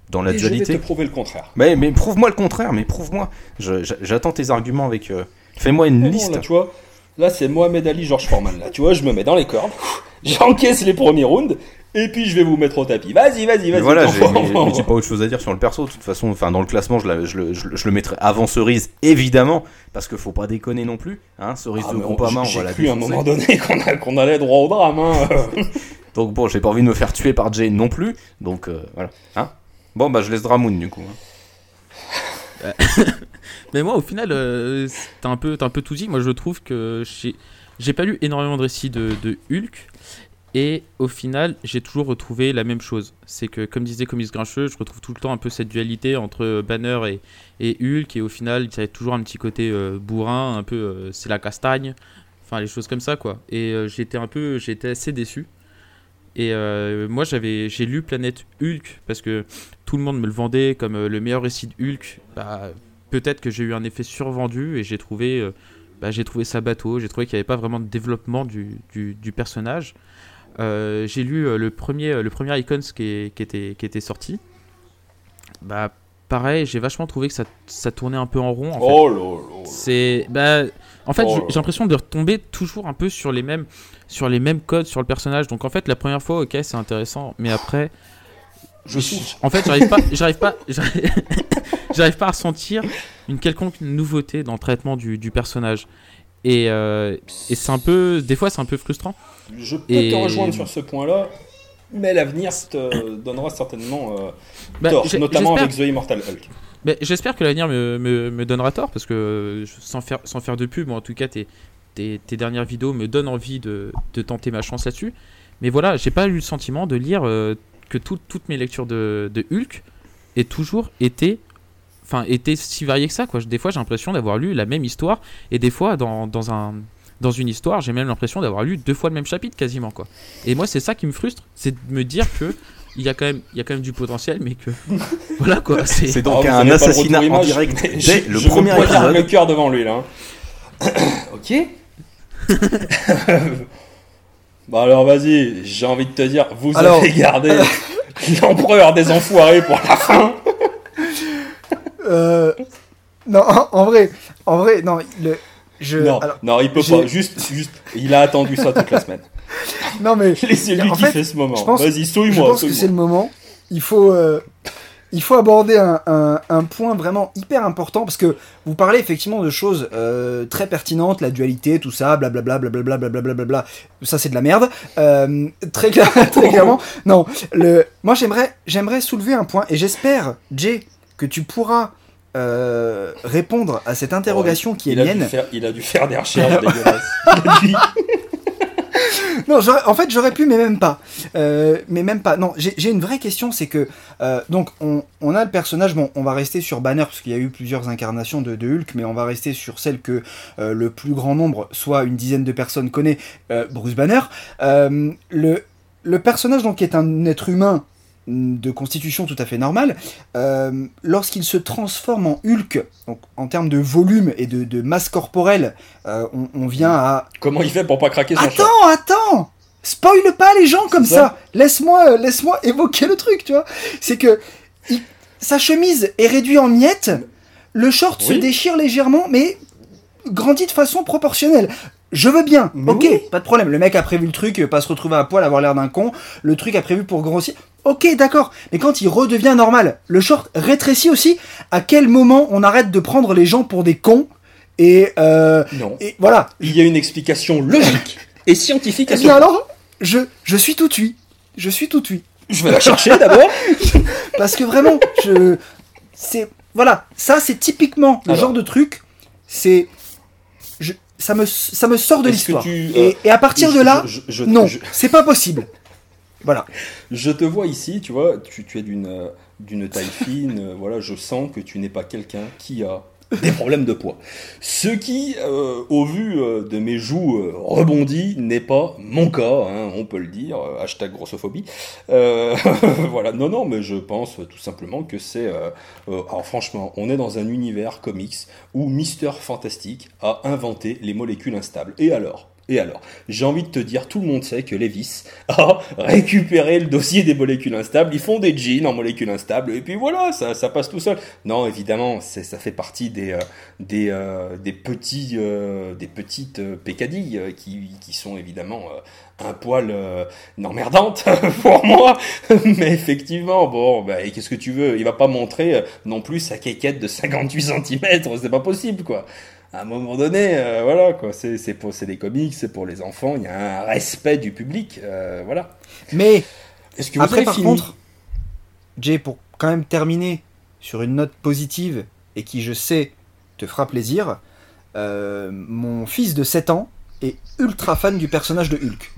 dans la dualité. Je vais te prouver le contraire. Mais, mais prouve-moi le contraire, mais prouve-moi. J'attends tes arguments avec. Fais-moi une liste. là, tu vois, là c'est Mohamed Ali, George Foreman. Là, tu vois, je me mets dans les cordes, j'encaisse les premiers rounds, et puis je vais vous mettre au tapis. Vas-y, vas-y, vas-y. Voilà, j'ai pas autre chose à dire sur le perso. De toute façon, enfin dans le classement, je, je, le, je, le mettrai avant Cerise, évidemment, parce qu'il faut pas déconner non plus. Hein, Cerise ah, de Groupama, on va la cru à un moment donné qu'on allait droit au drame. Hein. donc bon, j'ai pas envie de me faire tuer par Jay non plus. Donc euh, voilà. Hein bon, bah je laisse Dramoun du coup. Hein. Mais moi, au final, euh, t'as un peu, un peu tout dit. Moi, je trouve que j'ai pas lu énormément de récits de, Hulk. Et au final, j'ai toujours retrouvé la même chose. C'est que, comme disait Comics Grincheux, je retrouve tout le temps un peu cette dualité entre Banner et, et Hulk. Et au final, il y a toujours un petit côté euh, bourrin, un peu euh, c'est la castagne. Enfin, les choses comme ça, quoi. Et euh, j'étais un peu, j'étais assez déçu. Et moi, j'avais, j'ai lu Planète Hulk parce que tout le monde me le vendait comme le meilleur récit de Hulk. Bah, peut-être que j'ai eu un effet survendu et j'ai trouvé, bah, j'ai trouvé ça bateau. J'ai trouvé qu'il n'y avait pas vraiment de développement du, du, du personnage. Euh, j'ai lu euh, le premier, euh, le premier Icons qui, qui, était, qui était sorti. Bah, pareil, j'ai vachement trouvé que ça, ça, tournait un peu en rond. En fait. Oh C'est, bah, en fait, oh j'ai l'impression de retomber toujours un peu sur les mêmes, sur les mêmes codes sur le personnage. Donc en fait, la première fois, ok, c'est intéressant, mais après, je suis. En fait, j'arrive pas, j'arrive pas, j'arrive pas à ressentir une quelconque nouveauté dans le traitement du, du personnage. Et, et c'est un peu, des fois, c'est un peu frustrant. Je peux te rejoindre sur ce point-là, mais l'avenir te donnera certainement euh, bah, tort, notamment avec The Immortal Hulk. J'espère que l'avenir me, me, donnera tort, parce que sans faire, sans faire de pub, en tout cas, tes, tes, dernières vidéos me donnent envie de, de tenter ma chance là-dessus. Mais voilà, j'ai pas eu le sentiment de lire euh, que toutes mes lectures de, de Hulk aient toujours été enfin étaient si variées que ça quoi. Des fois j'ai l'impression d'avoir lu la même histoire et des fois dans, dans un dans une histoire, j'ai même l'impression d'avoir lu deux fois le même chapitre quasiment quoi. Et moi c'est ça qui me frustre, c'est de me dire que il y a quand même il y a quand même du potentiel mais que voilà quoi c'est donc ah, un assassinat en direct dès le premier épisode le cœur devant lui là hein. ok bah alors vas-y j'ai envie de te dire vous avez gardé l'empereur des enfoirés pour la fin euh, non en vrai en vrai non le non, non, il peut pas. Juste, juste, il a attendu ça toute la semaine. Non mais c'est lui qui fait, ce moment. Vas-y, souille-moi. Je pense que c'est le moment. Il faut, euh, il faut aborder un, un, point vraiment hyper important parce que vous parlez effectivement de choses euh, très pertinentes, la dualité, tout ça, blablabla, blablabla, blablabla, bla Ça c'est de la merde. Euh, très, très clairement. Non, le, moi j'aimerais, j'aimerais soulever un point et j'espère, Jay, que tu pourras répondre à cette interrogation qui est il mienne. il a dû faire des recherches dégueulasses. non, en fait, j'aurais pu, mais même pas. Euh, mais même pas. Non, j'ai une vraie question, c'est que euh, donc on, a le personnage. Bon, on va rester sur Banner parce qu'il y a eu plusieurs incarnations de, de, Hulk, mais on va rester sur celle que le plus grand nombre, soit une dizaine de personnes, connaît, Bruce Banner. le le personnage donc est un être humain de constitution tout à fait normale, euh, lorsqu'il se transforme en Hulk, donc en termes de volume et de, masse corporelle, euh, on, vient à... Comment il fait pour pas craquer son Attends, attends Spoil pas les gens comme ça, Laisse-moi euh, laisse-moi évoquer le truc, tu vois C'est que sa chemise est réduite en miettes, le short se déchire légèrement, mais grandit de façon proportionnelle. Je veux bien, ok, pas de problème. Le mec a prévu le truc, pas se retrouver à poil, avoir l'air d'un con. Le truc a prévu pour grossir. Ok, d'accord. Mais quand il redevient normal, le short rétrécit aussi. À quel moment on arrête de prendre les gens pour des cons et, euh, non. et voilà. Il y a une explication logique et scientifique à ce alors, je, je suis tout oui. Je suis tout oui. Je vais la chercher d'abord. Parce que vraiment, je, c'est, voilà, ça c'est typiquement le genre de truc. C'est, ça me, ça me sort de l'histoire. Et, et, à partir de là, non, c'est pas possible. Voilà. Je te vois ici, tu vois, tu, tu es d'une euh, d'une taille fine, euh, voilà, je sens que tu n'es pas quelqu'un qui a des problèmes de poids. Ce qui, euh, au vu de mes joues rebondies, n'est pas mon cas, hein, on peut le dire, hashtag grossophobie. voilà, non, non, mais je pense tout simplement que c'est... alors franchement, on est dans un univers comics où Mister Fantastic a inventé les molécules instables. Et alors? Et alors, j'ai envie de te dire, tout le monde sait que Levis a récupéré le dossier des molécules instables. Ils font des jeans en molécules instables et puis voilà, ça, ça passe tout seul. Non, évidemment, ça fait partie des, euh, des, euh, des, petits, euh, des petites pécadilles qui, qui sont évidemment un poil emmerdantes pour moi. Mais effectivement, bon, bah, qu'est-ce que tu veux? Il va pas montrer non plus sa quéquette de 58 cm, c'est pas possible, quoi à un moment donné, euh, voilà, quoi, c'est, c'est, pour, c'est des comics, c'est pour les enfants, il y a un respect du public, euh, voilà. Mais, Est-ce que vous après, par contre, Jay, pour quand même terminer sur une note positive et qui, je sais, te fera plaisir, euh, mon fils de 7 ans est ultra fan du personnage de Hulk.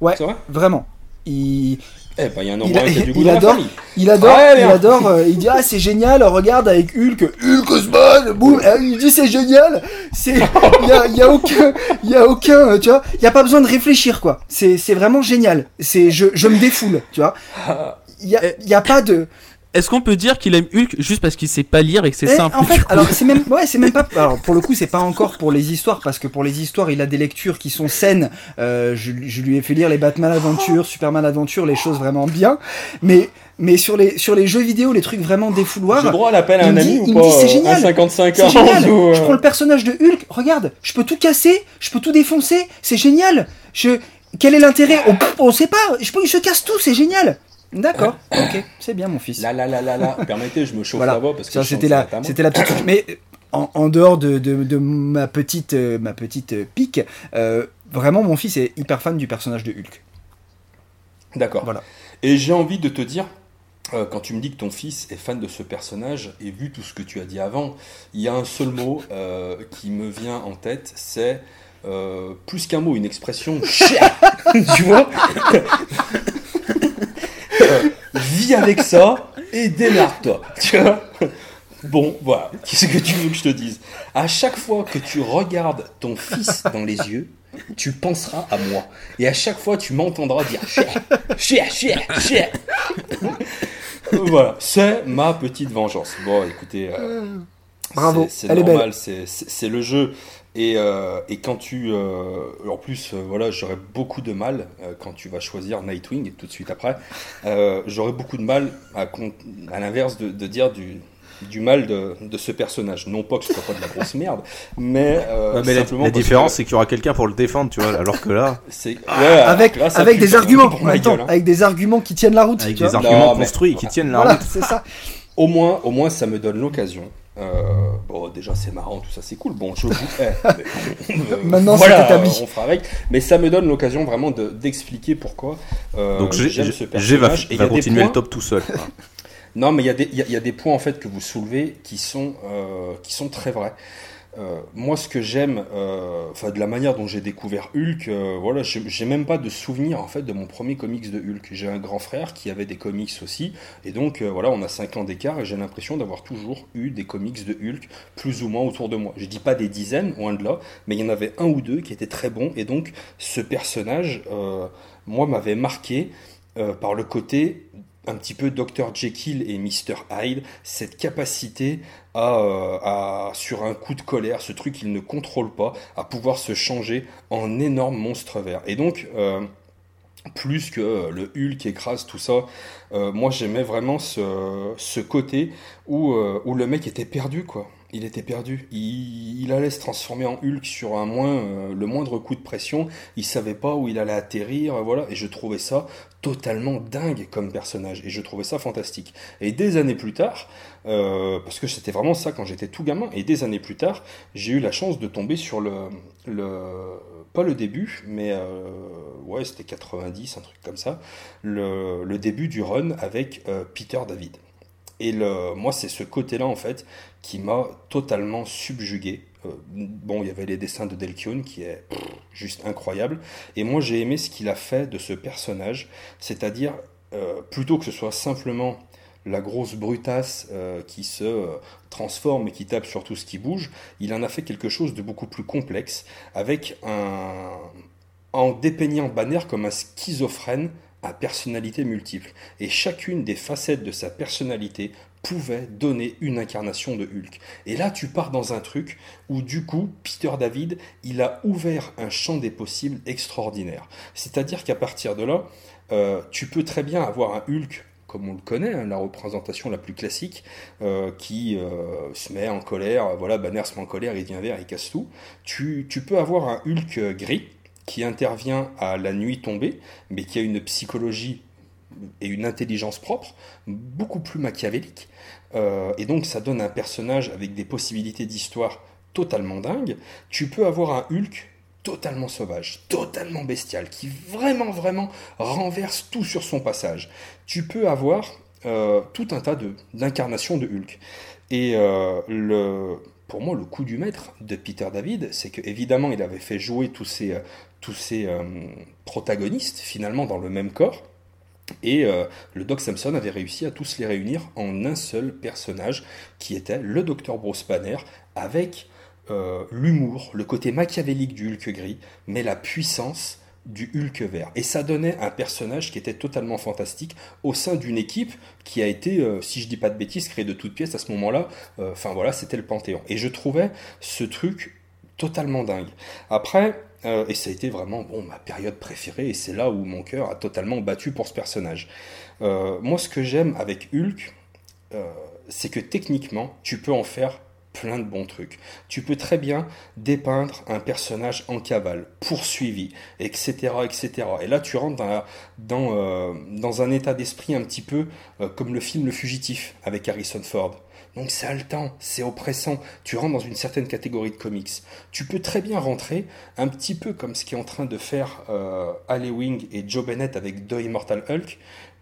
Ouais, vraiment. Il, eh ben, y a un il, a, il, il adore, il adore, il adore, euh, il dit ah c'est génial, regarde avec Hulk, Hulk Osman, boum, il dit c'est génial, c'est, il y a, y a, aucun, il y a aucun, tu vois, il y a pas besoin de réfléchir quoi, c'est, c'est vraiment génial, c'est, je, je me défoule, tu vois, il y a, y a pas de, est-ce qu'on peut dire qu'il aime Hulk juste parce qu'il sait pas lire et que c'est eh, simple En fait, alors c'est même, ouais, c'est même pas. Alors pour le coup, c'est pas encore pour les histoires parce que pour les histoires, il a des lectures qui sont saines. Euh, je, lui ai fait lire les Batman Adventures, Superman Adventures, les choses vraiment bien. Mais mais sur les sur les jeux vidéo, les trucs vraiment défouloirs. J'ai droit à l'appel à un ami ou pas C'est génial. 55 ans. Je prends le personnage de Hulk. Regarde, je peux tout casser, je peux tout défoncer. C'est génial. Je quel est l'intérêt? On, on sait pas. Je peux, je casse tout, c'est génial. D'accord, ok, c'est bien mon fils. Là, là, là, là, là, permettez, je me chauffe la voix parce que c'était la, c'était la petite. Mais en, en dehors de, de, de, ma petite, euh, ma petite euh, pique, euh, vraiment mon fils est hyper fan du personnage de Hulk. D'accord. Voilà. Et j'ai envie de te dire, quand tu me dis que ton fils est fan de ce personnage, et vu tout ce que tu as dit avant, il y a un seul mot qui me vient en tête, c'est plus qu'un mot, une expression. tu vois? vis avec ça et démarre-toi. Tu vois Bon, voilà. Qu'est-ce que tu veux que je te dise? À chaque fois que tu regardes ton fils dans les yeux, tu penseras à moi. Et à chaque fois, tu m'entendras dire chien, chien, chien, Voilà, c'est ma petite vengeance. Bon, écoutez. Euh, Bravo, c'est normal, c'est le jeu. Et, euh, et, quand tu. Euh, en plus, euh, voilà, j'aurais beaucoup de mal quand tu vas choisir Nightwing tout de suite après. j'aurais beaucoup de mal à, à l'inverse de, de, dire du, du mal de, de, ce personnage. Non pas que ce soit pas de la grosse merde, mais, mais simplement. La, différence, c'est qu'il y aura quelqu'un pour le défendre, tu vois, alors que là. c'est ouais, avec, avec des arguments, hein. avec des arguments qui tiennent la route. Avec des arguments construits qui tiennent la voilà, route. c'est ça. Au moins, au moins, ça me donne l'occasion euh, bon, déjà c'est marrant, tout ça c'est cool. Bon, je vous. Maintenant c'est établi. On fera avec. Mais ça me donne l'occasion vraiment d'expliquer pourquoi. Euh, Donc j'aime ce personnage. va, va continuer le top tout seul. non, mais il y, y, a des points en fait que vous soulevez qui sont, euh, qui sont très vrais. Euh, moi, ce que j'aime, euh, enfin de la manière dont j'ai découvert Hulk, euh, voilà, j'ai même pas de souvenir en fait de mon premier comics de Hulk. J'ai un grand frère qui avait des comics aussi, et donc voilà, on a 5 ans d'écart et j'ai l'impression d'avoir toujours eu des comics de Hulk plus ou moins autour de moi. Je dis pas des dizaines, loin de là, mais il y en avait un ou deux qui étaient très bons, et donc ce personnage, moi, m'avait marqué par le côté un petit peu Dr Jekyll et Mr Hyde, cette capacité euh, à, sur un coup de colère, ce truc qu'il ne contrôle pas, à pouvoir se changer en énorme monstre vert. Et donc, euh, plus que le Hulk écrase tout ça, euh, moi j'aimais vraiment ce, ce côté où, où le mec était perdu, quoi il était perdu. Il, allait se transformer en Hulk sur un euh, le moindre coup de pression. Il savait pas où il allait atterrir, voilà. Et je trouvais ça totalement dingue comme personnage. Et je trouvais ça fantastique. Et des années plus tard, euh, parce que c'était vraiment ça quand j'étais tout gamin, et des années plus tard, j'ai eu la chance de tomber sur le, pas le début, mais euh, ouais, c'était 90, un truc comme ça, le, début du run avec Peter David. Et moi, c'est ce côté-là, en fait, qui m'a totalement subjugué. Euh, bon, il y avait les dessins de Delkion qui est juste incroyable. Et moi, j'ai aimé ce qu'il a fait de ce personnage, c'est-à-dire, euh, plutôt que ce soit simplement la grosse brutasse euh, qui se transforme et qui tape sur tout ce qui bouge, il en a fait quelque chose de beaucoup plus complexe, avec un... en dépeignant Banner comme un schizophrène à personnalité multiple, et chacune des facettes de sa personnalité pouvait donner une incarnation de Hulk. Et là, tu pars dans un truc où, du coup, Peter David, il a ouvert un champ des possibles extraordinaire. C'est-à-dire qu'à partir de là, euh, tu peux très bien avoir un Hulk comme on le connaît, hein, la représentation la plus classique, euh, qui euh, se met en colère, voilà, Banner se met en colère, il devient vert, il casse tout. Tu, tu peux avoir un Hulk gris, qui intervient à la nuit tombée, mais qui a une psychologie et une intelligence propre, beaucoup plus machiavélique. Euh, et donc ça donne un personnage avec des possibilités d'histoire totalement dingues. Tu peux avoir un Hulk totalement sauvage, totalement bestial, qui vraiment, vraiment renverse tout sur son passage. Tu peux avoir euh, tout un tas d'incarnations de, Hulk. Et euh, pour moi, le coup du maître de Peter David, c'est que évidemment, il avait fait jouer tous ces, tous protagonistes finalement dans le même corps. Et le Doc Samson avait réussi à tous les réunir en un seul personnage, qui était le Docteur Bruce Banner, avec l'humour, le côté machiavélique du Hulk gris, mais la puissance du Hulk vert. Et ça donnait un personnage qui était totalement fantastique au sein d'une équipe qui a été, euh, si je dis pas de bêtises, créée de toutes pièces à ce moment-là. Euh, enfin voilà, c'était le Panthéon. Et je trouvais ce truc totalement dingue. Après, euh, et ça a été vraiment bon, ma période préférée, et c'est là où mon cœur a totalement battu pour ce personnage. moi, ce que j'aime avec Hulk, c'est que techniquement, tu peux en faire plein de bons trucs. Tu peux très bien dépeindre un personnage en cavale, poursuivi, etc. etc. Et là, tu rentres dans, euh, un état d'esprit un petit peu euh, comme le film Le Fugitif avec Harrison Ford. Donc c'est haletant, c'est oppressant, tu rentres dans une certaine catégorie de comics. Tu peux très bien rentrer un petit peu comme ce qu'est en train de faire euh, Wing et Joe Bennett avec The Immortal Hulk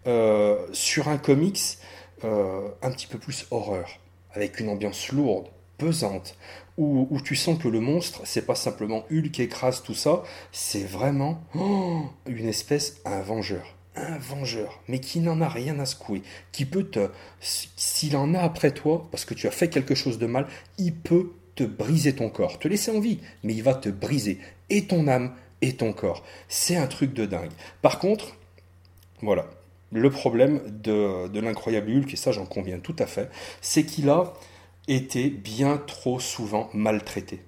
euh, sur un comics un petit peu plus horreur, avec une ambiance lourde, pesante, où, tu sens que le monstre, c'est pas simplement Hulk qui écrase tout ça, c'est vraiment oh, une espèce, un vengeur. Vengeur, mais qui n'en a rien à secouer, qui peut te, s'il en a après toi, parce que tu as fait quelque chose de mal, il peut te briser ton corps, te laisser en vie, mais il va te briser, et ton âme, et ton corps. C'est un truc de dingue. Par contre, voilà, le problème de, l'incroyable Hulk, et ça j'en conviens tout à fait, c'est qu'il a était bien trop souvent maltraité.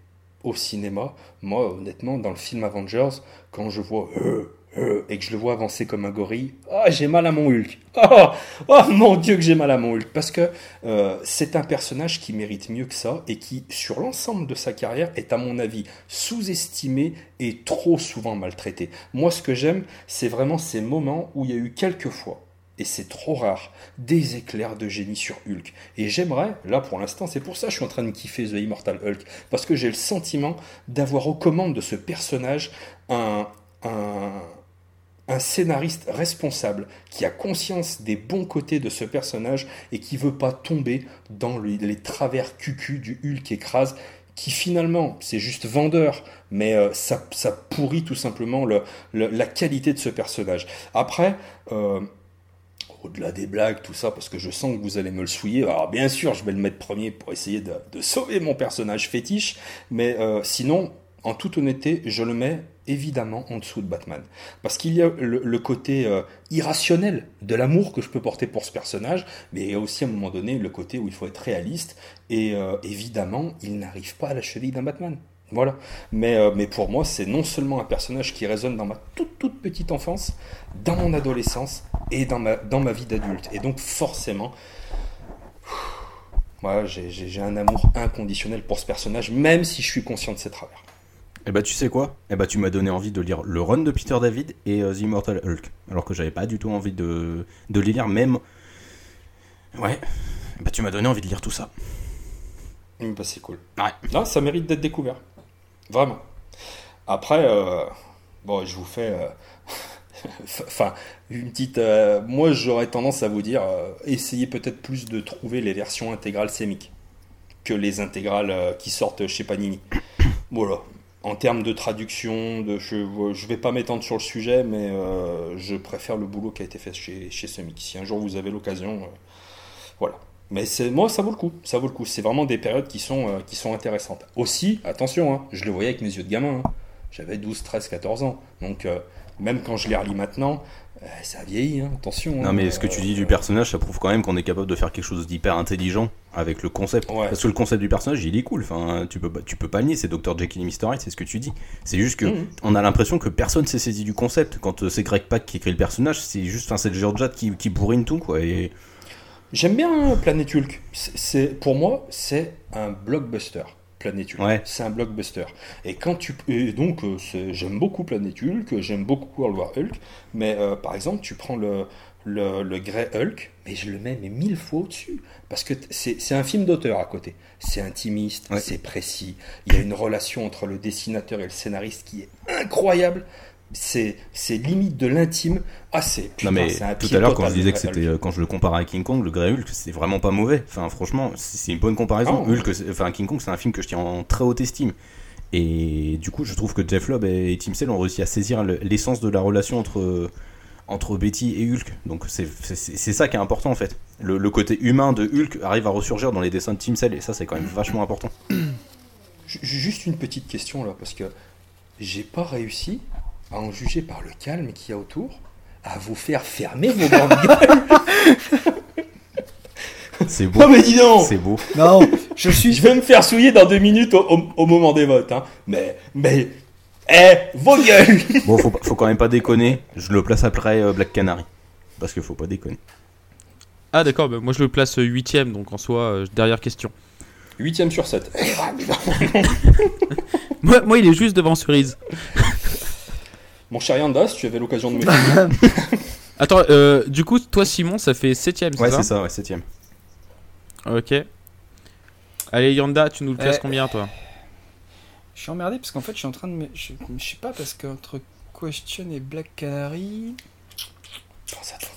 Au cinéma, moi honnêtement, dans le film Avengers, quand je vois euh, euh, et que je le vois avancer comme un gorille, ah, j'ai mal à mon Hulk. Oh, oh, mon Dieu que j'ai mal à mon Hulk. Parce que euh, c'est un personnage qui mérite mieux que ça et qui, sur l'ensemble de sa carrière, est à mon avis sous-estimé et trop souvent maltraité. Moi, ce que j'aime, c'est vraiment ces moments où il y a eu quelques fois et c'est trop rare, des éclairs de génie sur Hulk. Et j'aimerais, là pour l'instant, c'est pour ça que je suis en train de kiffer The Immortal Hulk, parce que j'ai le sentiment d'avoir aux commandes de ce personnage un, un, un scénariste responsable qui a conscience des bons côtés de ce personnage et qui veut pas tomber dans les, travers cucu du Hulk écrase qui finalement, c'est juste vendeur, mais euh, ça, ça, pourrit tout simplement le, la qualité de ce personnage. Après, euh, au-delà des blagues, tout ça, parce que je sens que vous allez me le souiller. Alors bien sûr, je vais le mettre premier pour essayer de, sauver mon personnage fétiche, mais euh, sinon, en toute honnêteté, je le mets évidemment en dessous de Batman. Parce qu'il y a le, côté euh, irrationnel de l'amour que je peux porter pour ce personnage, mais il y a aussi à un moment donné le côté où il faut être réaliste, et euh, évidemment, il n'arrive pas à la cheville d'un Batman. Voilà. Mais, euh, mais pour moi, c'est non seulement un personnage qui résonne dans ma toute toute petite enfance, dans mon adolescence et dans ma, dans ma vie d'adulte. Et donc forcément, moi, j'ai un amour inconditionnel pour ce personnage, même si je suis conscient de ses travers. Eh bah tu sais quoi? Eh bah tu m'as donné envie de lire le run de Peter David et euh, The Immortal Hulk. Alors que j'avais pas du tout envie de, de les lire, même... Ouais. bah tu m'as donné envie de lire tout ça. Bah c'est cool. Ouais. Non, ça mérite d'être découvert. Vraiment. Après, euh, bon, je vous fais. Euh, enfin, une petite. Moi, j'aurais tendance à vous dire essayez peut-être plus de trouver les versions intégrales sémiques que les intégrales qui sortent chez Panini. Voilà. En termes de traduction, je ne vais pas m'étendre sur le sujet, mais je préfère le boulot qui a été fait chez, chez Semic. Si un jour vous avez l'occasion, voilà. Mais moi, ça vaut le coup. Ça vaut le coup. C'est vraiment des périodes qui sont, euh, qui sont intéressantes. Aussi, attention, hein, je le voyais avec mes yeux de gamin. Hein. J'avais 12, 13, 14 ans. Donc, euh, même quand je les relis maintenant, euh, ça vieillit, hein, attention. Non, mais ce que tu dis du personnage, ça prouve quand même qu'on est capable de faire quelque chose d'hyper intelligent avec le concept. Parce que le concept du personnage, il est cool. Enfin, tu peux, tu peux pas nier, c'est Dr. Jekyll et Mr. Hyde, c'est ce que tu dis. C'est juste que mhm. on a l'impression que personne s'est saisi du concept. Quand c'est Greg Pak qui écrit le personnage, c'est juste, c'est le Georgia qui, qui bourrine tout, quoi. Et J'aime bien Planet Hulk. C'est, pour moi, c'est un blockbuster. Planet Hulk. C'est un blockbuster. Et quand tu et donc euh, j'aime beaucoup Planet Hulk, j'aime beaucoup World War Hulk, mais euh, par exemple tu prends le le, le Grey Hulk, mais je le mets mais mille fois au-dessus parce que c'est un film d'auteur à côté. C'est intimiste, c'est précis. Il y a une relation entre le dessinateur et le scénariste qui est incroyable c'est limite de l'intime. Ah, c'est Non, mais tout à l'heure, quand je disais que c'était. Quand je le comparais à King Kong, le Grey Hulk, c'est vraiment pas mauvais. Enfin, franchement, c'est une bonne comparaison. Ah, Hulk, enfin, King Kong, c'est un film que je tiens en très haute estime. Et du coup, je trouve que Jeff Lobb et Tim Sale ont réussi à saisir l'essence de la relation entre, entre Betty et Hulk. Donc, c'est ça qui est important en fait. Le, le, côté humain de Hulk arrive à ressurgir dans les dessins de Tim Sale, et ça, c'est quand même vachement important. Juste une petite question là, parce que j'ai pas réussi à en juger par le calme qu'il y a autour, à vous faire fermer vos grandes gueules. C'est beau. mais dis donc C'est beau. Non, je suis. Je vais me faire souiller dans deux minutes au, moment des votes. Hein. Mais, mais, eh, vos gueules Bon, faut, faut quand même pas déconner. Je le place après euh, Black Canary. Parce qu'il faut pas déconner. Ah, d'accord, bah, moi je le place huitième, donc en soi, euh, derrière question. 8ème sur 7. moi, moi, il est juste devant Cerise. Mon cher Yandas, tu avais l'occasion de me Attends, euh, du coup, toi, Simon, ça fait 7ème, Ouais, c'est ça, ouais, 7ème. Ok. Allez, Yanda, tu nous le classes euh, combien, toi Je suis emmerdé parce qu'en fait, je suis en train de me. Je, sais pas, parce qu'entre Question et Black Canary. Pense à ton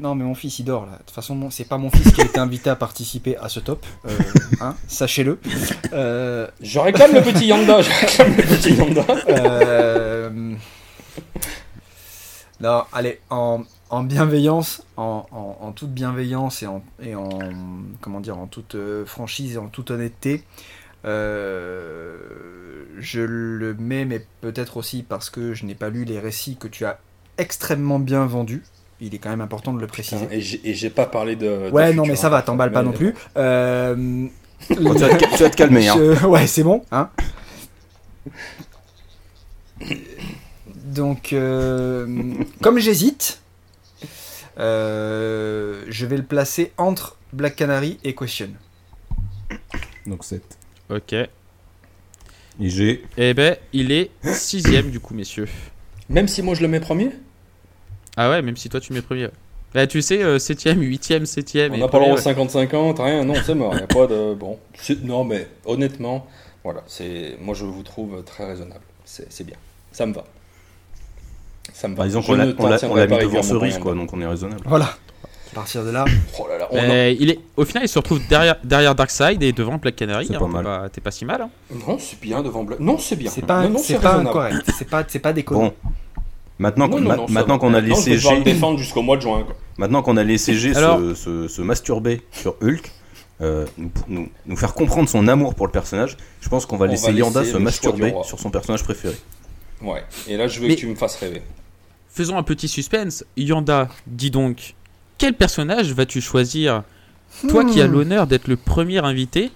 non, mais mon fils il dort là. De toute façon, c'est pas mon fils qui a été invité à participer à ce top. Euh, hein, sachez-le. Euh... Je réclame le petit Yanda. Je réclame le petit Yanda. Euh, non, allez, en, bienveillance, en, toute bienveillance et en, et en comment dire, en toute euh, franchise et en toute honnêteté, je le mets, mais peut-être aussi parce que je n'ai pas lu les récits que tu as extrêmement bien vendus il est quand même important de le préciser. et j'ai pas parlé de. ouais, non, mais ça va, t'emballes pas non plus. Euh, tu, vas te, calmer. Hein. Ouais, c'est bon. Hein Donc, euh, comme j'hésite, euh, je vais le placer entre Black Canary et Question. Donc 7. Ok. Et j'ai. Eh ben, il est sixième du coup, messieurs. Même si moi je le mets premier? Ah ouais, même si toi tu mets premier. Bah, tu sais, 7ème, 8ème, 7ème. On n'a pas le 50-50, rien, non, c'est mort. Y a pas de. Bon. Non, mais honnêtement, voilà, c'est moi je vous trouve très raisonnable. C'est bien. Ça me va. Ça me va. Bah, disons qu'on l'a mis devant cerise, quoi, donc on est raisonnable. Voilà. À partir de là. Oh là, là euh, il est, au final, il se retrouve derrière, derrière Darkseid et devant Black Canary. C'est hein, pas mal. T'es pas, si mal. Hein. Non, c'est bien devant Black. Non, c'est bien. C'est pas, non, pas incorrect. C'est pas, pas déconnant. Bon. Maintenant qu'on a les CG. défendre jusqu'au mois de juin. Maintenant qu'on a les CG se, masturber sur Hulk, euh, nous, nous, faire comprendre son amour pour le personnage, je pense qu'on va laisser Yanda se masturber sur son personnage préféré. Ouais, et là je veux que tu me fasses rêver. Faisons un petit suspense. Yanda, dis donc, quel personnage vas-tu choisir Toi qui as hmm. l'honneur d'être le premier invité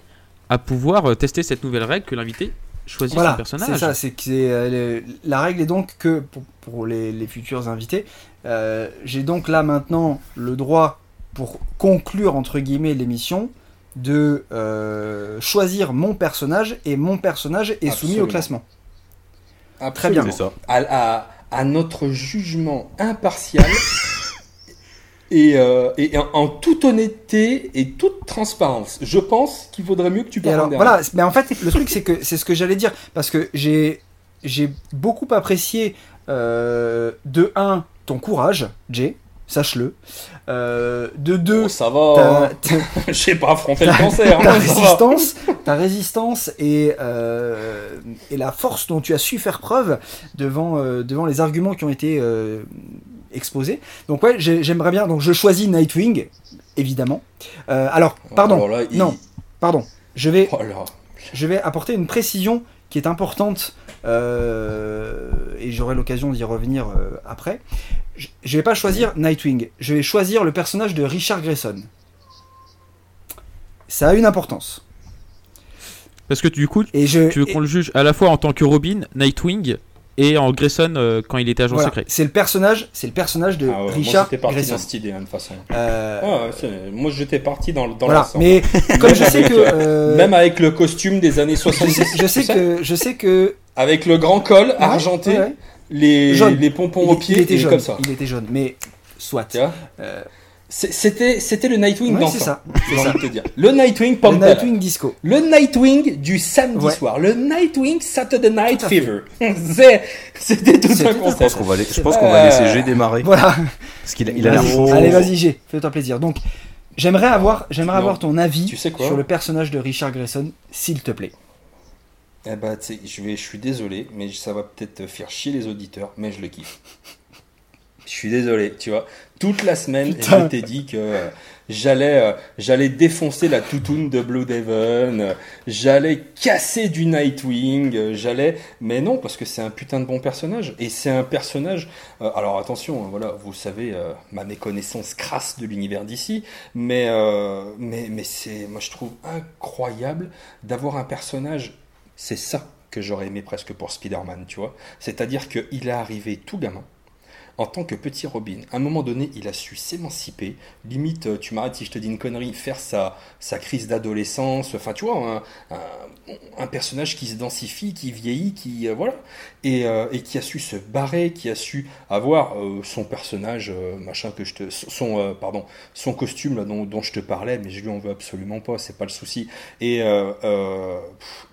à pouvoir euh, tester cette nouvelle règle que l'invité choisit son personnage. C'est ça, c'est que euh, la règle est donc que pour, les, futurs invités, euh, j'ai donc là maintenant le droit pour conclure entre guillemets l'émission de euh, choisir mon personnage et mon personnage est soumis au classement. Très bien. Ça. À, à, notre jugement impartial Euh, et, en, toute honnêteté et toute transparence, je pense qu'il vaudrait mieux que tu parles. Voilà, mais en fait, le truc, c'est que c'est ce que j'allais dire. Parce que j'ai beaucoup apprécié, euh, de 1, ton courage, Jay, sache-le. Euh, de 2, ça va. Hein. Je sais pas affronter le cancer. Ta, hein, résistance, ta résistance et, et la force dont tu as su faire preuve devant, devant les arguments qui ont été exposé. Donc ouais, j'aimerais bien. Donc je choisis Nightwing, évidemment. Euh, alors, pardon. Non, pardon. Je vais, oh je vais apporter une précision qui est importante euh, et j'aurai l'occasion d'y revenir euh, après. Je, ne vais pas choisir Nightwing. Je vais choisir le personnage de Richard Grayson. Ça a une importance. Parce que du coup, et je, tu veux qu'on le juge à la fois en tant que Robin, Nightwing et en Grayson euh, quand il était agent secret. C'est le personnage, c'est le personnage de ah Richard moi, parti dans cette idée hein, de façon. Euh... Ah, moi j'étais parti dans, dans voilà. Mais comme je sais que euh, même avec le costume des années 70, je sais que je sais que avec le grand col argenté, les les pompons aux pieds, il était jaune, comme ça. Il était jaune, mais soit. C'était, c'était le Nightwing ouais, c'est ça. J'ai envie de te dire. Le Nightwing Le Nightwing disco. Le Nightwing du samedi soir. Le Nightwing Saturday Night Fever. c'était tout un concept. Je pense qu'on va, laisser G démarrer. Voilà. Parce qu'il a, il a l'air chaud. Allez, vas-y G, fais-toi plaisir. Donc, j'aimerais avoir, j'aimerais avoir ton avis tu sais quoi sur le personnage de Richard Grayson, s'il te plaît. Eh bah, tu sais, je, vais, je suis désolé, mais ça va peut-être faire chier les auditeurs, mais je le kiffe. Je suis désolé, tu vois. Toute la semaine, je t'ai dit que euh, j'allais, euh, j'allais défoncer la toutoune de Blue Devon, euh, j'allais casser du Nightwing, j'allais, mais non, parce que c'est un putain de bon personnage. Et c'est un personnage. alors attention, hein, voilà, vous savez ma méconnaissance crasse de l'univers d'ici, mais mais mais c'est, moi je trouve incroyable d'avoir un personnage. C'est ça que j'aurais aimé presque pour Spider-Man, tu vois. C'est-à-dire qu'il est arrivé tout gamin en tant que petit Robin. À un moment donné, il a su s'émanciper, limite, euh, tu m'arrêtes si je te dis une connerie, faire sa, sa crise d'adolescence, enfin tu vois, un, personnage qui se densifie, qui vieillit, qui... Euh, voilà, euh, et, qui a su se barrer, qui a su avoir son personnage, machin que je te... son, pardon, son costume là, dont, dont, je te parlais, mais je lui en veux absolument pas, c'est pas le souci. Et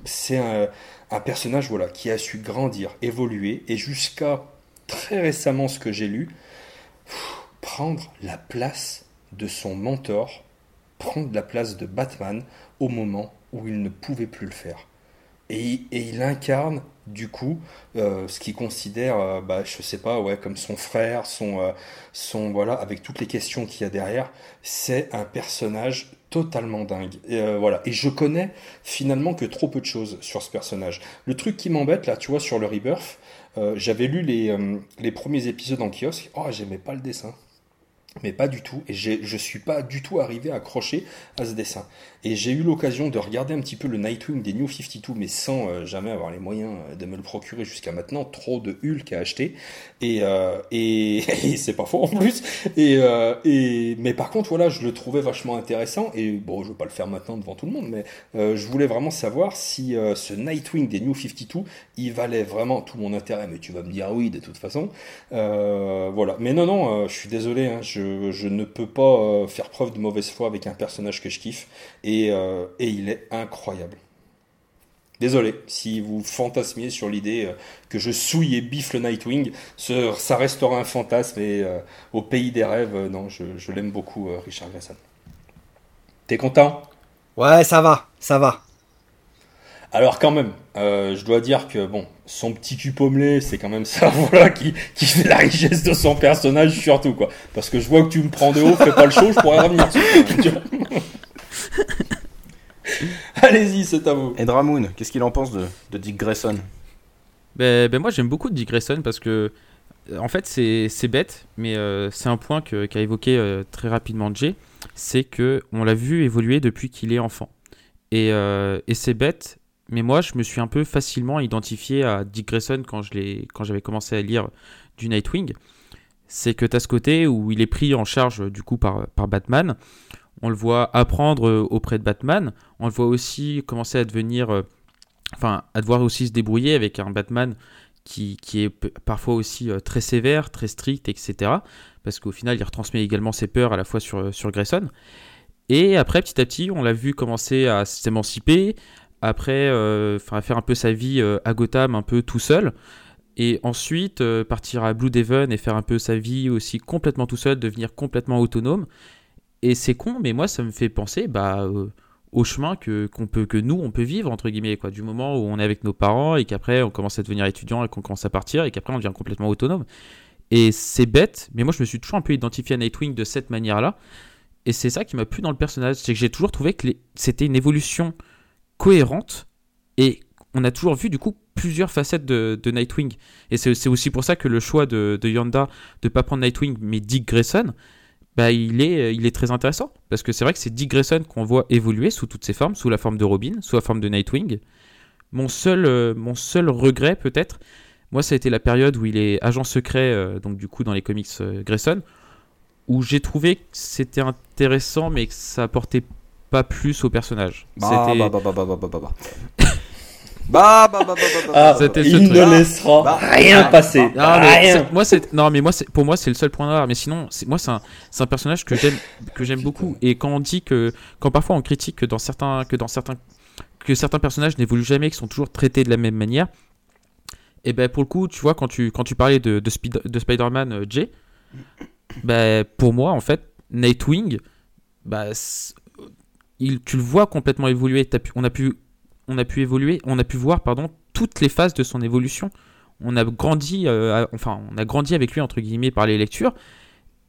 c'est un, un personnage voilà, qui a su grandir, évoluer, et jusqu'à très récemment ce que j'ai lu, prendre la place de son mentor, prendre la place de Batman au moment où il ne pouvait plus le faire. Et, il incarne du coup euh, ce qu'il considère, euh, bah, je sais pas, ouais, comme son frère, son, euh, son voilà, avec toutes les questions qu'il y a derrière, c'est un personnage totalement dingue. Et, voilà. Et je connais finalement que trop peu de choses sur ce personnage. Le truc qui m'embête là, tu vois, sur le Rebirth, euh, j'avais lu les, euh, les, premiers épisodes en kiosque. Oh, j'aimais pas le dessin mais pas du tout. Et je suis pas du tout arrivé à accrocher à ce dessin. Et j'ai eu l'occasion de regarder un petit peu le Nightwing des New 52, mais sans euh, jamais avoir les moyens euh, de me le procurer jusqu'à maintenant. Trop de Hulk à acheter. Et, euh, et, c'est pas faux en plus. Et, et, mais par contre, voilà, je le trouvais vachement intéressant. Et bon, je vais pas le faire maintenant devant tout le monde, mais je voulais vraiment savoir si ce Nightwing des New 52, il valait vraiment tout mon intérêt. Mais tu vas me dire oui, de toute façon. voilà. Mais non, non, je suis désolé. Hein, je je, ne peux pas euh, faire preuve de mauvaise foi avec un personnage que je kiffe. Et, euh, il est incroyable. Désolé si vous fantasmiez sur l'idée euh, que je souille et biffe le Nightwing, ça restera un fantasme et au pays des rêves, non, je, l'aime beaucoup, Richard Grayson. T'es content? Ouais, ça va, ça va. Alors quand même, euh, je dois dire que bon, son petit cul pommelé, c'est quand même ça, voilà, qui, qui fait la richesse de son personnage surtout quoi. Parce que je vois que tu me prends de haut, fais pas le show, je pourrais revenir Allez-y, c'est à vous. Et Dramoon, qu'est-ce qu'il en pense de, Dick Grayson? Ben, ben, moi j'aime beaucoup Dick Grayson parce que en fait c'est bête, mais euh, c'est un point qu'a évoqué euh, très rapidement Jay, c'est que on l'a vu évoluer depuis qu'il est enfant. Et, et c'est bête, mais moi, je me suis un peu facilement identifié à Dick Grayson quand, quand j'avais commencé à lire du Nightwing. C'est que tu as ce côté où il est pris en charge du coup par, par Batman. On le voit apprendre auprès de Batman. On le voit aussi commencer à devenir. Euh, enfin, à devoir aussi se débrouiller avec un Batman qui, qui est parfois aussi euh, très sévère, très strict, etc. Parce qu'au final, il retransmet également ses peurs à la fois sur, sur Grayson. Et après, petit à petit, on l'a vu commencer à s'émanciper, après euh, faire un peu sa vie euh, à Gotham un peu tout seul et ensuite euh, partir à Blue Devon et faire un peu sa vie aussi complètement tout seul, devenir complètement autonome. Et c'est con, mais moi ça me fait penser bah, au chemin que, qu'on peut, que nous on peut vivre entre guillemets quoi, du moment où on est avec nos parents et qu'après on commence à devenir étudiant et qu'on commence à partir et qu'après on devient complètement autonome. Et c'est bête, mais moi je me suis toujours un peu identifié à Nightwing de cette manière-là. Et c'est ça qui m'a plu dans le personnage, c'est que j'ai toujours trouvé que c'était une évolution cohérente et on a toujours vu du coup plusieurs facettes de, Nightwing. Et c'est aussi pour ça que le choix de, de Yonda de pas prendre Nightwing mais Dick Grayson, bah, il, est, il est très intéressant. Parce que c'est vrai que c'est Dick Grayson qu'on voit évoluer sous toutes ses formes, sous la forme de Robin, sous la forme de Nightwing. Mon seul, euh, mon seul regret peut-être, moi ça a été la période où il est agent secret, euh, donc du coup dans les comics euh, Grayson, où j'ai trouvé que c'était intéressant mais que ça apportait pas plus au personnage. Bah, bah, bah, bah, bah, bah, bah, bah. Bah, bah, bah, bah, bah, bah. Ah, il ne laissera bah, rien passer. rien. Moi, c'est non, mais moi, c'est pour moi, c'est le seul point noir. Mais sinon, moi, c'est un, un, personnage que j'aime, que j'aime beaucoup. Et quand on dit que, quand parfois on critique que dans certains, que dans certains, que certains personnages n'évoluent jamais, qui sont toujours traités de la même manière. Et eh ben pour le coup, tu vois, quand tu, quand tu parlais de, de, de Spider-Man euh, J, ben, pour moi, en fait, Nightwing, bah, il, tu le vois complètement évoluer. on, a pu, on a pu évoluer, on a pu voir pardon, toutes les phases de son évolution. On a grandi, euh, enfin, on a grandi avec lui entre guillemets par les lectures.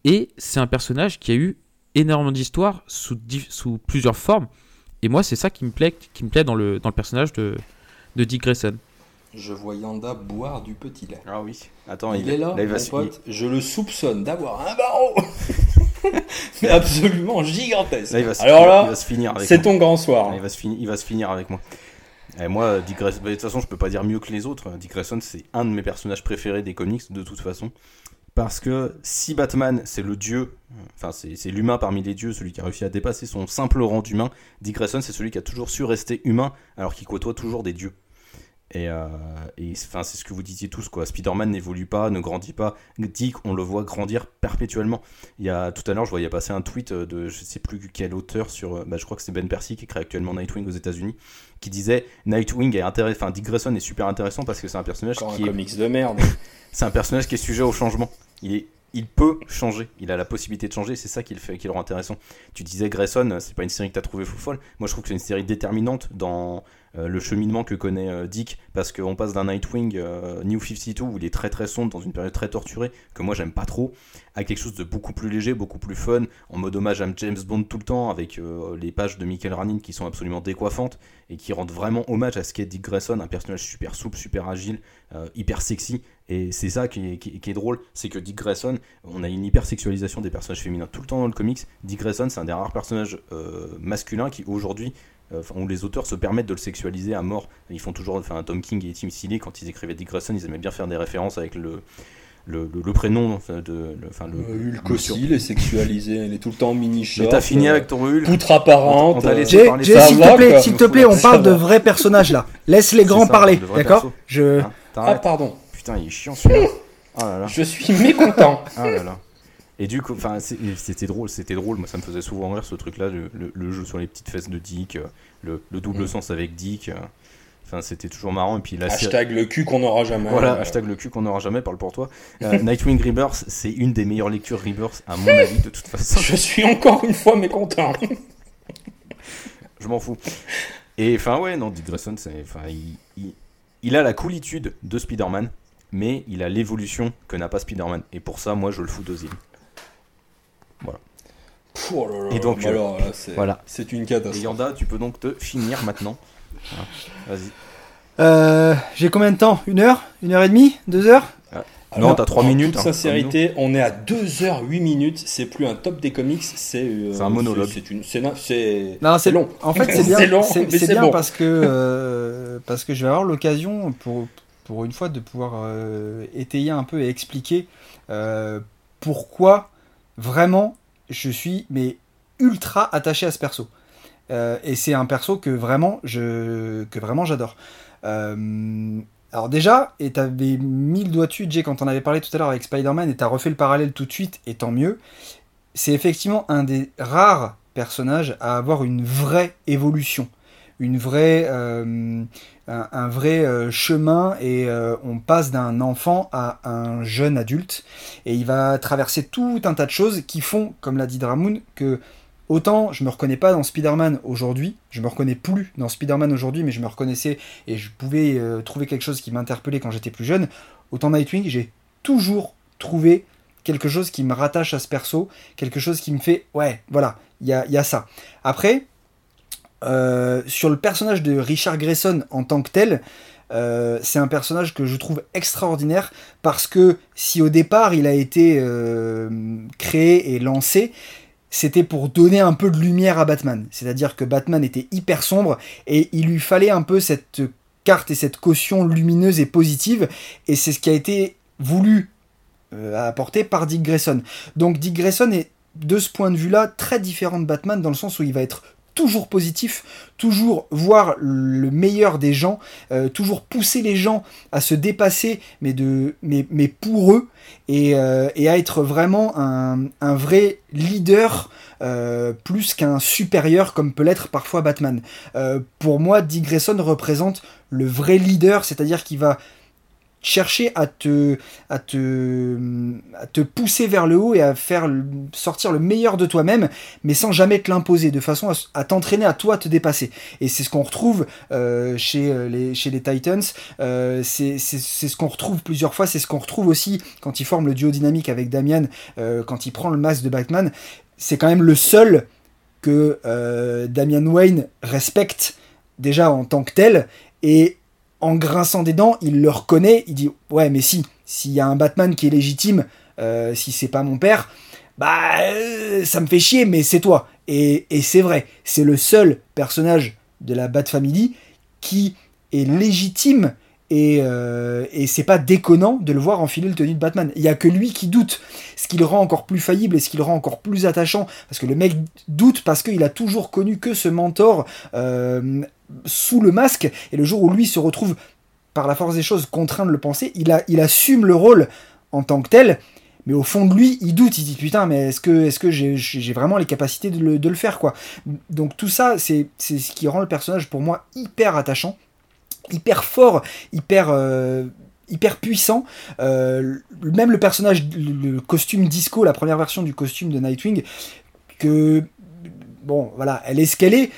Et c'est un personnage qui a eu énormément d'histoires sous, sous plusieurs formes. Et moi, c'est ça qui me plaît, qui me plaît dans le, dans le personnage de, de Dick Grayson. Je vois Yanda boire du petit lait. Ah oui. Attends, il, est là, mon pote. Je le soupçonne d'avoir un barreau. Mais absolument gigantesque. Alors là, c'est ton grand soir. il, va se finir, il va se finir avec moi. Et moi, Dick Grayson, bah, de toute façon, je peux pas dire mieux que les autres. Dick Grayson, c'est un de mes personnages préférés des comics, de toute façon. Parce que si Batman, c'est le dieu, enfin, c'est l'humain parmi les dieux, celui qui a réussi à dépasser son simple rang d'humain, Dick Grayson, c'est celui qui a toujours su rester humain, alors qu'il côtoie toujours des dieux. Et, euh, c'est ce que vous disiez tous, quoi. Spider-Man n'évolue pas, ne grandit pas. Dick, on le voit grandir perpétuellement. Il y a, tout à l'heure, je voyais passer un tweet de je sais plus quel auteur sur, euh, bah, je crois que c'est Ben Percy qui crée actuellement Nightwing aux États-Unis, qui disait Nightwing est intéressant, enfin Dick Grayson est super intéressant parce que c'est un personnage qui un est, comics de merde. c'est un personnage qui est sujet au changement. Il est il peut changer, il a la possibilité de changer, c'est ça qui le fait, qui le rend intéressant. Tu disais Grayson, c'est pas une série que tu as trouvé fou folle. Moi je trouve que c'est une série déterminante dans le cheminement que connaît euh, Dick, parce qu'on passe d'un Nightwing euh, New 52 où il est très très sombre dans une période très torturée, que moi j'aime pas trop, à quelque chose de beaucoup plus léger, beaucoup plus fun, en mode hommage à James Bond tout le temps, avec les pages de Michael Ranin qui sont absolument décoiffantes et qui rendent vraiment hommage à ce qu'est Dick Grayson, un personnage super souple, super agile, hyper sexy. Et c'est ça qui est, drôle, c'est que Dick Grayson, on a une hypersexualisation des personnages féminins tout le temps dans le comics. Dick Grayson, c'est un des rares personnages masculins qui aujourd'hui euh, où les auteurs se permettent de le sexualiser à mort. Ils font toujours, enfin Tom King et Tim Seeley, quand ils écrivaient Dick Grayson, ils aimaient bien faire des références avec le, le, prénom de enfin le euh, Hulk aussi il est sexualisé elle est tout le temps mini short t'as fini avec ton Hulk poutre apparente s'il te plaît s'il te plaît on parle de vrais personnages là. Laisse les grands parler d'accord je hein, ah pardon. Putain il est chiant celui-là. Oh je suis mécontent. Ah là là et du coup, enfin, c'était drôle, c'était drôle. Moi, ça me faisait souvent rire ce truc-là, le, jeu sur les petites fesses de Dick, euh, le, double mm. sens avec Dick. Euh. Enfin, c'était toujours marrant. Et puis la hashtag le cul qu'on n'aura jamais. Voilà, hashtag le cul qu'on n'aura jamais. Parle pour toi. Euh, Nightwing Rebirth, c'est une des meilleures lectures Rebirth à mon avis de toute façon. Je suis encore une fois mécontent. Je m'en fous. Et enfin ouais, non, Dick Grayson, c'est, enfin, il, il, a la coolitude de Spider-Man, mais il a l'évolution que n'a pas Spider-Man. Et pour ça, moi, je le fous deuxième. Voilà. Oh et donc, alors, c'est, voilà. c'est une catastrophe. Et Yanda, tu peux donc te finir maintenant. Vas-y. Euh, j'ai combien de temps? Une heure? Une heure et demie? Deux heures? Ah. Non, t'as 3 minutes. En toute hein, sincérité, on est à 2 heures 8 minutes. C'est plus un top des comics, c'est. Euh, un monologue. C'est, une, c'est, c'est, long. En fait, c'est bien, long, c'est, c'est bien parce que euh, parce que je vais avoir l'occasion pour pour une fois de pouvoir euh, étayer un peu et expliquer pourquoi vraiment, je suis mais ultra attaché à ce perso. Euh, et c'est un perso que vraiment j'adore. Euh, alors déjà, et t'avais mis le doigt dessus, Jay, quand on avait parlé tout à l'heure avec Spider-Man, et t'as refait le parallèle tout de suite, et tant mieux. C'est effectivement un des rares personnages à avoir une vraie évolution, une euh, un, vrai euh, chemin et euh, on passe d'un enfant à un jeune adulte et il va traverser tout un tas de choses qui font, comme l'a dit Dramoun, que autant je me reconnais pas dans Spider-Man aujourd'hui, je me reconnais plus dans Spider-Man aujourd'hui, mais je me reconnaissais et je pouvais trouver quelque chose qui m'interpellait quand j'étais plus jeune, autant Nightwing, j'ai toujours trouvé quelque chose qui me rattache à ce perso, quelque chose qui me fait, ouais, voilà, il y a, y a ça. Après, euh, sur le personnage de Richard Grayson en tant que tel, euh, c'est un personnage que je trouve extraordinaire parce que si au départ il a été euh, créé et lancé, c'était pour donner un peu de lumière à Batman. C'est-à-dire que Batman était hyper sombre et il lui fallait un peu cette carte et cette caution lumineuse et positive et c'est ce qui a été voulu apporter par Dick Grayson. Donc Dick Grayson est de ce point de vue-là très différent de Batman dans le sens où il va être toujours positif, toujours voir le meilleur des gens, euh, toujours pousser les gens à se dépasser, mais, pour eux, et, euh, et à être vraiment un, un vrai leader euh, plus qu'un supérieur comme peut l'être parfois Batman. pour moi, Dick Grayson représente le vrai leader, c'est-à-dire qu'il va chercher à te, à, te, à te pousser vers le haut et à faire sortir le meilleur de toi-même, mais sans jamais te l'imposer, de façon à, t'entraîner à toi te dépasser. Et c'est ce qu'on retrouve euh, chez, euh, les, chez les Titans, euh, c'est ce qu'on retrouve plusieurs fois, c'est ce qu'on retrouve aussi quand il forme le duo dynamique avec Damian, quand il prend le masque de Batman, c'est quand même le seul que Damian Wayne respecte déjà en tant que tel, et en grinçant des dents, il le reconnaît, il dit ouais mais si, s'il y a un Batman qui est légitime, euh, si c'est pas mon père, bah euh, ça me fait chier, mais c'est toi. Et, c'est vrai, c'est le seul personnage de la Bat Family qui est légitime et, euh, et c'est pas déconnant de le voir enfiler le tenue de Batman. Il y a que lui qui doute, ce qui le rend encore plus faillible et ce qui le rend encore plus attachant, parce que le mec doute parce qu'il a toujours connu que ce mentor sous le masque, et le jour où lui se retrouve, par la force des choses, contraint de le penser, il, assume le rôle en tant que tel, mais au fond de lui, il doute, il dit putain, mais est-ce que, j'ai, vraiment les capacités de le, faire, quoi? Donc tout ça, c'est, ce qui rend le personnage pour moi hyper attachant, hyper fort, hyper... Euh, hyper puissant. Euh, même le personnage, le, costume disco, la première version du costume de Nightwing, que bon, voilà, elle est ce qu'elle est,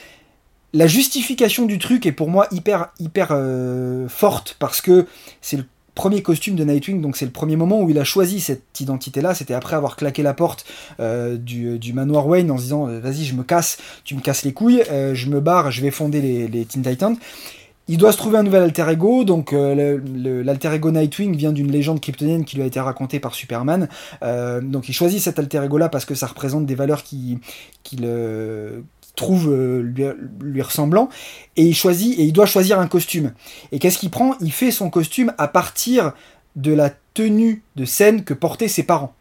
la justification du truc est pour moi hyper hyper euh, forte parce que c'est le premier costume de Nightwing, donc c'est le premier moment où il a choisi cette identité-là, c'était après avoir claqué la porte euh, du, manoir Wayne en se disant vas-y je me casse, tu me casses les couilles, je me barre, je vais fonder les, les, Teen Titans. Il doit se trouver un nouvel alter ego, donc l'alter ego Nightwing vient d'une légende kryptonienne qui lui a été racontée par Superman. donc il choisit cet alter ego là parce que ça représente des valeurs qui, qui, trouve euh, lui, ressemblant et il choisit et il doit choisir un costume. Et qu'est-ce qu'il prend? Il fait son costume à partir de la tenue de scène que portaient ses parents.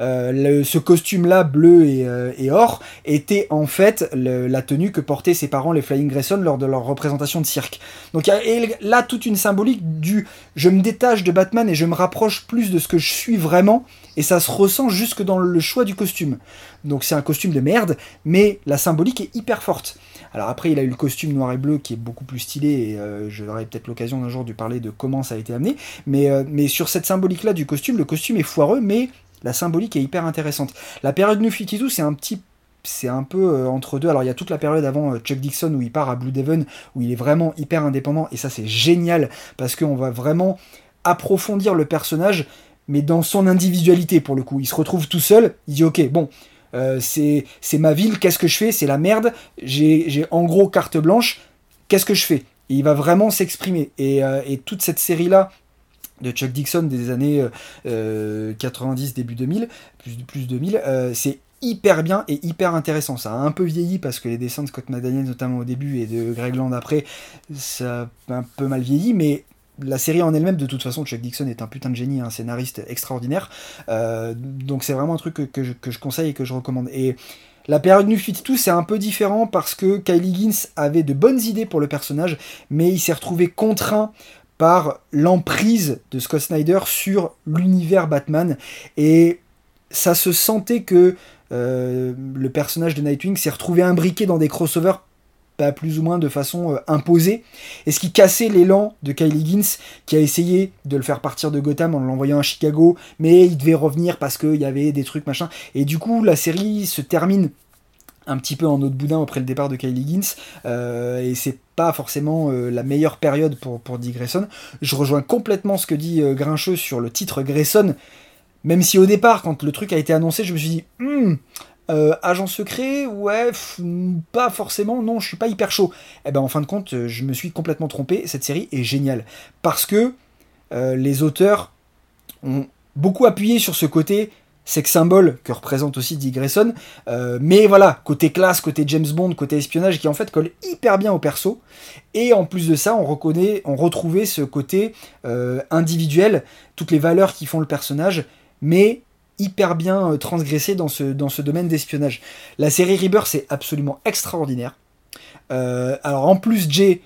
Euh, ce costume-là, bleu euh, et, or, était en fait la tenue que portaient ses parents, les Flying Grayson, lors de leur représentation de cirque. Donc il y a là toute une symbolique du je me détache de Batman et je me rapproche plus de ce que je suis vraiment, et ça se ressent jusque dans le choix du costume. Donc c'est un costume de merde, mais la symbolique est hyper forte. Alors après, il a eu le costume noir et bleu qui est beaucoup plus stylé, et euh, j'aurai peut-être l'occasion d'un jour de parler de comment ça a été amené, mais, mais sur cette symbolique-là du costume, le costume est foireux, mais la symbolique est hyper intéressante. La période 52, c'est un petit c'est un peu euh, entre deux. Alors il y a toute la période avant euh, Chuck Dixon où il part à Blue Devon, où il est vraiment hyper indépendant, et ça c'est génial, parce qu'on va vraiment approfondir le personnage, mais dans son individualité pour le coup. Il se retrouve tout seul, il dit ok, bon, euh, c'est ma ville, qu'est-ce que je fais? C'est la merde, j'ai en gros carte blanche, qu'est-ce que je fais? Et il va vraiment s'exprimer. Et, et, toute cette série-là, de Chuck Dixon des années 90, euh, début 2000, plus, plus 2000, euh, c'est hyper bien et hyper intéressant. Ça a un peu vieilli parce que les dessins de Scott McDaniel, notamment au début, et de Greg Land après, ça a un peu mal vieilli, mais la série en elle-même, de toute façon, Chuck Dixon est un putain de génie, un scénariste extraordinaire. Euh, donc c'est vraiment un truc que, je, conseille et que je recommande. Et la période New tout c'est un peu différent parce que Kylie Higgins avait de bonnes idées pour le personnage, mais il s'est retrouvé contraint par l'emprise de Scott Snyder sur l'univers Batman. Et ça se sentait que euh, le personnage de Nightwing s'est retrouvé imbriqué dans des crossovers pas plus ou moins de façon euh, imposée, et ce qui cassait l'élan de Kylie Higgins, qui a essayé de le faire partir de Gotham en l'envoyant à Chicago, mais il devait revenir parce qu'il y avait des trucs machin, et du coup la série se termine un petit peu en autre boudin après le départ de Kylie Higgins, euh, et c'est pas forcément euh, la meilleure période pour, pour Grayson. Je rejoins complètement ce que dit euh, Grincheux sur le titre Grayson, même si au départ, quand le truc a été annoncé, je me suis dit, hmm, agent secret, ouais, pas forcément, non, je suis pas hyper chaud. Et eh ben en fin de compte, je me suis complètement trompé, cette série est géniale, parce que les auteurs ont beaucoup appuyé sur ce côté sex symbole que représente aussi Dick Grayson. Euh, mais voilà, côté classe, côté James Bond, côté espionnage, qui en fait colle hyper bien au perso. Et en plus de ça, on reconnaît, on retrouvait ce côté euh, individuel, toutes les valeurs qui font le personnage, mais hyper bien transgressé dans ce, dans ce domaine d'espionnage. La série Rebirth, c'est absolument extraordinaire. alors en plus, Jay,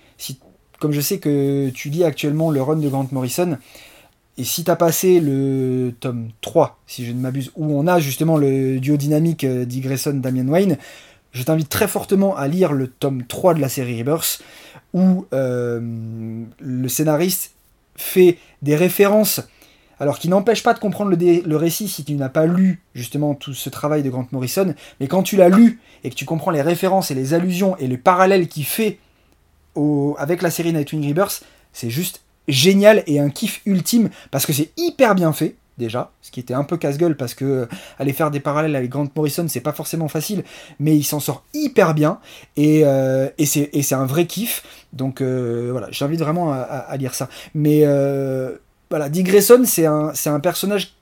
comme je sais que tu lis actuellement le run de Grant Morrison, et si tu as passé le tome 3, si je ne m'abuse, où on a justement le duo dynamique d'Igresson Damien Wayne, je t'invite très fortement à lire le tome 3 de la série Rebirth, où euh, le scénariste fait des références, alors qui n'empêchent pas de comprendre le, récit si tu n'as pas lu justement tout ce travail de Grant Morrison, mais quand tu l'as lu et que tu comprends les références et les allusions et les parallèles qu'il fait avec la série Nightwing Rebirth, c'est juste génial et un kiff ultime parce que c'est hyper bien fait déjà, ce qui était un peu casse-gueule parce que euh, aller faire des parallèles avec Grant Morrison, c'est pas forcément facile, mais il s'en sort hyper bien et, euh, c'est un vrai kiff. Donc euh, voilà, j'invite vraiment à, lire ça. Mais voilà, Dick Grayson, c'est un, un personnage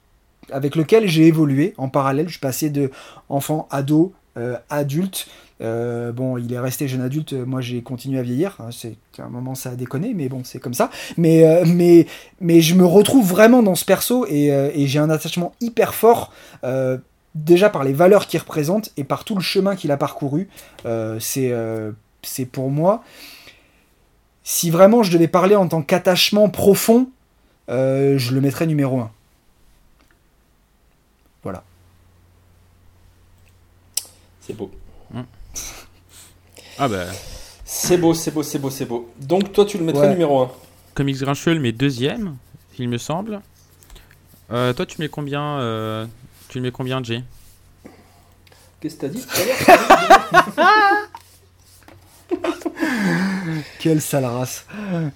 avec lequel j'ai évolué en parallèle. Je suis passé de enfant, ado, adulte. Euh, bon, il est resté jeune adulte, moi j'ai continué à vieillir, hein, c'est un moment ça a déconné, mais bon, c'est comme ça. Mais, euh, mais, mais je me retrouve vraiment dans ce perso et, euh, et j'ai un attachement hyper fort, déjà par les valeurs qu'il représente et par tout le chemin qu'il a parcouru. c'est pour moi, si vraiment je devais parler en tant qu'attachement profond, je le mettrais numéro 1. Voilà. C'est beau. Ah bah. C'est beau, c'est beau, c'est beau, c'est beau. Donc toi, tu le mettrais numéro 1 Comics Grincheux le met deuxième, il me semble. Euh, toi, tu mets combien euh, Tu le mets combien, Jay? Qu'est-ce que t'as dit? Quelle sale race.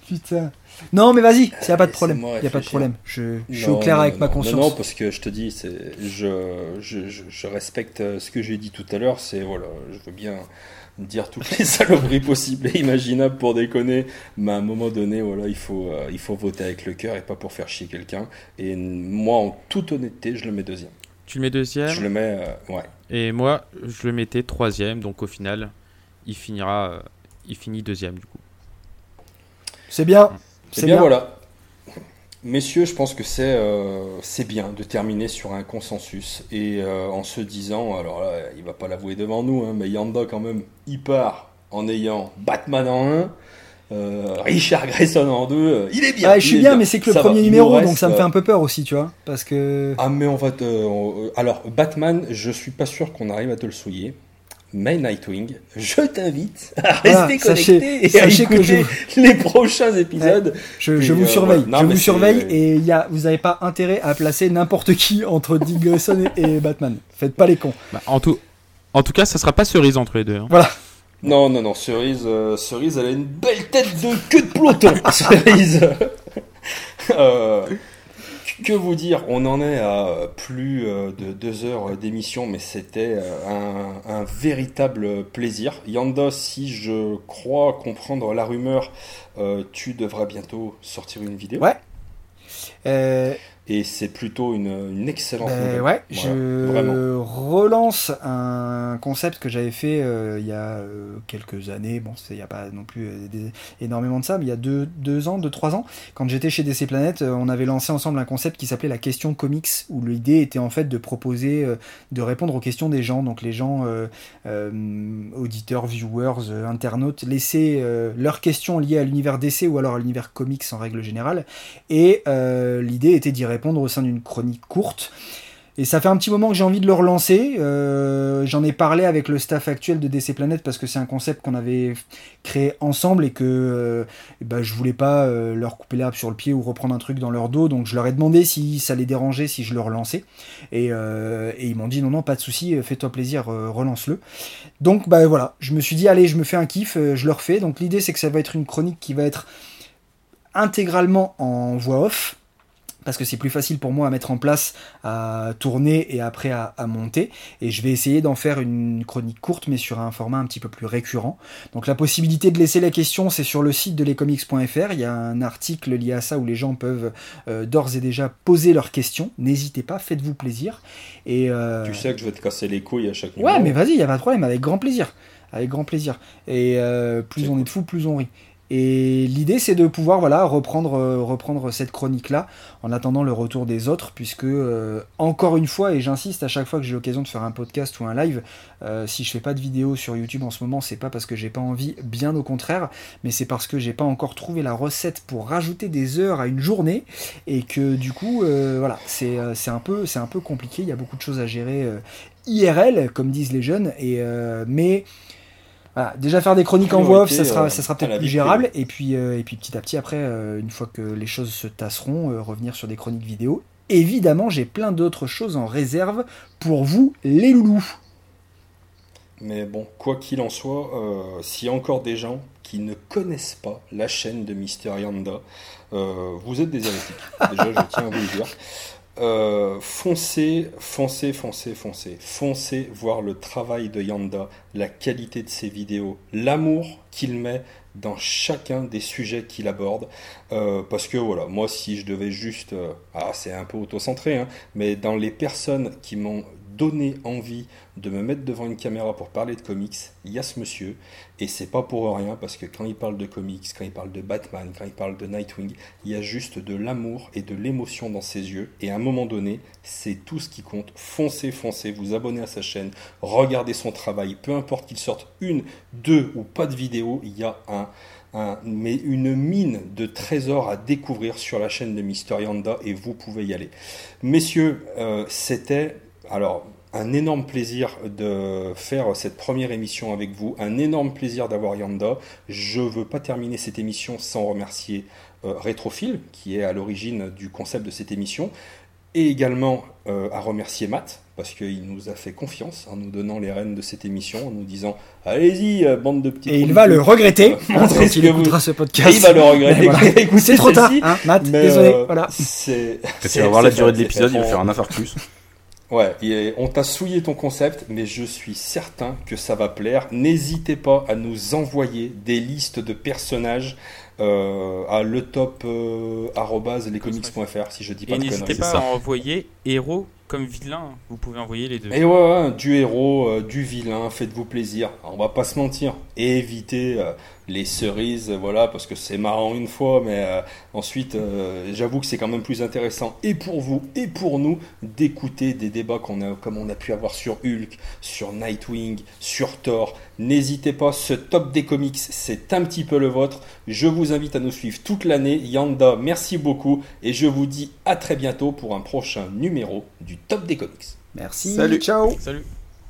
Putain. Non, mais vas-y, il n'y a pas de problème. Il n'y a pas de problème. Je, suis au clair avec ma conscience. Non, parce que je te dis, je, je, je, respecte ce que j'ai dit tout à l'heure. C'est voilà, je veux bien dire toutes les saloperies possibles et imaginables pour déconner, mais à un moment donné, voilà, il faut, euh, il faut voter avec le cœur et pas pour faire chier quelqu'un. Et moi, en toute honnêteté, je le mets deuxième. Tu le mets deuxième? Je le mets, euh, ouais. Et moi, je le mettais troisième, donc au final, il finira, euh, il finit deuxième du coup. C'est bien. C'est bien, voilà. Messieurs, je pense que c'est euh, bien de terminer sur un consensus et euh, en se disant, alors là, il va pas l'avouer devant nous, hein, mais Yanda quand même, il part en ayant Batman en 1, euh, Richard Grayson en 2, il est bien. Ah, je suis bien, mais c'est que le premier numéro, donc ça me fait un peu peur aussi, tu vois, parce que. Ah mais on va te, alors Batman, je suis pas sûr qu'on arrive à te le souiller. Mais Nightwing, je t'invite à rester connecté et à écouter les prochains épisodes. je, vous euh, surveille, je vous surveille et y a, vous n'avez pas intérêt à placer n'importe qui entre Dick Grayson et, Batman. Faites pas les cons. Bah, en, tout, en tout cas, ça sera pas cerise entre les deux. Hein. Voilà. Non, non, non, cerise, euh, cerise, elle a une belle tête de queue de peloton. cerise. euh, que vous dire On en est à plus euh, de deux heures d'émission, mais c'était euh, un, véritable plaisir. Yanda, si je crois comprendre la rumeur, euh, tu devras bientôt sortir une vidéo. Ouais. Et c'est plutôt une, excellente ben Ouais, je relance un concept que j'avais fait euh, il y a euh, quelques années. Bon, il n'y a pas non plus euh, énormément de ça, mais il y a deux, deux ans, deux, trois ans, quand j'étais chez DC Planet, on avait lancé ensemble un concept qui s'appelait la question comics, où l'idée était en fait de proposer, de répondre aux questions des gens. Donc les gens, auditeurs, viewers, internautes, laisser leurs questions liées à l'univers DC ou alors à l'univers comics en règle générale. Et l'idée était d'y répondre au sein d'une chronique courte. Et ça fait un petit moment que j'ai envie de le relancer. Euh, j'en ai parlé avec le staff actuel de DC Planet parce que c'est un concept qu'on avait créé ensemble et que euh, bah, je voulais pas euh, leur couper l'herbe sur le pied ou reprendre un truc dans leur dos. Donc je leur ai demandé si ça les dérangeait si je le relançais. Et, ils m'ont dit non, non, pas de souci, fais-toi plaisir, relance-le. Donc bah voilà, je me suis dit allez, je me fais un kiff, je le refais. Donc l'idée c'est que ça va être une chronique qui va être intégralement en voix off parce que c'est plus facile pour moi à mettre en place, à tourner et après à, monter. Et je vais essayer d'en faire une chronique courte, mais sur un format un petit peu plus récurrent. Donc la possibilité de laisser la question, c'est sur le site de lescomics.fr. Il y a un article lié à ça où les gens peuvent euh, d'ores et déjà poser leurs questions. N'hésitez pas, faites-vous plaisir. Et, euh, Tu sais que je vais te casser les couilles à chaque numéro. Ouais, mais vas-y, il n'y a pas de problème, avec grand plaisir. Avec grand plaisir. Et euh, plus on est de fous, plus on rit. Et l'idée, c'est de pouvoir voilà, reprendre, euh, reprendre cette chronique-là en attendant le retour des autres, puisque, euh, encore une fois, et j'insiste à chaque fois que j'ai l'occasion de faire un podcast ou un live, euh, si je fais pas de vidéo sur YouTube en ce moment, c'est pas parce que j'ai pas envie, bien au contraire, mais c'est parce que j'ai pas encore trouvé la recette pour rajouter des heures à une journée, et que du coup, voilà, c'est un, peu, un peu compliqué, il y a beaucoup de choses à gérer IRL, comme disent les jeunes, et, mais déjà faire des chroniques en voix off, ça sera, euh, ça sera peut-être plus gérable. Et puis, euh, et puis petit à petit, après, euh, une fois que les choses se tasseront, revenir sur des chroniques vidéo. Évidemment, j'ai plein d'autres choses en réserve pour vous, les loulous. Mais bon, quoi qu'il en soit, s'il y a encore des gens qui ne connaissent pas la chaîne de Mister Yanda, vous êtes des hérétiques. Déjà, je tiens à vous le dire. Euh, foncez, foncez, foncez, foncez. Foncez voir le travail de Yanda, la qualité de ses vidéos, l'amour qu'il met dans chacun des sujets qu'il aborde. Euh, parce que voilà, moi si je devais juste... Euh, ah c'est un peu auto-centré, hein, mais dans les personnes qui m'ont donné envie de me mettre devant une caméra pour parler de comics, il y a ce monsieur, et c'est pas pour rien, parce que quand il parle de comics, quand il parle de Batman, quand il parle de Nightwing, il y a juste de l'amour et de l'émotion dans ses yeux, et à un moment donné, c'est tout ce qui compte. Foncez, foncez, vous abonnez à sa chaîne, regardez son travail, peu importe qu'il sorte une, deux ou pas de vidéo, il y a un, mais une mine de trésors à découvrir sur la chaîne de Mister Yanda et vous pouvez y aller. Messieurs, euh, c'était alors, un énorme plaisir de faire cette première émission avec vous, un énorme plaisir d'avoir Yanda. Je ne veux pas terminer cette émission sans remercier euh, Rétrophile, qui est à l'origine du concept de cette émission, et également euh, à remercier Matt, parce qu'il nous a fait confiance en nous donnant les rênes de cette émission, en nous disant Allez-y, euh, bande de petits. Et il va le regretter quand il écoutera ce podcast. il va le regretter. C'est trop tard, hein, Matt, désolé. voilà. Tu vas voir la durée de l'épisode, il va faire un infarctus. Ouais, on t'a souillé ton concept, mais je suis certain que ça va plaire. N'hésitez pas à nous envoyer des listes de personnages euh, à le top euh, si je dis pas Et n'hésitez pas à envoyer héros comme vilain. Vous pouvez envoyer les deux. Et ouais, du héros, euh, du vilain, faites-vous plaisir. on va pas se mentir. évitez les cerises, voilà, parce que c'est marrant une fois, mais euh, ensuite, euh, j'avoue que c'est quand même plus intéressant, et pour vous, et pour nous, d'écouter des débats qu'on a, comme on a pu avoir sur Hulk, sur Nightwing, sur Thor. N'hésitez pas, ce top des comics, c'est un petit peu le vôtre. Je vous invite à nous suivre toute l'année. Yanda, merci beaucoup, et je vous dis à très bientôt pour un prochain numéro du top des comics. Merci, Salut. ciao. Salut.